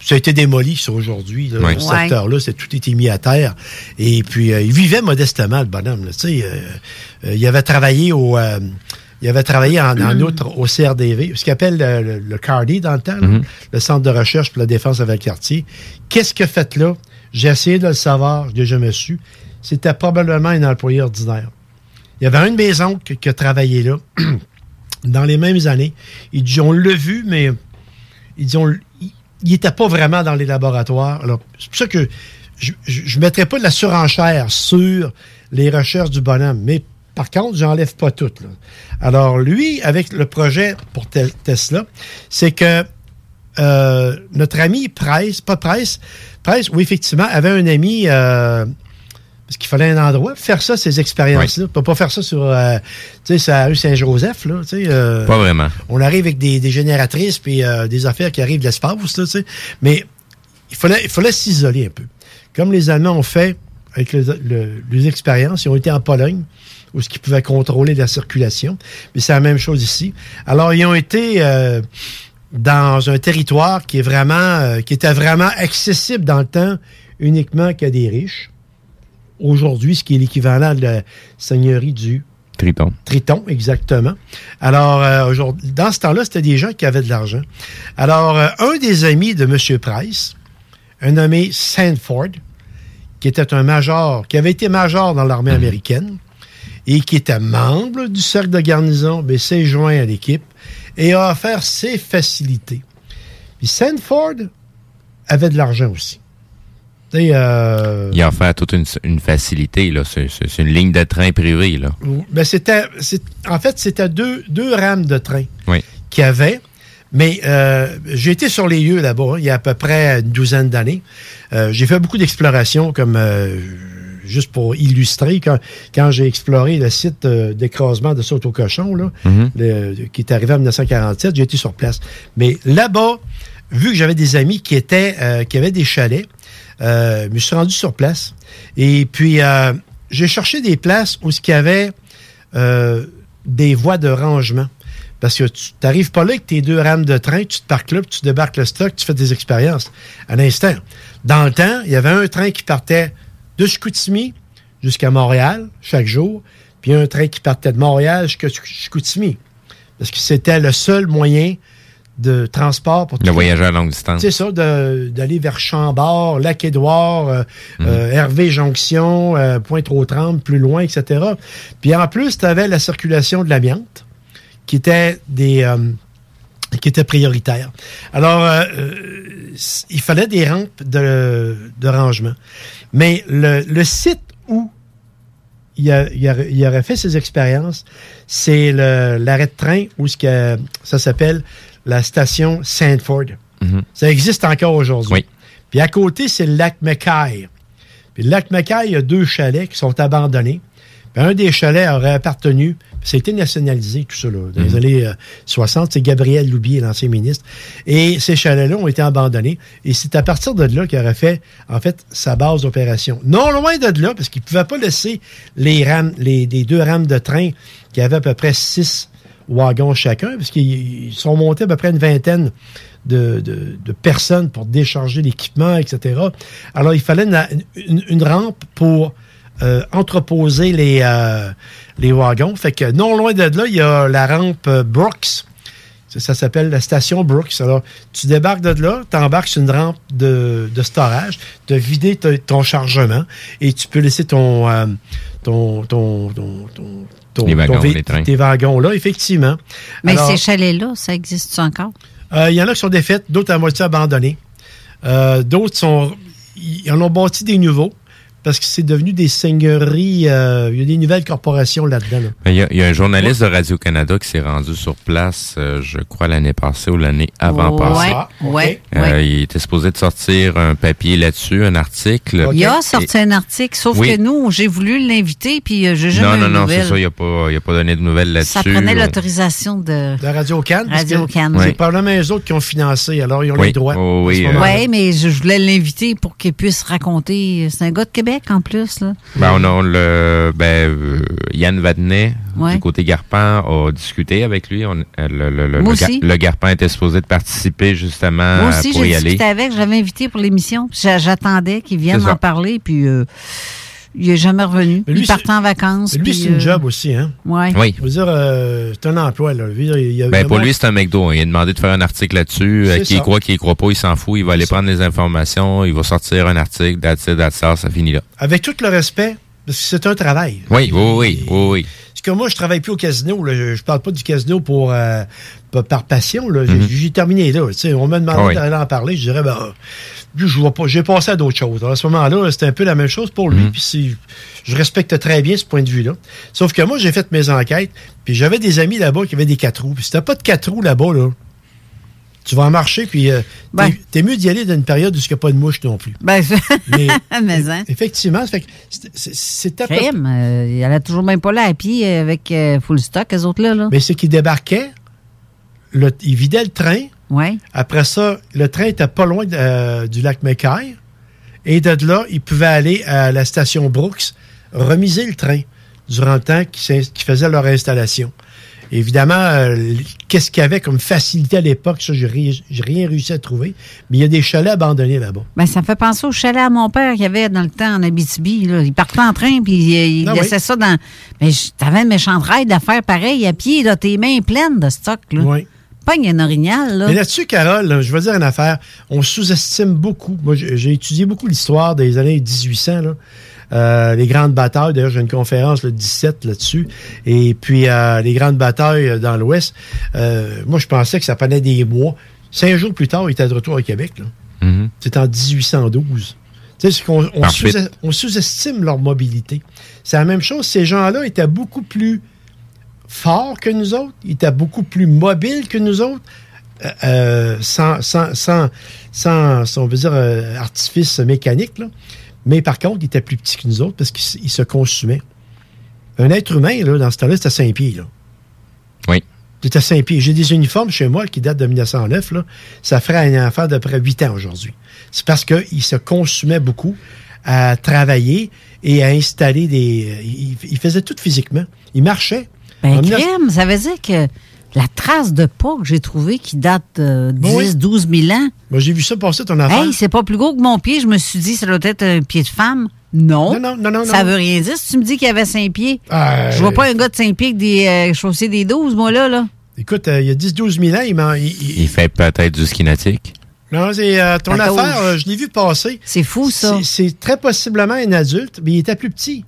Ça a été démoli, ça, aujourd'hui. là, Oui. Ce Ouais. secteur-là, c'est tout été mis à terre. Et puis, euh, il vivait modestement, le bonhomme. là, tu sais, euh, euh, il avait travaillé au... il avait travaillé en, en outre au CRDV, ce qu'il appelle le, le- le CARDI dans le temps, Mhm. le Centre de recherche pour la défense avec le quartier. Qu'est-ce a fait là? J'ai essayé de le savoir, je l'ai jamais su. C'était probablement un employé ordinaire. Il y avait une maison qui, qui a travaillé là dans les mêmes années. Il dit, on l'a vu, mais il dit, on l- il- il n'était pas vraiment dans les laboratoires. Alors, c'est pour ça que je ne mettrais pas de la surenchère sur les recherches du bonhomme. Mais par contre, j'enlève pas toutes. là. Alors, lui, avec le projet pour Te- Tesla, c'est que euh, notre ami Price, pas Price, Price, oui, effectivement, avait un ami, euh, parce qu'il fallait un endroit pour faire ça, ces expériences-là. On peut pas faire ça sur, euh, tu sais, rue Saint-Joseph, là, tu sais. euh, Pas vraiment. on arrive avec des, des génératrices puis euh, des affaires qui arrivent de l'espace, là, tu sais. Mais il fallait, il fallait s'isoler un peu. Comme les Allemands ont fait avec le- le- les expériences, ils ont été en Pologne, où ce qui pouvaient contrôler la circulation. Mais c'est la même chose ici. Alors, ils ont été euh, dans un territoire qui est vraiment, euh, qui était vraiment accessible dans le temps uniquement qu'à des riches. Aujourd'hui, ce qui est l'équivalent de la seigneurie du Triton. Triton, exactement. Alors, euh, aujourd'hui, dans ce temps-là, c'était des gens qui avaient de l'argent. Alors, euh, un des amis de M. Price, un nommé Sanford, qui était un major, qui avait été major dans l'armée américaine et qui était membre du cercle de garnison, ben, s'est joint à l'équipe et a offert ses facilités. Puis Sanford avait de l'argent aussi. Euh, Il a offert toute une, une facilité, là. C'est, une ligne de train privée, là. Ben, c'était, en fait, c'était deux, deux rames de train Oui. qu'il y avait. Mais euh, j'ai été sur les lieux là-bas hein, il y a à peu près une douzaine d'années. Euh, j'ai fait beaucoup d'explorations comme juste pour illustrer quand, quand j'ai exploré le site euh, d'écrasement de saut au cochon là, Mhm. le- qui est arrivé en 1947, j'ai été sur place. Mais là-bas, vu que j'avais des amis qui étaient euh, qui avaient des chalets, euh, je me suis rendu sur place. Et puis euh, j'ai cherché des places où ce qu'il y avait des voies de rangement. Parce que tu n'arrives pas là avec tes deux rames de train, tu te parques là, puis tu débarques le stock, tu fais des expériences à l'instant. Dans le temps, il y avait un train qui partait de Chicoutimi jusqu'à Montréal chaque jour, puis un train qui partait de Montréal jusqu'à Chicoutimi. Parce que c'était le seul moyen de transport pour Le voyageur à longue distance. c'est ça, de- d'aller vers Chambord, Lac-Édouard, euh, Mhm. euh, Hervé Jonction, euh, Pointe-aux-Trembles, plus loin, etc. Puis en plus, tu avais la circulation de l'amiante, qui était des qui était prioritaire. Alors, il fallait des rampes de, de rangement. Mais le, le site où il, a- il, a- il aurait fait ses expériences, c'est l'arrêt de train où ce que, ça s'appelle la station Sandford. Mhm. Ça existe encore aujourd'hui. Oui. Puis à côté, c'est le lac Mackay. Puis le lac Mackay, il y a deux chalets qui sont abandonnés. Puis un des chalets aurait appartenu, ça a été nationalisé, tout ça, là, dans les années euh, 60. C'est Gabriel Loubier, l'ancien ministre. Et ces chalets-là ont été abandonnés. Et c'est à partir de là qu'il aurait fait, en fait, sa base d'opération. Non loin de là, parce qu'il ne pouvait pas laisser les rames, les, les deux rames de train qui avaient à peu près six wagons chacun, parce qu'ils ils sont montés à peu près une vingtaine de, de- de personnes pour décharger l'équipement, etc. Alors, il fallait une, une- une rampe pour euh, entreposer les, euh, les wagons. Fait que non loin de là, il y a la rampe euh, Brooks. Ça, ça s'appelle la station Brooks. Alors, tu débarques de là, tu embarques sur une rampe de, de storage, tu as vidé ton chargement et tu peux laisser ton, euh, ton, ton, ton, ton- ton- Les wagons, les trains. tes wagons là, effectivement. Mais Alors, ces chalets-là, ça existe encore? euh, Il y en a qui sont défaites, d'autres à moitié abandonnés. Euh, d'autres sont. Ils en ont bâti des nouveaux parce que c'est devenu des seigneuries. euh, il y a des nouvelles corporations là-dedans. là. Il y, a, il y a un journaliste de Radio-Canada qui s'est rendu sur place, euh, je crois, l'année passée ou l'année avant passée. Ouais, ouais, Euh, ouais. Il était supposé de sortir un papier là-dessus, un article. Il a sorti un article, sauf Oui. que nous, j'ai voulu l'inviter, puis euh, j'ai jamais Non, non, non, c'est ça, il n'a pas, il a pas donné de nouvelles là-dessus. Ça prenait On- l'autorisation de... De Radio Cannes. parce que Radio Cannes. C'est probablement les autres qui ont financé, alors ils ont Oui. les droits. Oh, oui, euh. Oui, mais je, je voulais l'inviter pour qu'il puisse raconter. C'est un gars de Québec en plus, là. Ben, on a le, ben, euh, Yann Vadnet, Ouais. du côté Garpan, a discuté avec lui. On- euh, le, le, le, Moi le Ga- aussi. le Garpan était supposé de participer justement Moi aussi, pour y aller. discuté avec, je l'avais invité pour l'émission. J'attendais qu'il vienne en parler, puis euh, il n'est jamais revenu. Lui, il partait en vacances. Lui, puis, c'est une euh, job aussi, hein? Ouais. Oui. Je veux dire, euh, c'est un emploi, là. Dire, il y a Ben, pour lui, c'est un McDo. Il a demandé de faire un article là-dessus. Euh, qui y croit, qui y croit pas, il s'en fout. Il va aller prendre les informations. Il va sortir un article. That's it, that's all, ça finit là. Avec tout le respect, parce que c'est un travail. Oui, oui, oui, oui, oui. Parce que moi, je travaille plus au casino. Là. Je, parle pas du casino pour euh, par- passion. là. J'ai Mhm. j'ai terminé là. On m'a demandé Ah oui. d'aller en parler. Je dirais, ben, je vois pas. J'ai passé à d'autres choses. Alors, à ce moment-là, c'était un peu la même chose pour lui. Mhm. Puis c'est- je respecte très bien ce point de vue-là. Sauf que moi, j'ai fait mes enquêtes. Puis j'avais des amis là-bas qui avaient des quatre roues. Puis si t'as pas de quatre roues là-bas, là, tu vas en marcher. Puis euh, Ben. t'es- mieux d'y aller dans une période où il n'y a pas de mouche non plus. Ben, Mais, mais hein. effectivement, ça fait que c'est- c'est- c'était Crème, euh, il toujours même pas là à pied avec euh, full stock, eux autres là. Mais c'est qu'ils débarquaient, le, ils vidaient le train. Ouais. Après ça, le train était pas loin euh, du lac Mackay. Et de là, ils pouvaient aller à la station Brooks, remiser le train durant le temps qu'ils qu'ils faisaient leur installation. Évidemment, euh, qu'est-ce qu'il y avait comme facilité à l'époque, ça, j'ai j'ai rien réussi à trouver. Mais il y a des chalets abandonnés là-bas. Ben, ça me fait penser au chalet à mon père qu'il y avait dans le temps en Abitibi. Là. Il partait en train, puis il, il Ah laissait oui. ça dans... Mais t'avais une méchante ride à faire pareil à pied, là, tes mains pleines de stock. Là. Oui. Pogne un orignal, là. Mais là-dessus, Carole, là, je veux dire une affaire. On sous-estime beaucoup. Moi, j'ai j'ai étudié beaucoup l'histoire des années 1800, là. Euh, les grandes batailles. D'ailleurs, j'ai une conférence le 17 là-dessus. Et puis, euh, les grandes batailles euh, dans l'Ouest. Euh, moi, je pensais que ça prenait des mois. Cinq jours plus tard, il était de retour au Québec. là. Mhm. C'est en 1812. Tu sais, c'est qu'on on sous- sous-estime leur mobilité. C'est la même chose. Ces gens-là étaient beaucoup plus forts que nous autres. Ils étaient beaucoup plus mobiles que nous autres. euh, sans, sans, sans, sans, on veut dire, euh, artifice mécanique. là. Mais par contre, ils étaient plus petits que nous autres parce ils se consumaient. Un être humain, là, dans ce temps-là, c'était 5 pieds. Là. Oui. C'était 5 pieds. J'ai des uniformes chez moi qui datent de 1909. Là. Ça ferait un enfant d'à peu près 8 ans aujourd'hui. C'est parce qu'ils se consumaient beaucoup à travailler et à installer des... Ils, ils faisaient tout physiquement. Ils marchaient. Ben, En 19 crème, ça veut dire que la trace de pas que j'ai trouvée qui date de 10, Oui. 12 000 ans. Moi, j'ai vu ça passer ton affaire. Hey, c'est pas plus gros que mon pied. Je me suis dit, ça doit être un pied de femme. Non. Non, non, non, non, Ça veut rien dire. Si tu me dis qu'il y avait 5 pieds, Euh, je vois pas un gars de 5 pieds avec des euh, chaussées des 12, moi, là. là. Écoute, euh, il y a 10-12 000 ans, il m'en- il- il- Il fait peut-être du ski nautique. Non, c'est euh, ton affaire, euh, je l'ai vu passer. C'est fou, ça. C'est- C'est très possiblement un adulte, mais il était plus petit.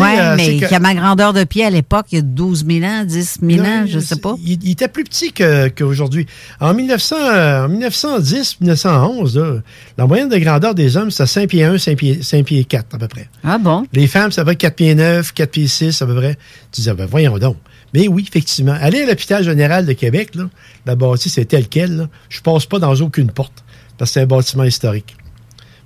Ouais, euh, mais que- qui a ma grandeur de pied à l'époque, il y a 12 000 ans, 10 000 Non, ans, je il- sais pas. Il, il était plus petit qu'aujourd'hui. en, 1900, euh, en 1910, 1911, là, la moyenne de grandeur des hommes, c'était 5 pieds 1, 5 pieds, 5 pieds 4 à peu près. Ah bon? Les femmes, ça va 4 pieds 9, 4 pieds 6 à peu près. Tu disais, ben voyons donc. Mais oui, effectivement. Aller à l'hôpital général de Québec, là, la bâtisse c'est tel quel. Là, je passe pas dans aucune porte parce que c'est un bâtiment historique.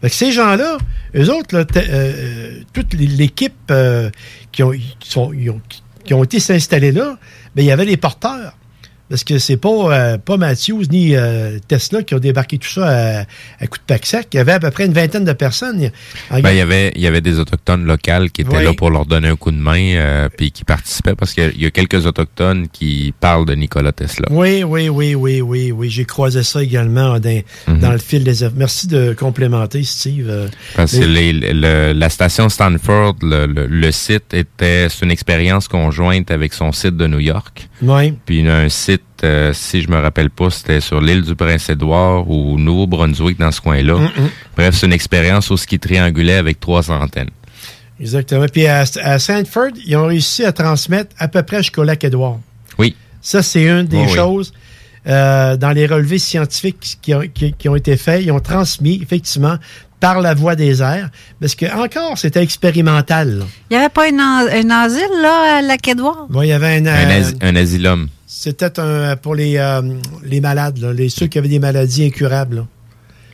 Fait que ces gens-là, eux autres, là, euh, euh, toute l'équipe euh, qui, ont, qui, sont- ont- qui ont été s'installer là, ben, il y avait les porteurs. Parce que c'est pas, euh, pas Matthews ni euh, Tesla qui ont débarqué tout ça à, à coup de pack-sac. Il y avait à peu près une vingtaine de personnes. En- Ben, il y avait, il y avait des autochtones locales qui étaient Oui. là pour leur donner un coup de main, euh, puis qui participaient parce qu'il y a- il y a quelques autochtones qui parlent de Nikola Tesla. Oui, oui, oui, oui, oui, oui. J'ai croisé ça également dans, Mhm. dans le fil des... Merci de complémenter, Steve. Parce que mais- les- le- la station Stanford, le, le- le site était, c'est une expérience conjointe avec son site de New York. Oui. Puis il y a un site, euh, si je me rappelle pas, c'était sur l'île du Prince-Édouard ou Nouveau-Brunswick dans ce coin-là. Mm, mm. Bref, c'est une expérience au ski triangulaire avec trois antennes. Exactement. Puis à, à Sanford, ils ont réussi à transmettre à peu près jusqu'au lac Édouard. Oui. Ça, c'est une des oui. Euh, dans les relevés scientifiques qui ont, qui- qui ont été faits. Ils ont transmis, effectivement, par la voie des airs. Parce que, encore, c'était expérimental. là. Il n'y avait pas une an- un asile, là, à Lac-Édouard? Bon, il y avait un... Un, euh, asi- un asylum. C'était un, pour les, euh, les malades, là, les, ceux qui avaient des maladies incurables. là.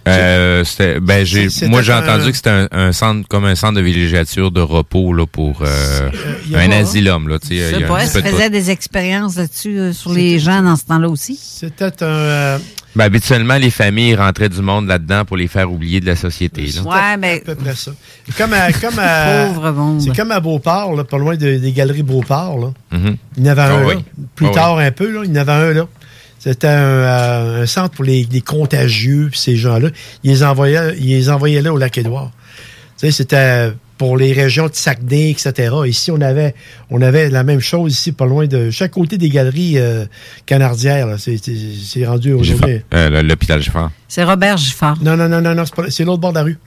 Euh, c'était- ben, j'ai, moi, j'ai un- entendu que c'était un, un centre, comme un centre de villégiature de repos là, pour euh, a un pas, asylum. Là, tu sais, pas, tout. des expériences là-dessus, euh, sur les gens dans ce temps-là aussi? C'était un... euh, Ben, habituellement, les familles rentraient du monde là-dedans pour les faire oublier de la société. Là. Ouais, mais. à peu près ça. Comme à, comme à- Pauvre monde. C'est comme à Beauport, là, pas loin de- des galeries Beauport. Là. Mhm. Il y en avait Ah un oui. là. Plus Ah tard un peu, là, il y en avait un là. C'était un, euh, un centre pour les, les contagieux, puis ces gens-là. Ils les envoyaient, ils les envoyaient là au lac Édouard. Tu sais, c'était pour les régions de Saguenay, etc. Ici, on avait, on avait la même chose ici, pas loin de chaque côté des galeries euh, canardières. C'est- rendu aujourd'hui. Euh, L'hôpital Giffard. C'est Robert Giffard. Non, non, non, non, non, c'est l'autre bord de la rue.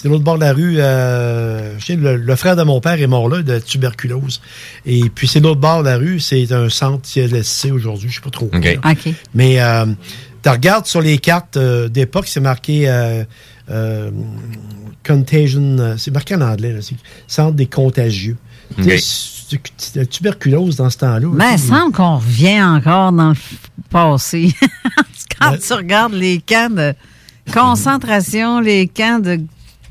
C'est l'autre bord de la rue. euh, je sais, le, le frère de mon père est mort là, de tuberculose. Et puis, c'est l'autre bord de la rue. C'est un centre CLSC aujourd'hui. Je sais pas trop. quoi, OK. là. OK. Mais euh, tu regardes sur les cartes euh, d'époque, c'est marqué euh, euh, Contagion. C'est marqué en anglais. là, c'est Centre des contagieux. La tuberculose dans ce temps-là. Mais il semble qu'on revient encore dans le passé. Quand tu regardes les camps de concentration, les camps de.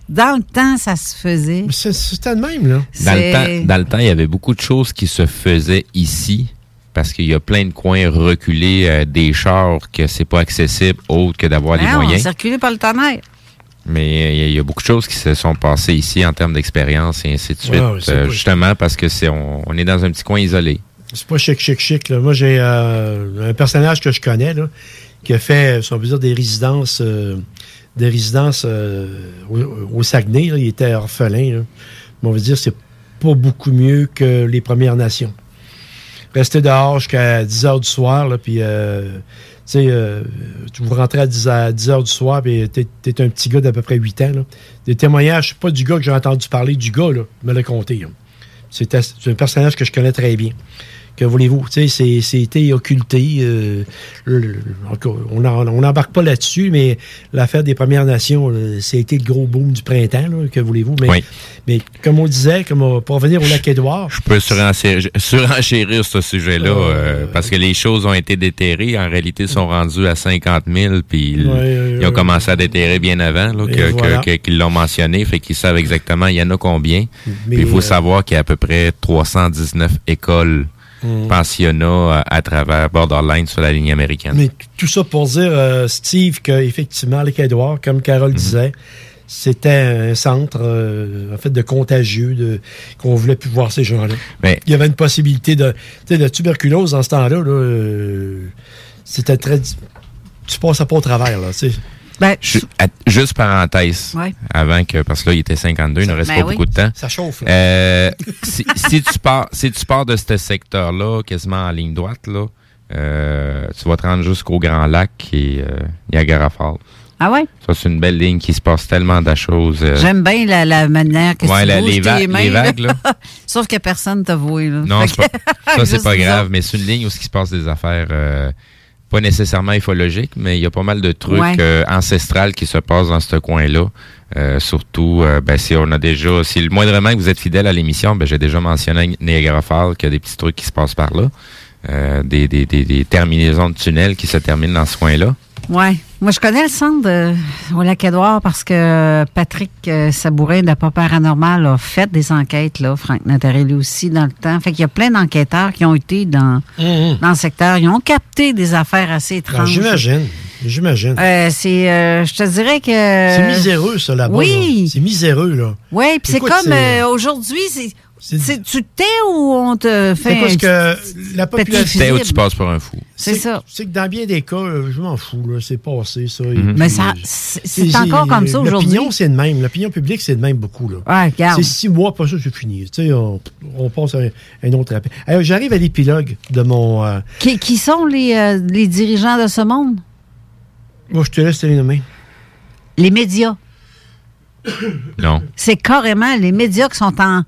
Dans le temps, ça se faisait. C'est C'était le même, là. Dans le, C'est- temps, dans le temps, il y avait beaucoup de choses qui se faisaient ici parce qu'il y a plein de coins reculés euh, des chars que c'est pas accessible autre que d'avoir les on moyens. circulait par le tonnerre. Mais euh, il y, a- il y a beaucoup de choses qui se sont passées ici en termes d'expérience et ainsi de suite. C'est euh, pas- justement parce que c'est on, on est dans un petit coin isolé. C'est pas chic, chic, chic. Là. Moi, j'ai euh, un personnage que je connais là, qui a fait, si on dire, des résidences, euh, des résidences euh, au, Saguenay. Il était orphelin. Mais on veut dire, c'est pas beaucoup mieux que les Premières Nations. Rester dehors jusqu'à 10 heures du soir, puis euh, tu euh, vous rentrez à 10, à 10 heures du soir, puis t'es, t'es un petit gars d'à peu près 8 ans. Des témoignages, pas du gars que j'ai entendu parler, du gars, là, me l'a là. C'était- C'est un personnage que je connais très bien. Que voulez-vous? C'était occulté. euh, le- le- encore, on n'embarque pas là-dessus, mais l'affaire des Premières Nations, c'était le gros boom du printemps. là, que voulez-vous? Mais, Oui. mais comme on disait, comme on- pour revenir au lac Édouard, Je peux surenchérir, ce sujet-là euh, parce que les choses ont été déterrées. En réalité, ils sont rendus à 50 000 puis ils, Ouais, ouais, ils ont commencé à déterrer bien avant là, que- voilà. qu'ils l'ont mentionné. Fait qu'ils savent exactement il y en a combien. Mais, Puis il faut euh, savoir qu'il y a à peu près 319 écoles, Mm. pensionnats euh, à travers Borderline sur la ligne américaine. Mais tout ça pour dire, euh, Steve, qu'effectivement, les Édouard, comme Carole Mhm. disait, c'était un centre, euh, en fait, de contagieux, de, qu'on voulait plus voir ces gens-là. Mais- Il y avait une possibilité de, tu sais, la tuberculose dans ce temps-là, là, euh, c'était très, tu passes pas au travers, là, tu sais. À- Juste parenthèse, Ouais. avant que, parce que là, il était 52, il ne reste Ben pas oui. beaucoup de temps. Ça chauffe, là. Euh, si, si tu pars, si tu pars de ce secteur-là, quasiment en ligne droite, là, euh, tu vas te rendre jusqu'au Grand Lac et euh, Niagara Falls. Ah ouais? Ça, c'est une belle ligne qui se passe tellement de choses. euh, J'aime bien la, la manière que Ouais, tu la- bouges les tes va- mains, les vagues, là. Sauf que personne t'a voué. Là. Non, pas, ça, c'est pas grave, mais c'est une ligne où il se passe des affaires euh, pas nécessairement ufologiques, mais il y a pas mal de trucs Ouais. euh, ancestrales qui se passent dans ce coin-là. Euh, surtout, euh, ben, si on a déjà, si le moindrement que vous êtes fidèle à l'émission, ben, j'ai déjà mentionné Niagara Falls, qu'il y a des petits trucs qui se passent par là. Euh, des, des, des, des terminaisons de tunnels qui se terminent dans ce coin-là. Ouais. Moi, je connais le centre de, au Lac-Édouard parce que Patrick euh, Sabourin de Pas Paranormal a fait des enquêtes, là. Franck Natarelli aussi, dans le temps. Fait qu'il y a plein d'enquêteurs qui ont été dans, dans le secteur. Ils ont capté des affaires assez Ah, étranges. J'imagine, j'imagine. Euh, c'est, euh, je te dirais que. c'est miséreux, ça, là-bas. Oui. là. C'est miséreux, là. Oui, puis c'est comme euh, aujourd'hui, c'est, c'est- tu te tais ou on te fait. C'est parce un que la population. T'es où fibre? tu passes pour un fou? C'est ça. C'est que dans bien des cas, euh, je m'en fous, là, c'est passé, ça. Mhm. Mais ça- euh, c'est- c'est encore comme ça aujourd'hui. L'opinion, c'est de même. L'opinion publique, c'est de même beaucoup, là. Ouais, regarde. C'est six mois, pas ça, c'est fini. Tu sais, on, on passe à un, un autre appel. Alors, J'arrive à l'épilogue de mon. euh, Qui, qui sont les, euh, les dirigeants de ce monde? moi, je te laisse te les nommer. Les médias. Non. C'est carrément les médias qui sont en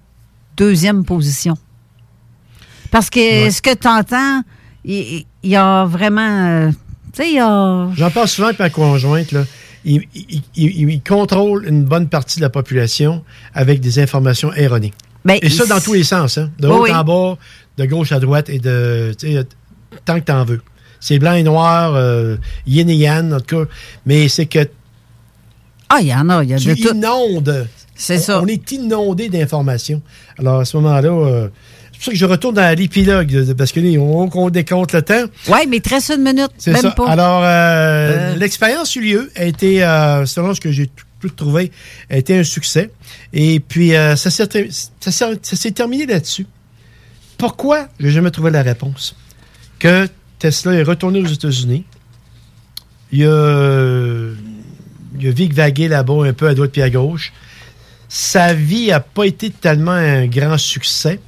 deuxième position. Parce que ce que tu entends, il y, a vraiment. euh, tu sais, il y a. J'en parle souvent avec ma conjointe, là. Il, il- il- il contrôle une bonne partie de la population avec des informations erronées. Et ça, dans tous les sens, hein. De haut oui. en bas, de gauche à droite et de. tant que t'en veux. C'est blanc et noir, euh, yin et yang, en tout cas. Mais c'est que Ah, il y en a, il y a tu de tout. inondes. C'est On- ça. On est inondé d'informations. Alors, à ce moment-là, euh, c'est pour ça que je retourne à l'épilogue, de- parce que là, on, on décompte le temps. Oui, mais il te reste une minute. C'est Même ça. pas. Alors, euh, Euh. l'expérience eut lieu, a été, selon ce que j'ai tout, trouvé, a été un succès. Et puis, ça s'est terminé là-dessus. Pourquoi? J'ai jamais trouvé la réponse? Que Tesla est retourné aux États-Unis. Il a, il a vagué là-bas un peu à droite puis à gauche. Sa vie n'a pas été tellement un grand succès.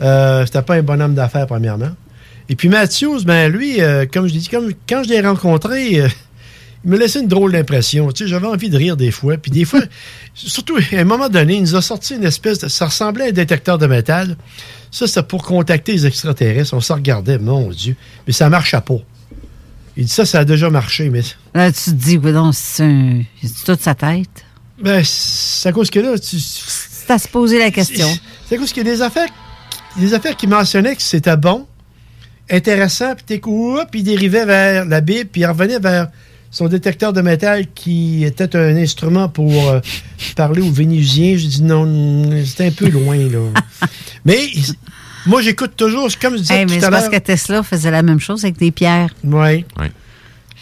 Euh, C'était pas un bonhomme d'affaires, premièrement. Et puis Matthews, ben lui, euh, comme je l'ai dit, comme, quand je l'ai rencontré, euh, il me laissait une drôle d'impression. Tu sais, j'avais envie de rire des fois. Puis des fois, surtout à un moment donné, il nous a sorti une espèce de. Ça ressemblait à un détecteur de métal. Ça, c'était pour contacter les extraterrestres. On se regardait, mon Dieu. Mais ça marchait pas. Il dit ça, ça a déjà marché, mais. Là, tu te dis, oui, donc, c'est un- c'est toute sa tête. Ben, c'est à cause que là, tu. C'est à se poser la question. C'est à cause qu'il y a des affaires, des affaires qui mentionnaient que c'était bon, intéressant, puis t'es puis il dérivait vers la Bible, puis il revenait vers son détecteur de métal qui était un instrument pour euh, parler aux Vénusiens. Je dis non, c'était un peu loin, là. Mais moi, j'écoute toujours, comme je disais Hey, mais tout c'est à parce que Tesla faisait la même chose avec des pierres. Oui.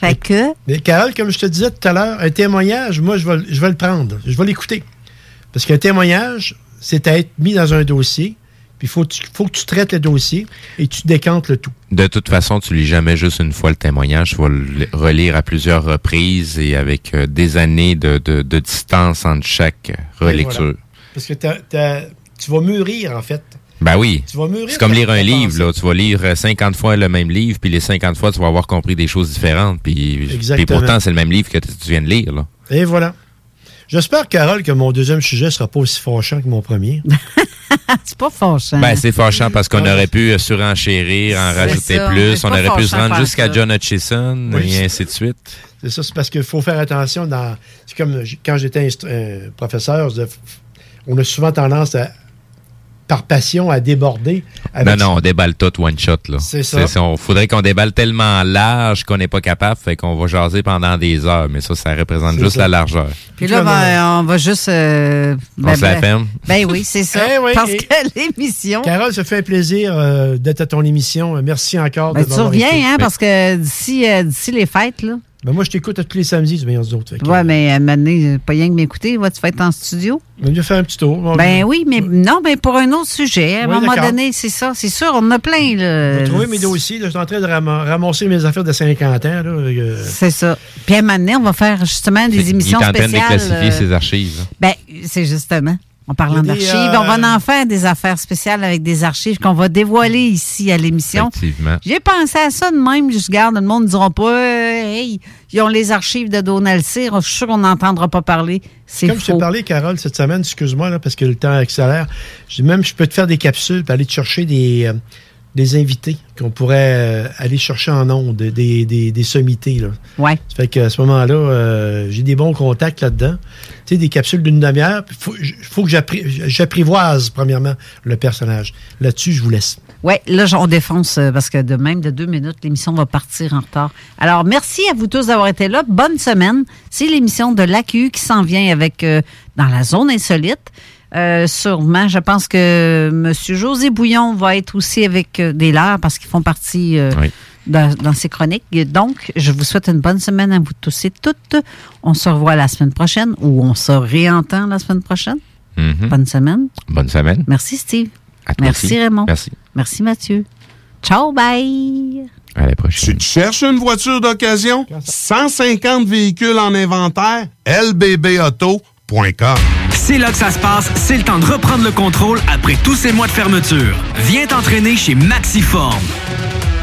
Fait que. Mais Carole, comme je te disais tout à l'heure, un témoignage, moi, je vais, je vais le prendre. Je vais l'écouter. Parce qu'un témoignage, c'est à être mis dans un dossier, puis il faut, que tu- faut que tu traites le dossier et tu décantes le tout. De toute façon, tu lis jamais juste une fois le témoignage. Tu vas le relire à plusieurs reprises et avec euh, des années de, de- de distance entre chaque euh, relecture. Voilà. Parce que tu vas mûrir, en fait. Ben oui. Tu vas mûrir C'est comme lire un livre. Là. Tu vas lire euh, 50 fois le même livre, puis les 50 fois, tu vas avoir compris des choses différentes. Puis, puis pourtant, c'est le même livre que tu viens de lire. Là. Et voilà. J'espère, Carole, que mon deuxième sujet sera pas aussi fâchant que mon premier. c'est pas fâchant. Ben, c'est fâchant parce qu'on aurait pu euh, surenchérir, en rajouter ça, plus. On aurait pu se rendre jusqu'à. John Hutchison Oui. et ainsi de suite. C'est ça, c'est parce qu'il faut faire attention dans. C'est comme quand j'étais euh, professeur, on a souvent tendance à, par passion à déborder. Non, avec- non, on déballe tout one shot. là. C'est ça. on faudrait qu'on déballe tellement large qu'on n'est pas capable, fait qu'on va jaser pendant des heures. Mais ça, ça représente juste ça. la largeur. Puis là, ben, on va juste. euh, ben, On se la ben- ferme? Ben oui, c'est ça. Eh oui, parce et- que l'émission. Carole, ça fait un plaisir euh, d'être à ton émission. Merci encore Ben, de tu reviens, été. hein, parce que d'ici euh, d'ici les fêtes, là. Ben moi, je t'écoute à tous les samedis, mais les autres. Fait que- Ouais, mais à un moment donné, pas rien que m'écouter. Va-tu être en studio? On va faire un petit tour. Ben oui, mais non, mais pour un autre sujet. À un Oui, moment donné, c'est ça. C'est sûr, on en a plein. Je Là. vais trouver mes dossiers. là. Je suis en train de ram- ramasser mes affaires de 50 ans. Là, euh, C'est ça. Puis à un moment donné, on va faire justement des Il émissions est en train de spéciales. déclassifier euh, ses archives. Ben, c'est justement. En parlant d'archives, euh, on va en faire des affaires spéciales avec des archives qu'on va dévoiler ici à l'émission. J'ai pensé à ça de même. Je garde, le monde ne dira pas, euh, hey, ils ont les archives de Donald Cyr. Je suis sûr qu'on n'entendra pas parler. C'est Comme je t'ai parlé, Carole, cette semaine, excuse-moi, là, parce que le temps accélère. Je dis même, je peux te faire des capsules pour aller te chercher des, euh, des invités qu'on pourrait euh, aller chercher en ondes, des, des, des sommités. Là. Ouais. Ça fait qu'à ce moment-là, euh, j'ai des bons contacts là-dedans. Tu sais, des capsules d'une demi-heure. Il faut, faut que j'appri- j'apprivoise, premièrement, le personnage. Là-dessus, je vous laisse. Oui, là, on défonce euh, parce que de même de deux minutes, l'émission va partir en retard. Alors, merci à vous tous d'avoir été là. Bonne semaine. C'est l'émission de l'AQ qui s'en vient avec euh, dans la zone insolite. Euh, sûrement, je pense que M. José Bouillon va être aussi avec euh, des leurs parce qu'ils font partie euh, dans, dans ces chroniques. Et Donc, je vous souhaite une bonne semaine à vous tous et toutes. On se revoit la semaine prochaine ou on se réentend la semaine prochaine. Mhm. Bonne semaine. Bonne semaine. Merci, Steve. À toi Merci, aussi. Raymond. Merci. Merci, Mathieu. Ciao, bye. À la prochaine. Tu cherches une voiture d'occasion? 150 véhicules en inventaire? lbbauto.com C'est là que ça se passe, c'est le temps de reprendre le contrôle après tous ces mois de fermeture. Viens t'entraîner chez Maxiform.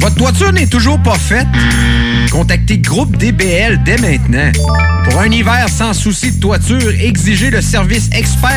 Votre toiture n'est toujours pas faite? Contactez Groupe DBL dès maintenant. Pour un hiver sans souci de toiture, exigez le service expert.